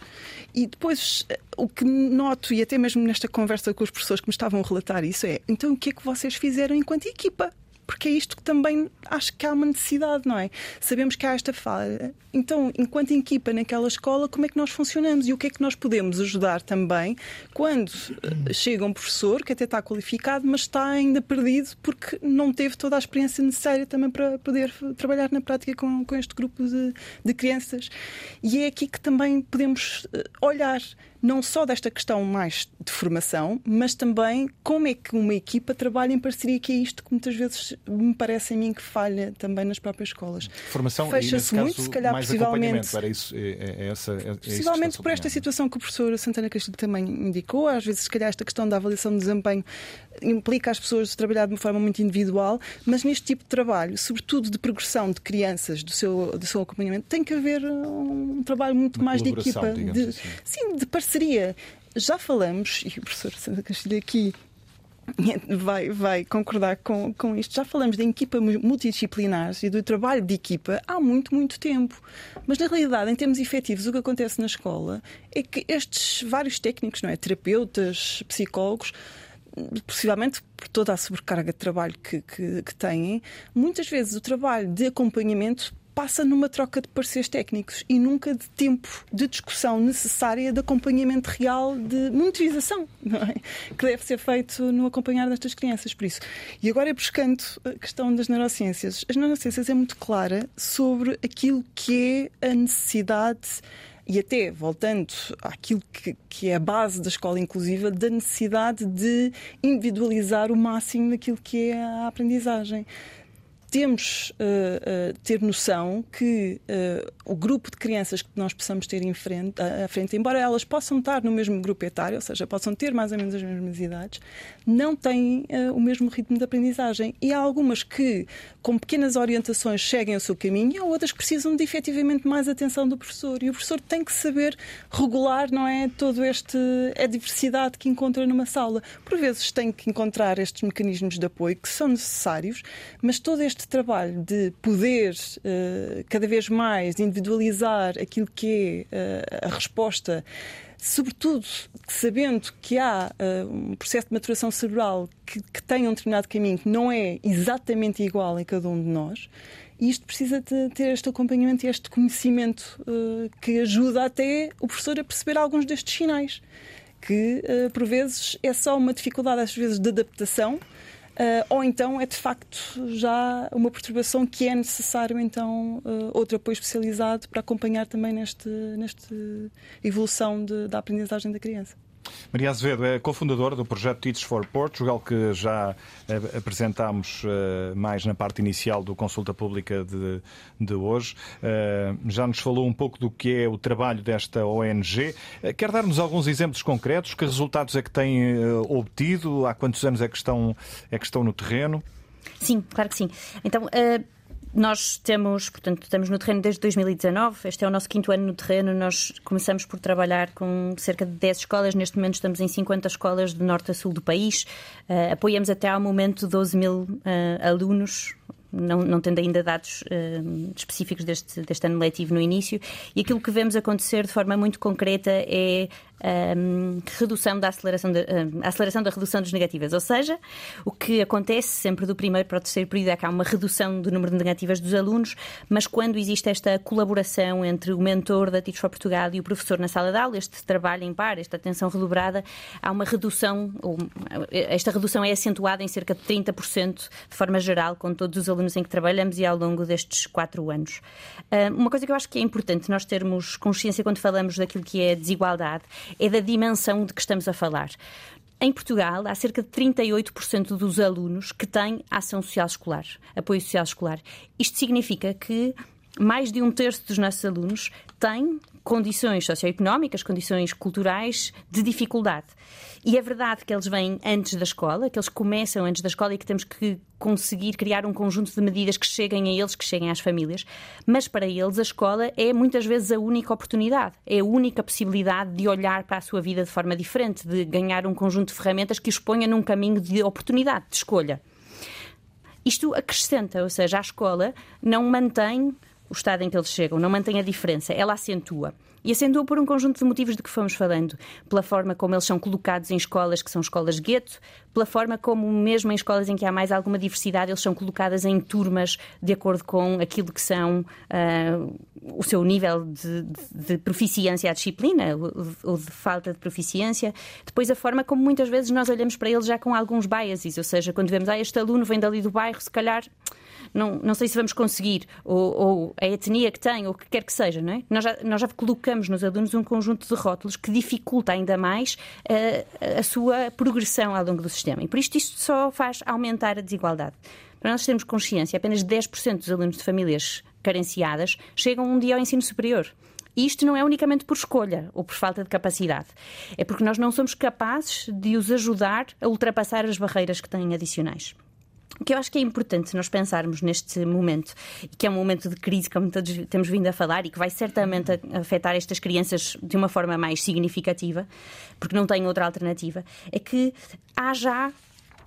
E depois, o que noto, e até mesmo nesta conversa com os professores que me estavam a relatar isso, é então o que é que vocês fizeram enquanto equipa? Porque é isto que também acho que há uma necessidade, não é? Sabemos que há esta falha. Então, enquanto equipa naquela escola, como é que nós funcionamos e o que é que nós podemos ajudar também quando eh, chega um professor que até está qualificado, mas está ainda perdido porque não teve toda a experiência necessária também para poder trabalhar na prática com, com este grupo de, de crianças. E é aqui que também podemos eh, olhar não só desta questão mais de formação, mas também como é que uma equipa trabalha em parceria, que é isto que muitas vezes me parece a mim que falha também nas próprias escolas. Formação Fecha-se muito, se calhar, possivelmente. Era isso, é, é essa, é, possivelmente por esta situação que o professor Santana Castilho também indicou, às vezes, se calhar, esta questão da avaliação de desempenho implica as pessoas trabalhar de uma forma muito individual, mas neste tipo de trabalho, sobretudo de progressão de crianças, do seu, do seu acompanhamento, tem que haver um trabalho muito uma mais de equipa, de, assim. sim, de parceria. Já falamos, e o professor Santa Castilho aqui vai, vai concordar com, com isto. Já falamos de equipa multidisciplinares e do trabalho de equipa há muito, muito tempo. Mas, na realidade, em termos efetivos, o que acontece na escola é que estes vários técnicos, não é? terapeutas, psicólogos, possivelmente por toda a sobrecarga de trabalho que, que, que têm, muitas vezes o trabalho de acompanhamento passa numa troca de pareceres técnicos e nunca de tempo de discussão necessária de acompanhamento real de monitorização, é? que deve ser feito no acompanhar destas crianças. Por isso. E agora, buscando a questão das neurociências, as neurociências é muito clara sobre aquilo que é a necessidade e até voltando àquilo que, que, é a base da escola inclusiva, da necessidade de individualizar o máximo daquilo que é a aprendizagem temos uh, uh, ter noção que uh, o grupo de crianças que nós possamos ter em frente, à frente, embora elas possam estar no mesmo grupo etário, ou seja, possam ter mais ou menos as mesmas idades, não têm o mesmo ritmo de aprendizagem. E há algumas que, com pequenas orientações, seguem o seu caminho, e há outras que precisam de efetivamente mais atenção do professor. E o professor tem que saber regular, não é? Todo este a diversidade que encontra numa sala. Por vezes tem que encontrar estes mecanismos de apoio que são necessários, mas todo este este trabalho de poder uh, cada vez mais individualizar aquilo que é uh, a resposta, sobretudo sabendo que há uh, um processo de maturação cerebral que, que, tem um determinado caminho que não é exatamente igual em cada um de nós. E isto precisa de ter este acompanhamento e este conhecimento que ajuda até o professor a perceber alguns destes sinais que por vezes é só uma dificuldade às vezes de adaptação Uh, ou então é de facto já uma perturbação que é necessário então uh, outro apoio especializado para acompanhar também neste, neste evolução de, da aprendizagem da criança. Maria Azevedo é cofundadora do projeto Teach for Portugal, que já eh, apresentámos eh, mais na parte inicial do Consulta Pública de, de hoje. Eh, já nos falou um pouco do que é o trabalho desta ONG. Quer dar-nos alguns exemplos concretos? Que resultados é que tem obtido? Há quantos anos é que estão, é que estão no terreno? Sim, claro que sim. Então, nós temos, portanto, estamos no terreno desde 2019, este é o nosso quinto ano no terreno. Nós começamos por trabalhar com cerca de 10 escolas, neste momento estamos em 50 escolas de norte a sul do país. Uh, apoiamos até ao momento 12 mil uh, alunos não, não tendo ainda dados uh, específicos deste, deste ano letivo no início, e aquilo que vemos acontecer de forma muito concreta é um, redução da aceleração, de, um, aceleração da redução dos negativas. Ou seja, o que acontece sempre do primeiro para o terceiro período é que há uma redução do número de negativas dos alunos, mas quando existe esta colaboração entre o mentor da Teach for Portugal e o professor na sala de aula, este trabalho em par, esta atenção redobrada, há uma redução, esta redução é acentuada em cerca de 30% de forma geral com todos os alunos em que trabalhamos e ao longo destes quatro anos. Uma coisa que eu acho que é importante nós termos consciência quando falamos daquilo que é desigualdade é da dimensão de que estamos a falar. Em Portugal, há cerca de 38% dos alunos que têm ação social escolar, apoio social escolar. Isto significa que mais de um terço dos nossos alunos têm condições socioeconómicas, condições culturais de dificuldade. E é verdade que eles vêm antes da escola, que eles começam antes da escola e que temos que conseguir criar um conjunto de medidas que cheguem a eles, que cheguem às famílias. Mas para eles a escola é muitas vezes a única oportunidade, é a única possibilidade de olhar para a sua vida de forma diferente, de ganhar um conjunto de ferramentas que os ponha num caminho de oportunidade, de escolha. Isto acrescenta, ou seja, a escola não mantém estado em que eles chegam, não mantém a diferença, ela acentua. E acentua por um conjunto de motivos de que fomos falando. Pela forma como eles são colocados em escolas que são escolas gueto, pela forma como, mesmo em escolas em que há mais alguma diversidade, eles são colocadas em turmas de acordo com aquilo que são uh, o seu nível de, de, de proficiência à disciplina ou de falta de proficiência. Depois, a forma como muitas vezes nós olhamos para eles já com alguns biases, ou seja, quando vemos, ah, este aluno vem dali do bairro, se calhar não, não sei se vamos conseguir, ou, ou, a etnia que tem, ou o que quer que seja, não é? Nós já, nós já colocamos nos alunos um conjunto de rótulos que dificulta ainda mais a, a sua progressão ao longo do sistema. E por isto isto só faz aumentar a desigualdade. Para nós termos consciência, apenas 10% dos alunos de famílias carenciadas chegam um dia ao ensino superior. E isto não é unicamente por escolha ou por falta de capacidade. É porque nós não somos capazes de os ajudar a ultrapassar as barreiras que têm adicionais. O que eu acho que é importante nós pensarmos neste momento, que é um momento de crise, como todos temos vindo a falar, e que vai certamente afetar estas crianças de uma forma mais significativa, porque não têm outra alternativa, é que há já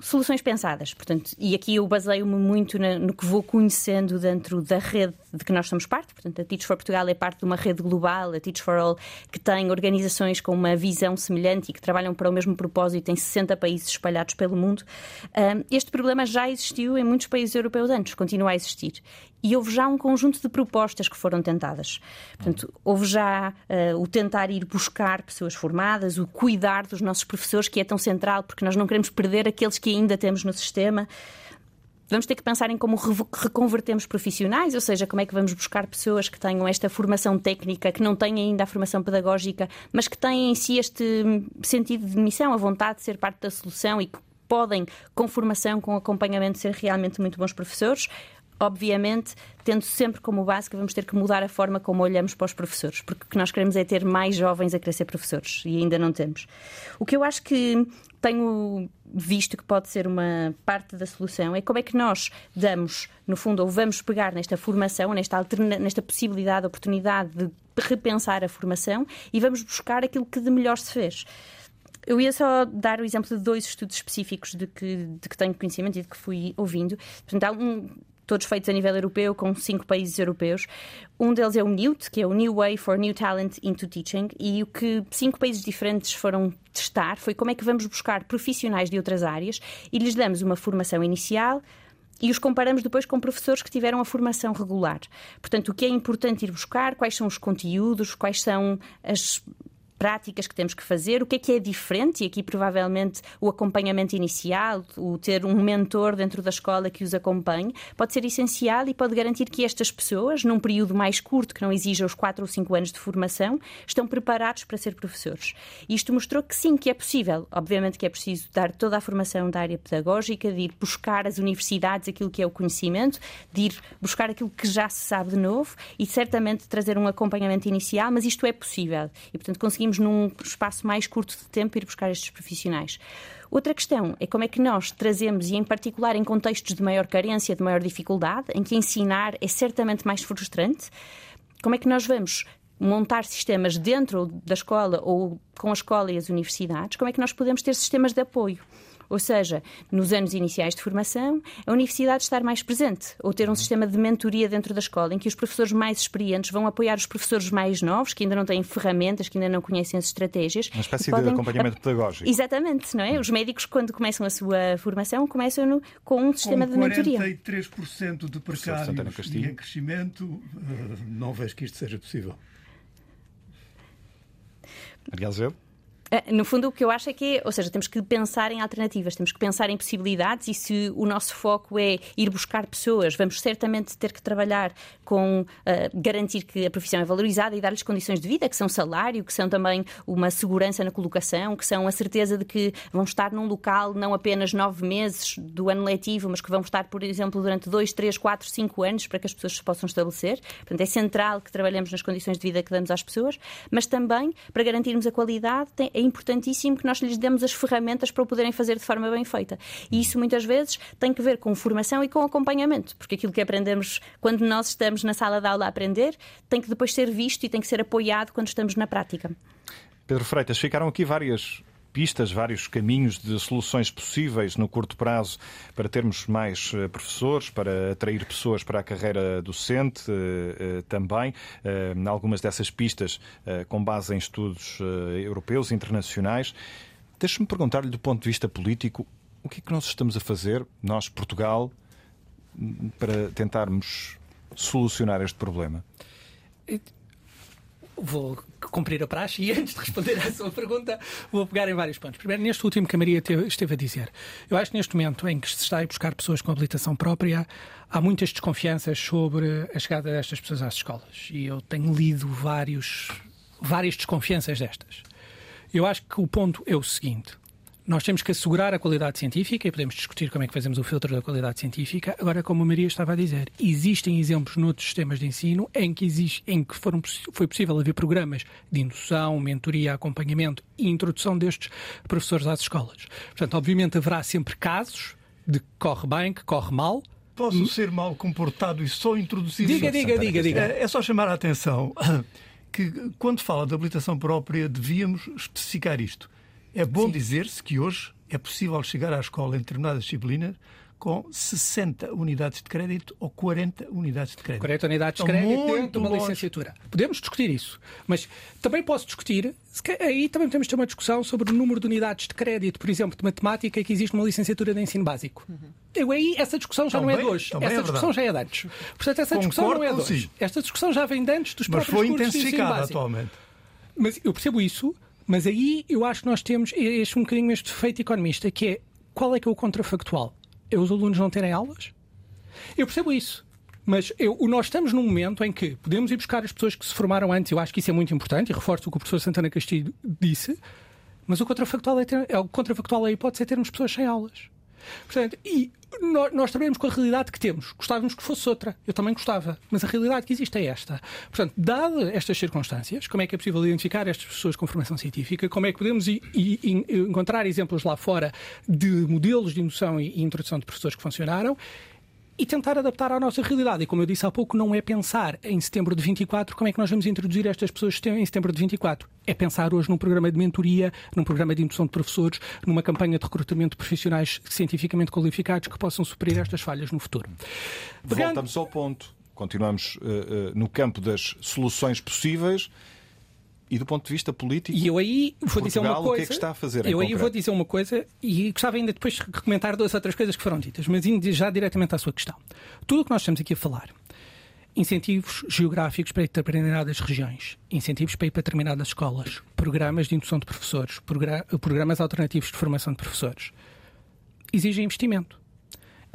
soluções pensadas. Portanto, e aqui eu baseio-me muito no que vou conhecendo dentro da rede de que nós somos parte. Portanto, a Teach for Portugal é parte de uma rede global, a Teach for All, que tem organizações com uma visão semelhante e que trabalham para o mesmo propósito em 60 países espalhados pelo mundo. Este problema já existiu em muitos países europeus antes, continua a existir e houve já um conjunto de propostas que foram tentadas. Portanto, houve já uh, o tentar ir buscar pessoas formadas, o cuidar dos nossos professores, que é tão central, porque nós não queremos perder aqueles que ainda temos no sistema. Vamos ter que pensar em como reconvertemos profissionais, ou seja, como é que vamos buscar pessoas que tenham esta formação técnica, que não têm ainda a formação pedagógica, mas que têm em si este sentido de missão, a vontade de ser parte da solução e que podem, com formação, com acompanhamento, ser realmente muito bons professores obviamente, tendo sempre como base que vamos ter que mudar a forma como olhamos para os professores, porque o que nós queremos é ter mais jovens a querer ser professores e ainda não temos. O que eu acho que tenho visto que pode ser uma parte da solução é como é que nós damos, no fundo, ou vamos pegar nesta formação, nesta, nesta possibilidade, oportunidade de repensar a formação e vamos buscar aquilo que de melhor se fez. Eu ia só dar o exemplo de dois estudos específicos de que, de que tenho conhecimento e de que fui ouvindo. Portanto, há um, todos feitos a nível europeu, com cinco países europeus. Um deles é o NEWT, que é o New Way for New Talent into Teaching, e o que cinco países diferentes foram testar foi como é que vamos buscar profissionais de outras áreas e lhes damos uma formação inicial, e os comparamos depois com professores que tiveram a formação regular. Portanto, o que é importante ir buscar, quais são os conteúdos, quais são as práticas que temos que fazer, o que é que é diferente, e aqui provavelmente o acompanhamento inicial, o ter um mentor dentro da escola que os acompanhe, pode ser essencial e pode garantir que estas pessoas, num período mais curto, que não exija os 4 ou 5 anos de formação, estão preparados para ser professores. Isto mostrou que sim, que é possível. Obviamente que é preciso dar toda a formação da área pedagógica, de ir buscar as universidades aquilo que é o conhecimento, de ir buscar aquilo que já se sabe de novo e certamente trazer um acompanhamento inicial, mas isto é possível. E, portanto, conseguimos conseguimos, num espaço mais curto de tempo, ir buscar estes profissionais. Outra questão é como é que nós trazemos, e em particular em contextos de maior carência, de maior dificuldade, em que ensinar é certamente mais frustrante, como é que nós vamos montar sistemas dentro da escola ou com a escola e as universidades, como é que nós podemos ter sistemas de apoio? Ou seja, nos anos iniciais de formação, a universidade estar mais presente, ou ter um uhum. sistema de mentoria dentro da escola, em que os professores mais experientes vão apoiar os professores mais novos, que ainda não têm ferramentas, que ainda não conhecem as estratégias. Uma espécie podem... de acompanhamento pedagógico. Exatamente, não é? Os médicos, quando começam a sua formação, começam no, com um sistema com de mentoria. 43% de precários e em crescimento, eh, não vejo que isto seja possível. Ariel Zé? Eh, no fundo, o que eu acho é que, é, ou seja, temos que pensar em alternativas, temos que pensar em possibilidades e se o nosso foco é ir buscar pessoas, vamos certamente ter que trabalhar com uh, garantir que a profissão é valorizada e dar-lhes condições de vida, que são salário, que são também uma segurança na colocação, que são a certeza de que vão estar num local não apenas nove meses do ano letivo, mas que vão estar, por exemplo, durante dois, três, quatro, cinco anos para que as pessoas se possam estabelecer. Portanto, é central que trabalhemos nas condições de vida que damos às pessoas, mas também para garantirmos a qualidade é importantíssimo que nós lhes demos as ferramentas para o poderem fazer de forma bem feita. E isso muitas vezes tem que ver com formação e com acompanhamento, porque aquilo que aprendemos quando nós estamos na sala de aula a aprender tem que depois ser visto e tem que ser apoiado quando estamos na prática. Pedro Freitas, ficaram aqui várias pistas, vários caminhos de soluções possíveis no curto prazo para termos mais eh, professores, para atrair pessoas para a carreira docente eh, eh, também. Algumas dessas pistas com base em estudos europeus, internacionais. Deixe-me perguntar-lhe, do ponto de vista político, o que é que nós estamos a fazer, nós, Portugal, para tentarmos solucionar este problema? Vou cumprir a praxe e antes de responder à sua pergunta, vou pegar em vários pontos. Primeiro, neste último que a Maria esteve a dizer, eu acho que neste momento em que se está a buscar pessoas com habilitação própria, há muitas desconfianças sobre a chegada destas pessoas às escolas. E eu tenho lido vários, várias desconfianças destas. Eu acho que o ponto é o seguinte: nós temos que assegurar a qualidade científica e podemos discutir como é que fazemos o filtro da qualidade científica. Agora, como a Maria estava a dizer, existem exemplos noutros sistemas de ensino em que, existe, em que foram, foi possível haver programas de indução, mentoria, acompanhamento e introdução destes professores às escolas. Portanto, obviamente haverá sempre casos de que corre bem, que corre mal, Posso hum? ser mal comportado e só introduzir Diga, diga, diga, diga. É, é só chamar a atenção que, quando fala de habilitação própria, devíamos especificar isto. É bom dizer-se que hoje é possível chegar à escola em determinadas disciplinas com 60 unidades de crédito ou 40 unidades de crédito. 40 unidades de crédito dentro de uma longe. licenciatura. Podemos discutir isso, mas também posso discutir, aí também temos de ter uma discussão sobre o número de unidades de crédito, por exemplo, de matemática que existe numa licenciatura de ensino básico. Uhum. Eu aí, essa discussão já também, não é de hoje. Essa é discussão já é de antes. Portanto, essa Concordo discussão não é de hoje. Esta discussão já vem de antes dos mas próprios foi intensificada atualmente. Mas eu percebo isso, mas aí eu acho que nós temos este um bocadinho este defeito economista, que é qual é que é o contrafactual? É os alunos não terem aulas? Eu percebo isso. Mas eu, nós estamos num momento em que podemos ir buscar as pessoas que se formaram antes, eu acho que isso é muito importante, e reforço o que o professor Santana Castilho disse, mas o contrafactual, é ter, é, o contrafactual aí pode ser termos pessoas sem aulas. Portanto, e nós, nós trabalhamos com a realidade que temos. Gostávamos que fosse outra. Eu também gostava. Mas a realidade que existe é esta. Portanto, dadas estas circunstâncias, como é que é possível identificar estas pessoas com formação científica? Como é que podemos i, i, encontrar exemplos lá fora de modelos de indução e introdução de professores que funcionaram? E tentar adaptar à nossa realidade. E como eu disse há pouco, não é pensar em setembro de 24 como é que nós vamos introduzir estas pessoas em setembro de 24. É pensar hoje num programa de mentoria, num programa de indução de professores, numa campanha de recrutamento de profissionais cientificamente qualificados que possam suprir estas falhas no futuro. Voltamos ao ponto. Continuamos uh, uh, no campo das soluções possíveis e do ponto de vista político. E eu aí vou dizer uma coisa. O que é que está a fazer? Eu aí vou dizer uma coisa e gostava ainda depois de comentar duas outras coisas que foram ditas, mas indo já diretamente à sua questão. Tudo o que nós estamos aqui a falar, incentivos geográficos para ir para determinadas regiões, incentivos para ir para determinadas escolas, programas de indução de professores, programas alternativos de formação de professores, exigem investimento.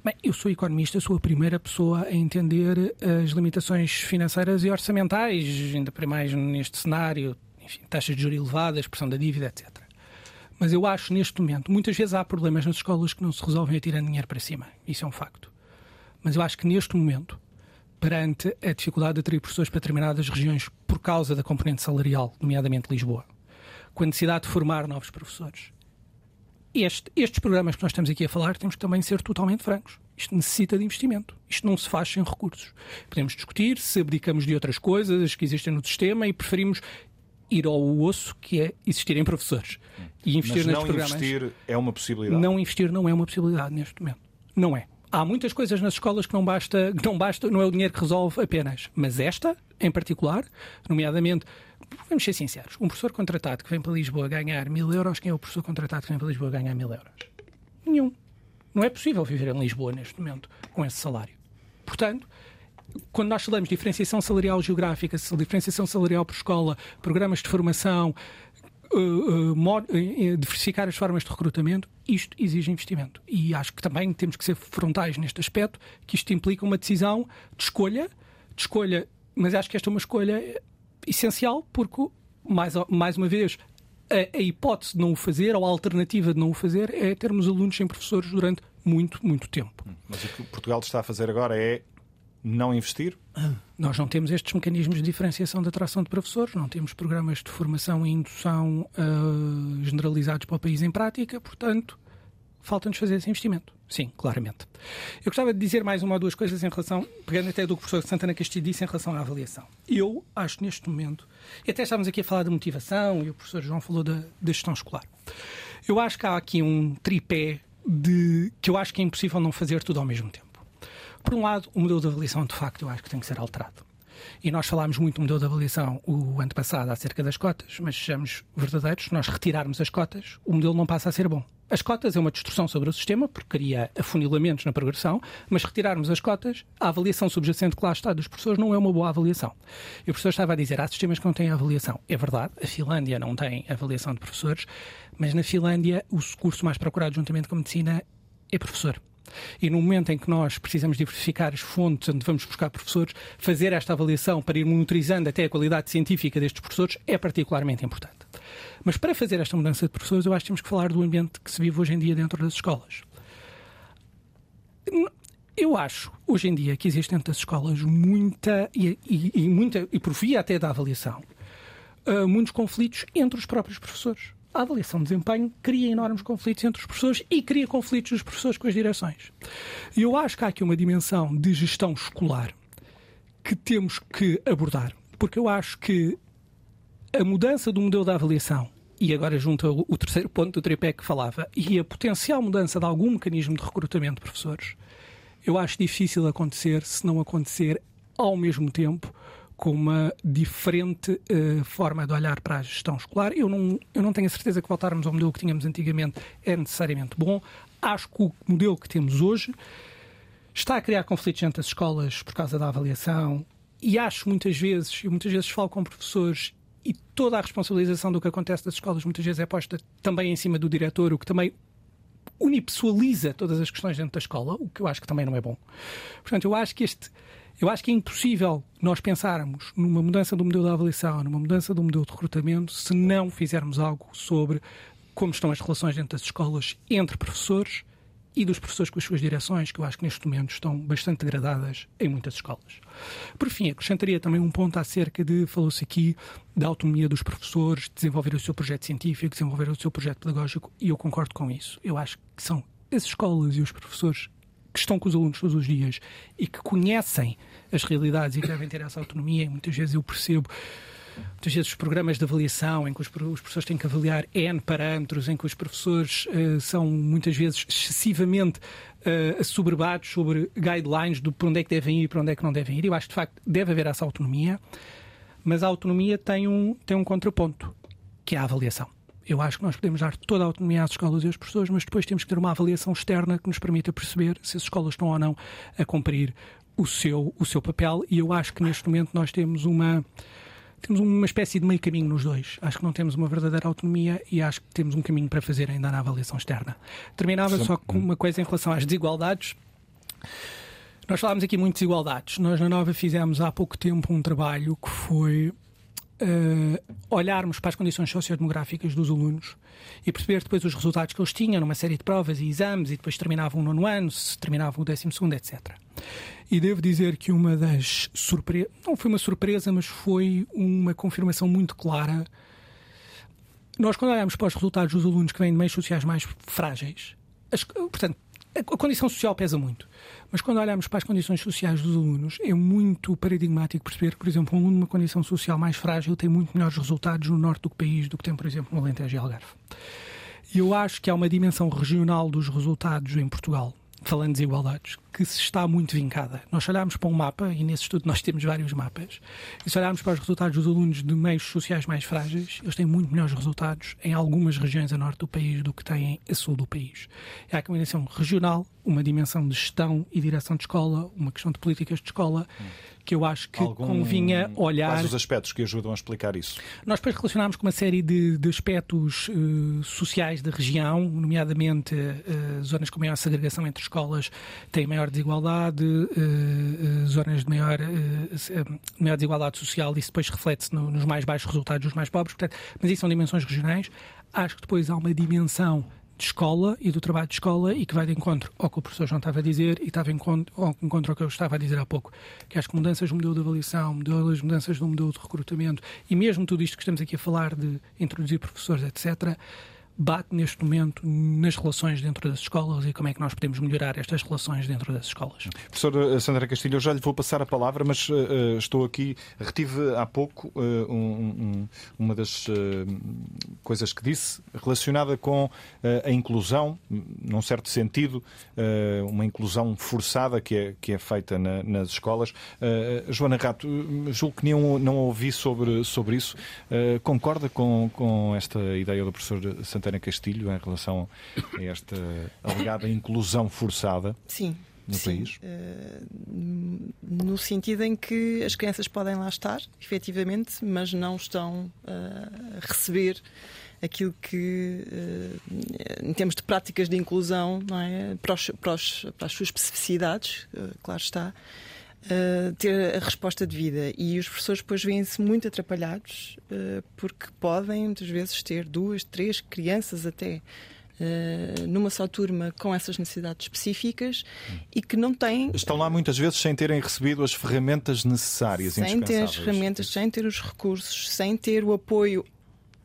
Bem, eu sou economista, sou a primeira pessoa a entender as limitações financeiras e orçamentais, ainda para mais neste cenário, enfim, taxas de juros elevadas, pressão da dívida, etc. Mas eu acho, neste momento, muitas vezes há problemas nas escolas que não se resolvem atirando dinheiro para cima. Isso é um facto. Mas eu acho que, neste momento, perante a dificuldade de atrair professores para determinadas regiões por causa da componente salarial, nomeadamente Lisboa, com a necessidade de formar novos professores, este, estes programas que nós estamos aqui a falar temos que também ser totalmente francos. Isto necessita de investimento. Isto não se faz sem recursos. Podemos discutir se abdicamos de outras coisas que existem no sistema e preferimos ir ao osso, que é existir em professores. E investir Mas não investir é uma possibilidade? Não investir não é uma possibilidade neste momento. Não é. Há muitas coisas nas escolas que não basta, que não basta, não é o dinheiro que resolve apenas. Mas esta, em particular, nomeadamente vamos ser sinceros, um professor contratado que vem para Lisboa ganhar mil euros, quem é o professor contratado que vem para Lisboa ganhar mil euros? Nenhum. Não é possível viver em Lisboa neste momento com esse salário. Portanto, quando nós falamos de diferenciação salarial geográfica, diferenciação salarial por escola, programas de formação, uh, uh, diversificar as formas de recrutamento, isto exige investimento. E acho que também temos que ser frontais neste aspecto, que isto implica uma decisão de escolha, de escolha, mas acho que esta é uma escolha essencial, porque, mais, mais uma vez, a, a hipótese de não o fazer, ou a alternativa de não o fazer, é termos alunos sem professores durante muito, muito tempo. Mas o que Portugal está a fazer agora é não investir? Nós não temos estes mecanismos de diferenciação de atração de professores, não temos programas de formação e indução uh, generalizados para o país em prática, portanto, falta-nos fazer esse investimento. Sim, claramente. Eu gostava de dizer mais uma ou duas coisas em relação, pegando até do que o professor Santana Castilho disse em relação à avaliação. Eu acho neste momento, e até estávamos aqui a falar de motivação, e o professor João falou da, da gestão escolar. Eu acho que há aqui um tripé de que eu acho que é impossível não fazer tudo ao mesmo tempo. Por um lado, o modelo de avaliação, de facto, eu acho que tem que ser alterado. E nós falámos muito do modelo de avaliação o ano passado acerca das cotas, mas sejamos verdadeiros, se nós retirarmos as cotas, o modelo não passa a ser bom. As cotas é uma destrução sobre o sistema, porque cria afunilamentos na progressão, mas retirarmos as cotas, a avaliação subjacente que lá está dos professores não é uma boa avaliação. E o professor estava a dizer, há sistemas que não têm avaliação. É verdade, a Finlândia não tem avaliação de professores, mas na Finlândia o curso mais procurado juntamente com a medicina é professor. E no momento em que nós precisamos diversificar as fontes onde vamos buscar professores, fazer esta avaliação para ir monitorizando até a qualidade científica destes professores é particularmente importante. Mas para fazer esta mudança de professores, eu acho que temos que falar do ambiente que se vive hoje em dia dentro das escolas. Eu acho, hoje em dia, que existe dentro das escolas muita, e, e, e muita, e por via até da avaliação, uh, muitos conflitos entre os próprios professores a avaliação de desempenho cria enormes conflitos entre os professores e cria conflitos dos professores com as direções. E eu acho que há aqui uma dimensão de gestão escolar que temos que abordar, porque eu acho que a mudança do modelo da avaliação e agora junto o terceiro ponto do tripé que falava, e a potencial mudança de algum mecanismo de recrutamento de professores, eu acho difícil acontecer se não acontecer ao mesmo tempo com uma diferente uh, forma de olhar para a gestão escolar. Eu não, eu não tenho a certeza que voltarmos ao modelo que tínhamos antigamente é necessariamente bom. Acho que o modelo que temos hoje está a criar conflitos entre as escolas por causa da avaliação e acho muitas vezes, eu muitas vezes falo com professores e toda a responsabilização do que acontece das escolas muitas vezes é posta também em cima do diretor, o que também unipessoaliza todas as questões dentro da escola, o que eu acho que também não é bom. Portanto, eu acho que este eu acho que é impossível nós pensarmos numa mudança do modelo de avaliação, numa mudança do modelo de recrutamento, se não fizermos algo sobre como estão as relações dentro das escolas entre professores e dos professores com as suas direções, que eu acho que neste momento estão bastante degradadas em muitas escolas. Por fim, acrescentaria também um ponto acerca de, falou-se aqui, da autonomia dos professores, desenvolver o seu projeto científico, desenvolver o seu projeto pedagógico, e eu concordo com isso. Eu acho que são as escolas e os professores que estão com os alunos todos os dias e que conhecem as realidades e que devem ter essa autonomia, e muitas vezes eu percebo muitas vezes os programas de avaliação em que os, professores têm que avaliar N parâmetros, em que os professores uh, são muitas vezes excessivamente uh, assoberbados sobre guidelines do para onde é que devem ir e para onde é que não devem ir. Eu acho que de facto deve haver essa autonomia, mas a autonomia tem um, tem um contraponto, que é a avaliação. Eu acho que nós podemos dar toda a autonomia às escolas e aos professores, mas depois temos que ter uma avaliação externa que nos permita perceber se as escolas estão ou não a cumprir o seu, o seu papel. E eu acho que neste momento nós temos uma temos uma espécie de meio caminho nos dois. Acho que não temos uma verdadeira autonomia e acho que temos um caminho para fazer ainda na avaliação externa. Terminava só com uma coisa em relação às desigualdades. Nós falámos aqui muito de desigualdades. Nós na Nova fizemos há pouco tempo um trabalho que foi uh, olharmos para as condições sociodemográficas dos alunos e perceber depois os resultados que eles tinham numa série de provas e exames e depois terminavam o nono ano, se terminavam o décimo segundo, etc. E devo dizer que uma das surpresas, não foi uma surpresa, mas foi uma confirmação muito clara. Nós, quando olhamos para os resultados dos alunos que vêm de meios sociais mais frágeis, as, portanto, a condição social pesa muito. Mas quando olhamos para as condições sociais dos alunos, é muito paradigmático perceber que, por exemplo, um aluno numa condição social mais frágil tem muito melhores resultados no norte do país do que tem, por exemplo, no Alentejo e Algarve. E eu acho que há uma dimensão regional dos resultados em Portugal falando de desigualdades, que se está muito vincada. Nós olhamos para um mapa, e nesse estudo nós temos vários mapas, e se olharmos para os resultados dos alunos de meios sociais mais frágeis, eles têm muito melhores resultados em algumas regiões a norte do país do que têm a sul do país. Há aqui uma dimensão regional, uma dimensão de gestão e direção de escola, uma questão de políticas de escola, que eu acho que Algum... convinha olhar. Quais os aspectos que ajudam a explicar isso? Nós depois relacionámos com uma série de, de aspectos uh, sociais da região, nomeadamente uh, zonas com maior segregação entre escolas têm maior desigualdade, uh, zonas de maior, maior desigualdade social, isso depois reflete-se no, nos mais baixos resultados dos mais pobres. Portanto, mas isso são dimensões regionais. Acho que depois há uma dimensão de escola e do trabalho de escola e que vai de encontro ao que o professor João estava a dizer e estava encontro, ao encontro ao que eu estava a dizer há pouco, que acho que mudanças no modelo de avaliação, as mudanças no modelo de recrutamento e mesmo tudo isto que estamos aqui a falar de introduzir professores, etc., bate neste momento nas relações dentro das escolas e como é que nós podemos melhorar estas relações dentro das escolas. Professora Sandra Castilho, eu já lhe vou passar a palavra, mas uh, estou aqui, retive há pouco uh, um, um, uma das uh, coisas que disse relacionada com a inclusão, num certo sentido, uma inclusão forçada que é, que é feita na, nas escolas. Joana Rato, julgo que não, não ouvi sobre, sobre isso. concorda com, com esta ideia do professor Sandra Santana Castilho em relação a esta alegada inclusão forçada? Sim. No Sim, país? Uh, no sentido em que as crianças podem lá estar, efetivamente, mas não estão uh, a receber aquilo que, uh, em termos de práticas de inclusão, não é? para, os, para, os, para as suas especificidades, claro está, uh, ter a resposta de vida. E os professores depois vêm-se muito atrapalhados uh, porque podem muitas vezes ter duas, três crianças até. Uh, numa só turma com essas necessidades específicas e que não têm. Estão lá muitas vezes sem terem recebido as ferramentas necessárias, sem ter as ferramentas, sem ter os recursos, sem ter o apoio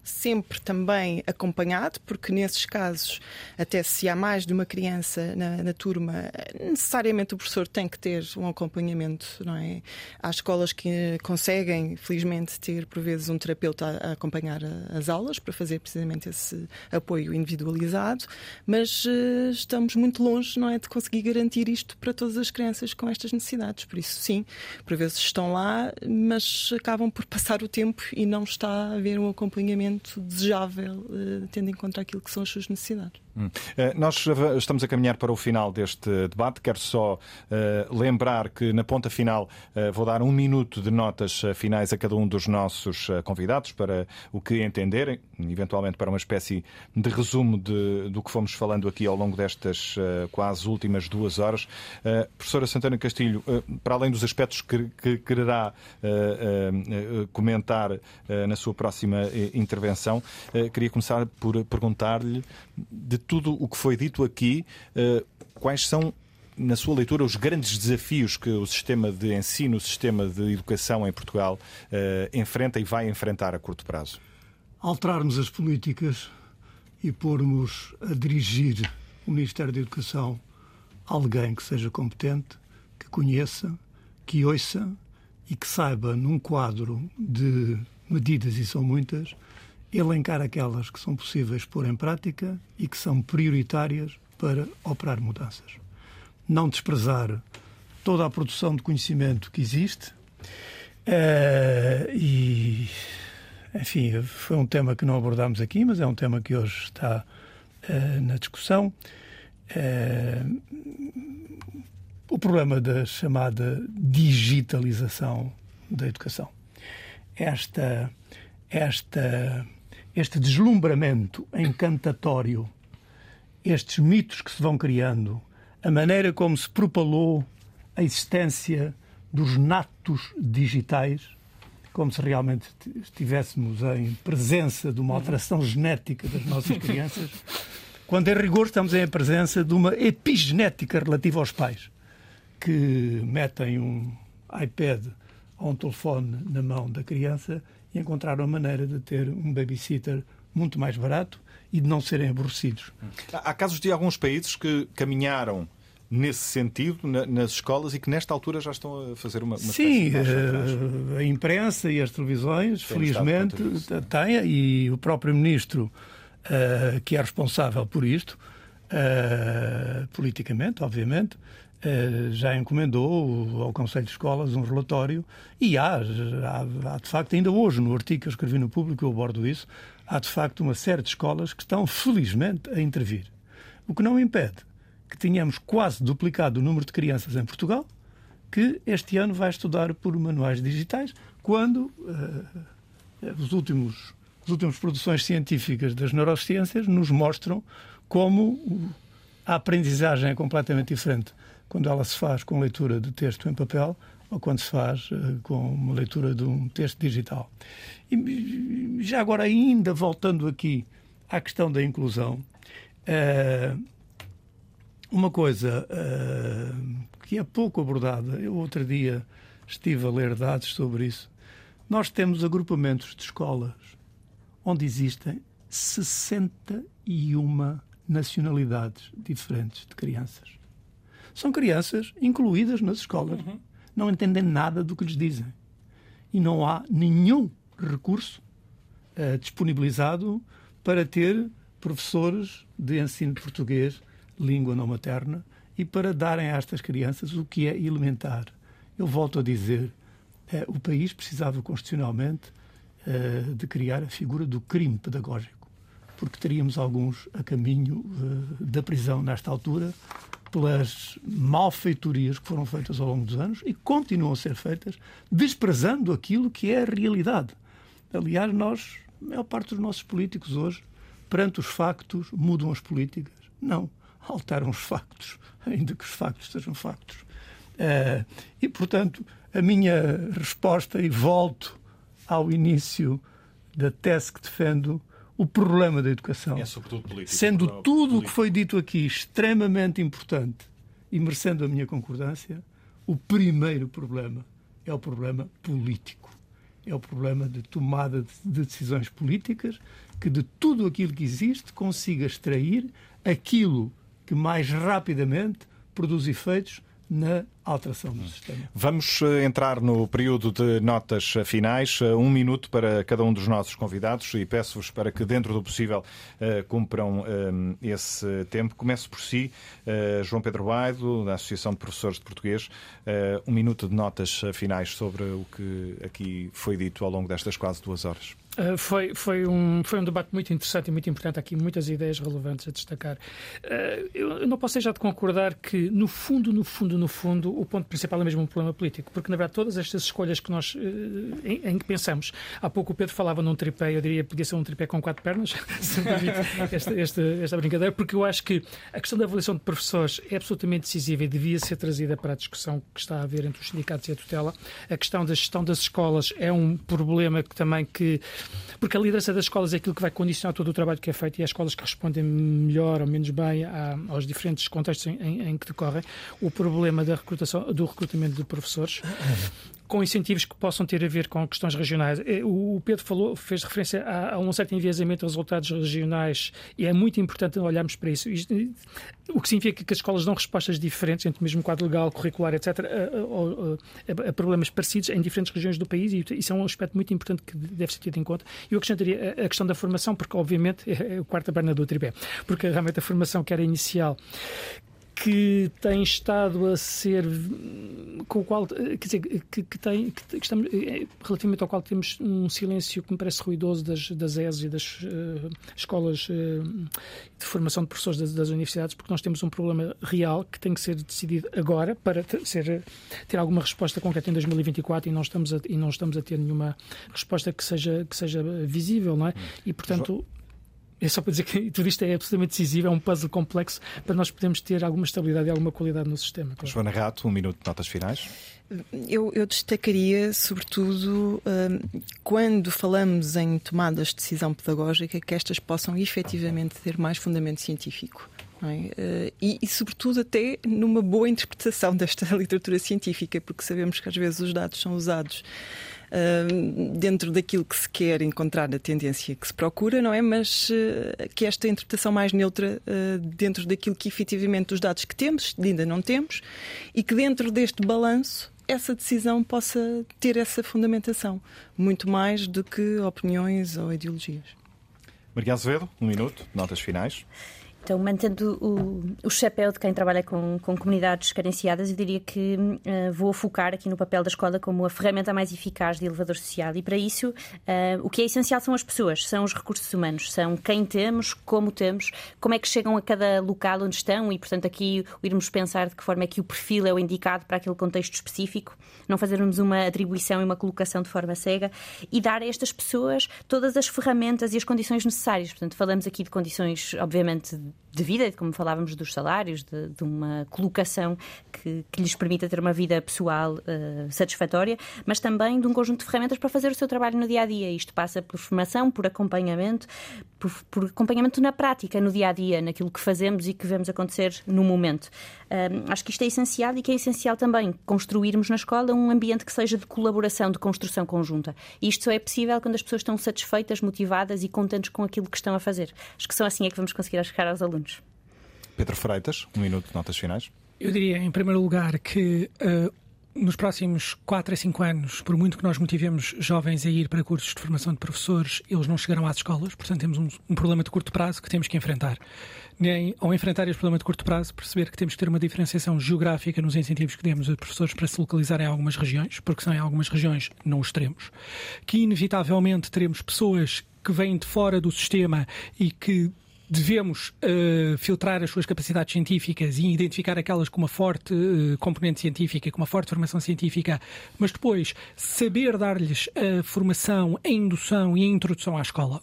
sempre também acompanhado, porque nesses casos, até se há mais de uma criança na, na, turma, necessariamente o professor tem que ter um acompanhamento, não é? Há escolas que conseguem, felizmente, ter por vezes um terapeuta a, a acompanhar as aulas para fazer precisamente esse apoio individualizado, mas uh, estamos muito longe, não é, de conseguir garantir isto para todas as crianças com estas necessidades. Por isso, sim, por vezes estão lá, mas acabam por passar o tempo e não está a haver um acompanhamento desejável, eh, tendo em conta aquilo que são as suas necessidades. Hum. Eh, nós estamos a caminhar para o final deste debate. Quero só uh, lembrar que na ponta final uh, vou dar um minuto de notas finais a cada um dos nossos convidados para o que entenderem, eventualmente para uma espécie de resumo de, do que fomos falando aqui ao longo destas uh, quase últimas duas horas. professora Santana Castilho, para além dos aspectos que, que quererá comentar na sua próxima intervenção, queria começar por perguntar-lhe de tudo o que foi dito aqui, eh, quais são na sua leitura, os grandes desafios que o sistema de ensino, o sistema de educação em Portugal uh, enfrenta e vai enfrentar a curto prazo? Alterarmos as políticas e pormos a dirigir o Ministério da Educação alguém que seja competente, que conheça, que ouça e que saiba, num quadro de medidas, e são muitas, elencar aquelas que são possíveis pôr em prática e que são prioritárias para operar mudanças. Não desprezar toda a produção de conhecimento que existe. Uh, e, enfim, foi um tema que não abordámos aqui, mas é um tema que hoje está uh, na discussão. Uh, o problema da chamada digitalização da educação. Esta, esta este deslumbramento encantatório, estes mitos que se vão criando, a maneira como se propalou a existência dos natos digitais, como se realmente estivéssemos em presença de uma alteração genética das nossas crianças, quando em rigor estamos em presença de uma epigenética relativa aos pais, que metem um iPad ou um telefone na mão da criança e encontraram a maneira de ter um babysitter muito mais barato e de não serem aborrecidos. Há casos de alguns países que caminharam nesse sentido nas escolas e que nesta altura já estão a fazer uma, uma Sim, eh, a imprensa e as televisões, Tem felizmente, têm, e o próprio ministro, uh, que é responsável por isto, uh, politicamente, obviamente, já encomendou ao Conselho de Escolas um relatório e há, há, há, de facto, ainda hoje, no artigo que eu escrevi no público, eu abordo isso, há de facto uma série de escolas que estão felizmente a intervir. O que não impede que tenhamos quase duplicado o número de crianças em Portugal que este ano vai estudar por manuais digitais, quando uh, os últimos, as últimas produções científicas das neurociências nos mostram como a aprendizagem é completamente diferente quando ela se faz com leitura de texto em papel ou quando se faz uh, com uma leitura de um texto digital. E já agora, ainda voltando aqui à questão da inclusão, uh, uma coisa uh, que é pouco abordada, eu outro dia estive a ler dados sobre isso. Nós temos agrupamentos de escolas onde existem 61 nacionalidades diferentes de crianças. São crianças incluídas nas escolas. Uhum. Não entendem nada do que lhes dizem. E não há nenhum recurso uh, disponibilizado para ter professores de ensino de português, língua não materna, e para darem a estas crianças o que é elementar. Eu volto a dizer, uh, o país precisava constitucionalmente uh, de criar a figura do crime pedagógico, porque teríamos alguns a caminho da prisão nesta altura, pelas malfeitorias que foram feitas ao longo dos anos e continuam a ser feitas, desprezando aquilo que é a realidade. Aliás, nós, a maior parte dos nossos políticos hoje, perante os factos, mudam as políticas. Não, alteram os factos, ainda que os factos sejam factos. Uh, e, portanto, a minha resposta, e volto ao início da tese que defendo, o problema da educação. É sobretudo político. Sendo tudo o que foi dito aqui extremamente importante e merecendo a minha concordância, o primeiro problema é o problema político. É o problema de tomada de decisões políticas que de tudo aquilo que existe consiga extrair aquilo que mais rapidamente produz efeitos na alteração do sistema. Vamos eh, entrar no período de notas finais. Eh, um minuto para cada um dos nossos convidados e peço-vos para que, dentro do possível, eh, cumpram esse tempo. Começo por si, João Pedro Baido, da Associação de Professores de Português. Um minuto de notas finais sobre o que aqui foi dito ao longo destas quase duas horas. Uh, foi, foi, um, foi um debate muito interessante e muito importante. Aqui muitas ideias relevantes a destacar. Uh, eu, não posso deixar de concordar que, no fundo, no fundo, no fundo, o ponto principal é mesmo um problema político, porque, na verdade, todas estas escolhas que nós, uh, em, em, que pensamos, há pouco o Pedro falava num tripé, eu diria podia ser um tripé com quatro pernas, se me esta, esta, esta brincadeira, porque eu acho que a questão da avaliação de professores é absolutamente decisiva e devia ser trazida para a discussão que está a haver entre os sindicatos e a tutela. A questão da gestão das escolas é um problema que também que porque a liderança das escolas é aquilo que vai condicionar todo o trabalho que é feito e as escolas que respondem melhor ou menos bem aos diferentes contextos em, em, em que decorrem. O problema da recrutação, do recrutamento de professores com incentivos que possam ter a ver com questões regionais. É, o Pedro falou, fez referência a, a um certo enviesamento aos resultados regionais e é muito importante olharmos para isso. Isto, o que significa que as escolas dão respostas diferentes, entre o mesmo quadro legal, curricular, etc., a, a, a, problemas parecidos em diferentes regiões do país e isso é um aspecto muito importante que deve ser tido em conta. Eu acrescentaria a, questão da formação, porque obviamente é, é o quarto perna do tripé, porque realmente a formação que era inicial que tem estado a ser com o qual quer dizer que, que tem que, estamos é, relativamente ao qual temos um silêncio que me parece ruidoso das das ES e das uh, escolas uh, de formação de professores das, das, universidades porque nós temos um problema real que tem que ser decidido agora para ser ter alguma resposta concreta em 2024 e não estamos a, e não estamos a ter nenhuma resposta que seja que seja visível não é? E portanto é só para dizer que tudo isto é absolutamente decisivo, é um puzzle complexo para nós podermos ter alguma estabilidade e alguma qualidade no sistema. Claro. Joana Rato, um minuto de notas finais. Eu, eu destacaria, sobretudo, um, quando falamos em tomadas de decisão pedagógica, que estas possam efetivamente ter mais fundamento científico. É? Uh, e, e, sobretudo, até numa boa interpretação desta literatura científica, porque sabemos que às vezes os dados são usados dentro daquilo que se quer encontrar a tendência que se procura, não é? Mas uh, que esta interpretação mais neutra uh, dentro daquilo que efetivamente os dados que temos, ainda não temos, e que dentro deste balanço essa decisão possa ter essa fundamentação, muito mais do que opiniões ou ideologias. Maria Azevedo, um minuto, notas finais. Então, mantendo o, o chapéu de quem trabalha com, com comunidades carenciadas, eu diria que uh, vou focar aqui no papel da escola como a ferramenta mais eficaz de elevador social. E para isso, uh, o que é essencial são as pessoas, são os recursos humanos, são quem temos, como temos, como é que chegam a cada local onde estão e, portanto, aqui irmos pensar de que forma é que o perfil é o indicado para aquele contexto específico, não fazermos uma atribuição e uma colocação de forma cega e dar a estas pessoas todas as ferramentas e as condições necessárias. Portanto, falamos aqui de condições, obviamente, de vida, como falávamos dos salários, de, de uma colocação que, que, lhes permita ter uma vida pessoal uh, satisfatória, mas também de um conjunto de ferramentas para fazer o seu trabalho no dia a dia. Isto passa por formação, por acompanhamento, por, por acompanhamento na prática, no dia a dia, naquilo que fazemos e que vemos acontecer no momento. Acho que isto é essencial e que é essencial também construirmos na escola um ambiente que seja de colaboração, de construção conjunta. E isto só é possível quando as pessoas estão satisfeitas, motivadas e contentes com aquilo que estão a fazer. Acho que só assim é que vamos conseguir chegar aos alunos. Pedro Freitas, um minuto de notas finais. Eu diria, em primeiro lugar, que uh, nos próximos 4 a 5 anos, por muito que nós motivemos jovens a ir para cursos de formação de professores, eles não chegarão às escolas, portanto temos um, um problema de curto prazo que temos que enfrentar. Nem, ao enfrentar este problema de curto prazo, perceber que temos que ter uma diferenciação geográfica nos incentivos que demos a professores para se localizarem em algumas regiões, porque são em algumas regiões não os teremos. Que inevitavelmente teremos pessoas que vêm de fora do sistema e que devemos uh, filtrar as suas capacidades científicas e identificar aquelas com uma forte uh, componente científica, com uma forte formação científica, mas depois saber dar-lhes a formação, a indução e a introdução à escola.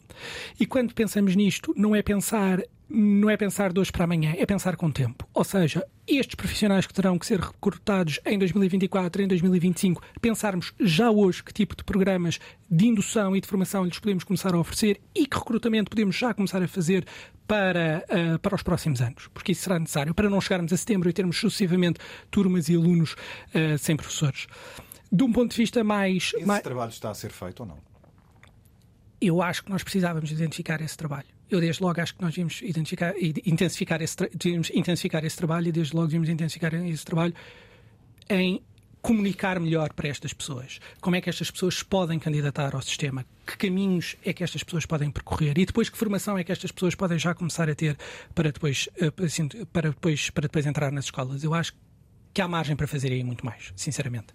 E quando pensamos nisto, não é pensar não é pensar de hoje para amanhã, é pensar com tempo. Ou seja, estes profissionais que terão que ser recrutados em 2024, em 2025, pensarmos já hoje que tipo de programas de indução e de formação lhes podemos começar a oferecer e que recrutamento podemos já começar a fazer para, uh, para os próximos anos, porque isso será necessário para não chegarmos a setembro e termos sucessivamente turmas e alunos uh, sem professores. De um ponto de vista mais. Esse mais... trabalho está a ser feito ou não? Eu acho que nós precisávamos identificar esse trabalho. Eu, desde logo, acho que nós devíamos identificar, intensificar, esse intensificar esse trabalho e, desde logo, devíamos intensificar esse trabalho em comunicar melhor para estas pessoas. Como é que estas pessoas podem candidatar ao sistema? Que caminhos é que estas pessoas podem percorrer? E depois que formação é que estas pessoas podem já começar a ter para depois, eh, assim, para depois, para depois entrar nas escolas? Eu acho que há margem para fazer aí muito mais, sinceramente.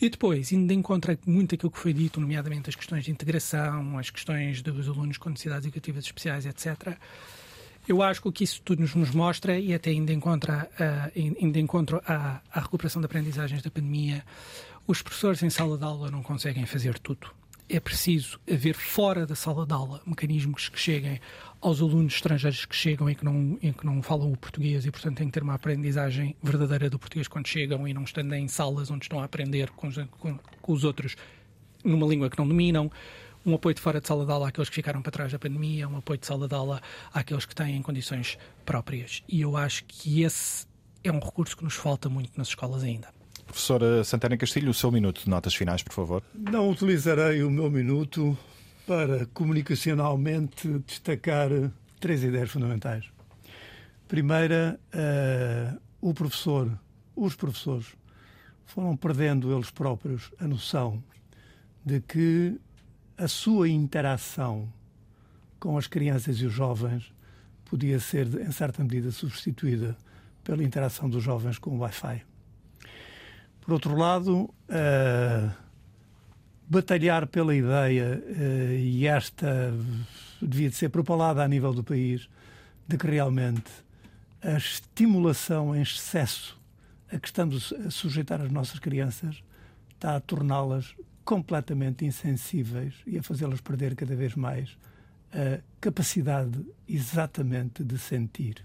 E depois, ainda encontra muito aquilo que foi dito, nomeadamente as questões de integração, as questões dos alunos com necessidades educativas especiais, etc. Eu acho que o que isso tudo nos mostra, e até ainda encontra, uh, ainda encontro a, a recuperação de aprendizagens da pandemia, os professores em sala de aula não conseguem fazer tudo é preciso haver fora da sala de aula mecanismos que cheguem aos alunos estrangeiros que chegam e que não, e que não falam o português e, portanto, têm que ter uma aprendizagem verdadeira do português quando chegam e não estando em salas onde estão a aprender com os, com, com os outros numa língua que não dominam. Um apoio de fora de sala de aula àqueles que ficaram para trás da pandemia, um apoio de sala de aula àqueles que têm condições próprias. E eu acho que esse é um recurso que nos falta muito nas escolas ainda. Professora Santana Castilho, o seu minuto de notas finais, por favor. Não utilizarei o meu minuto para comunicacionalmente destacar três ideias fundamentais. Primeira, uh, o professor, os professores foram perdendo eles próprios a noção de que a sua interação com as crianças e os jovens podia ser, em certa medida, substituída pela interação dos jovens com o Wi-Fi. Por outro lado, uh, batalhar pela ideia, uh, e esta devia de ser propalada a nível do país, de que realmente a estimulação em excesso a que estamos a sujeitar as nossas crianças está a torná-las completamente insensíveis e a fazê-las perder cada vez mais a capacidade exatamente de sentir.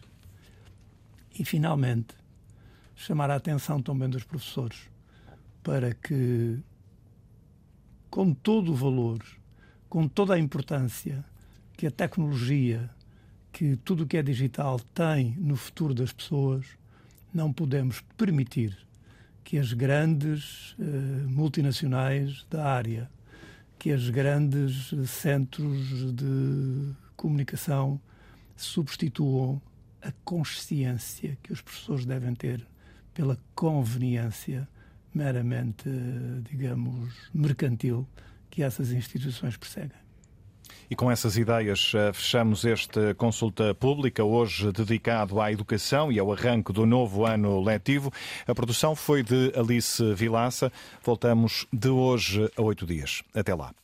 E, finalmente, chamar a atenção também dos professores para que, com todo o valor, com toda a importância que a tecnologia, que tudo o que é digital tem no futuro das pessoas, não podemos permitir que as grandes eh, multinacionais da área, que as grandes centros de comunicação substituam a consciência que os professores devem ter pela conveniência meramente, digamos, mercantil que essas instituições perseguem. E com essas ideias fechamos esta consulta pública, hoje dedicado à educação e ao arranque do novo ano letivo. A produção foi de Alice Vilaça. Voltamos de hoje a oito dias. Até lá.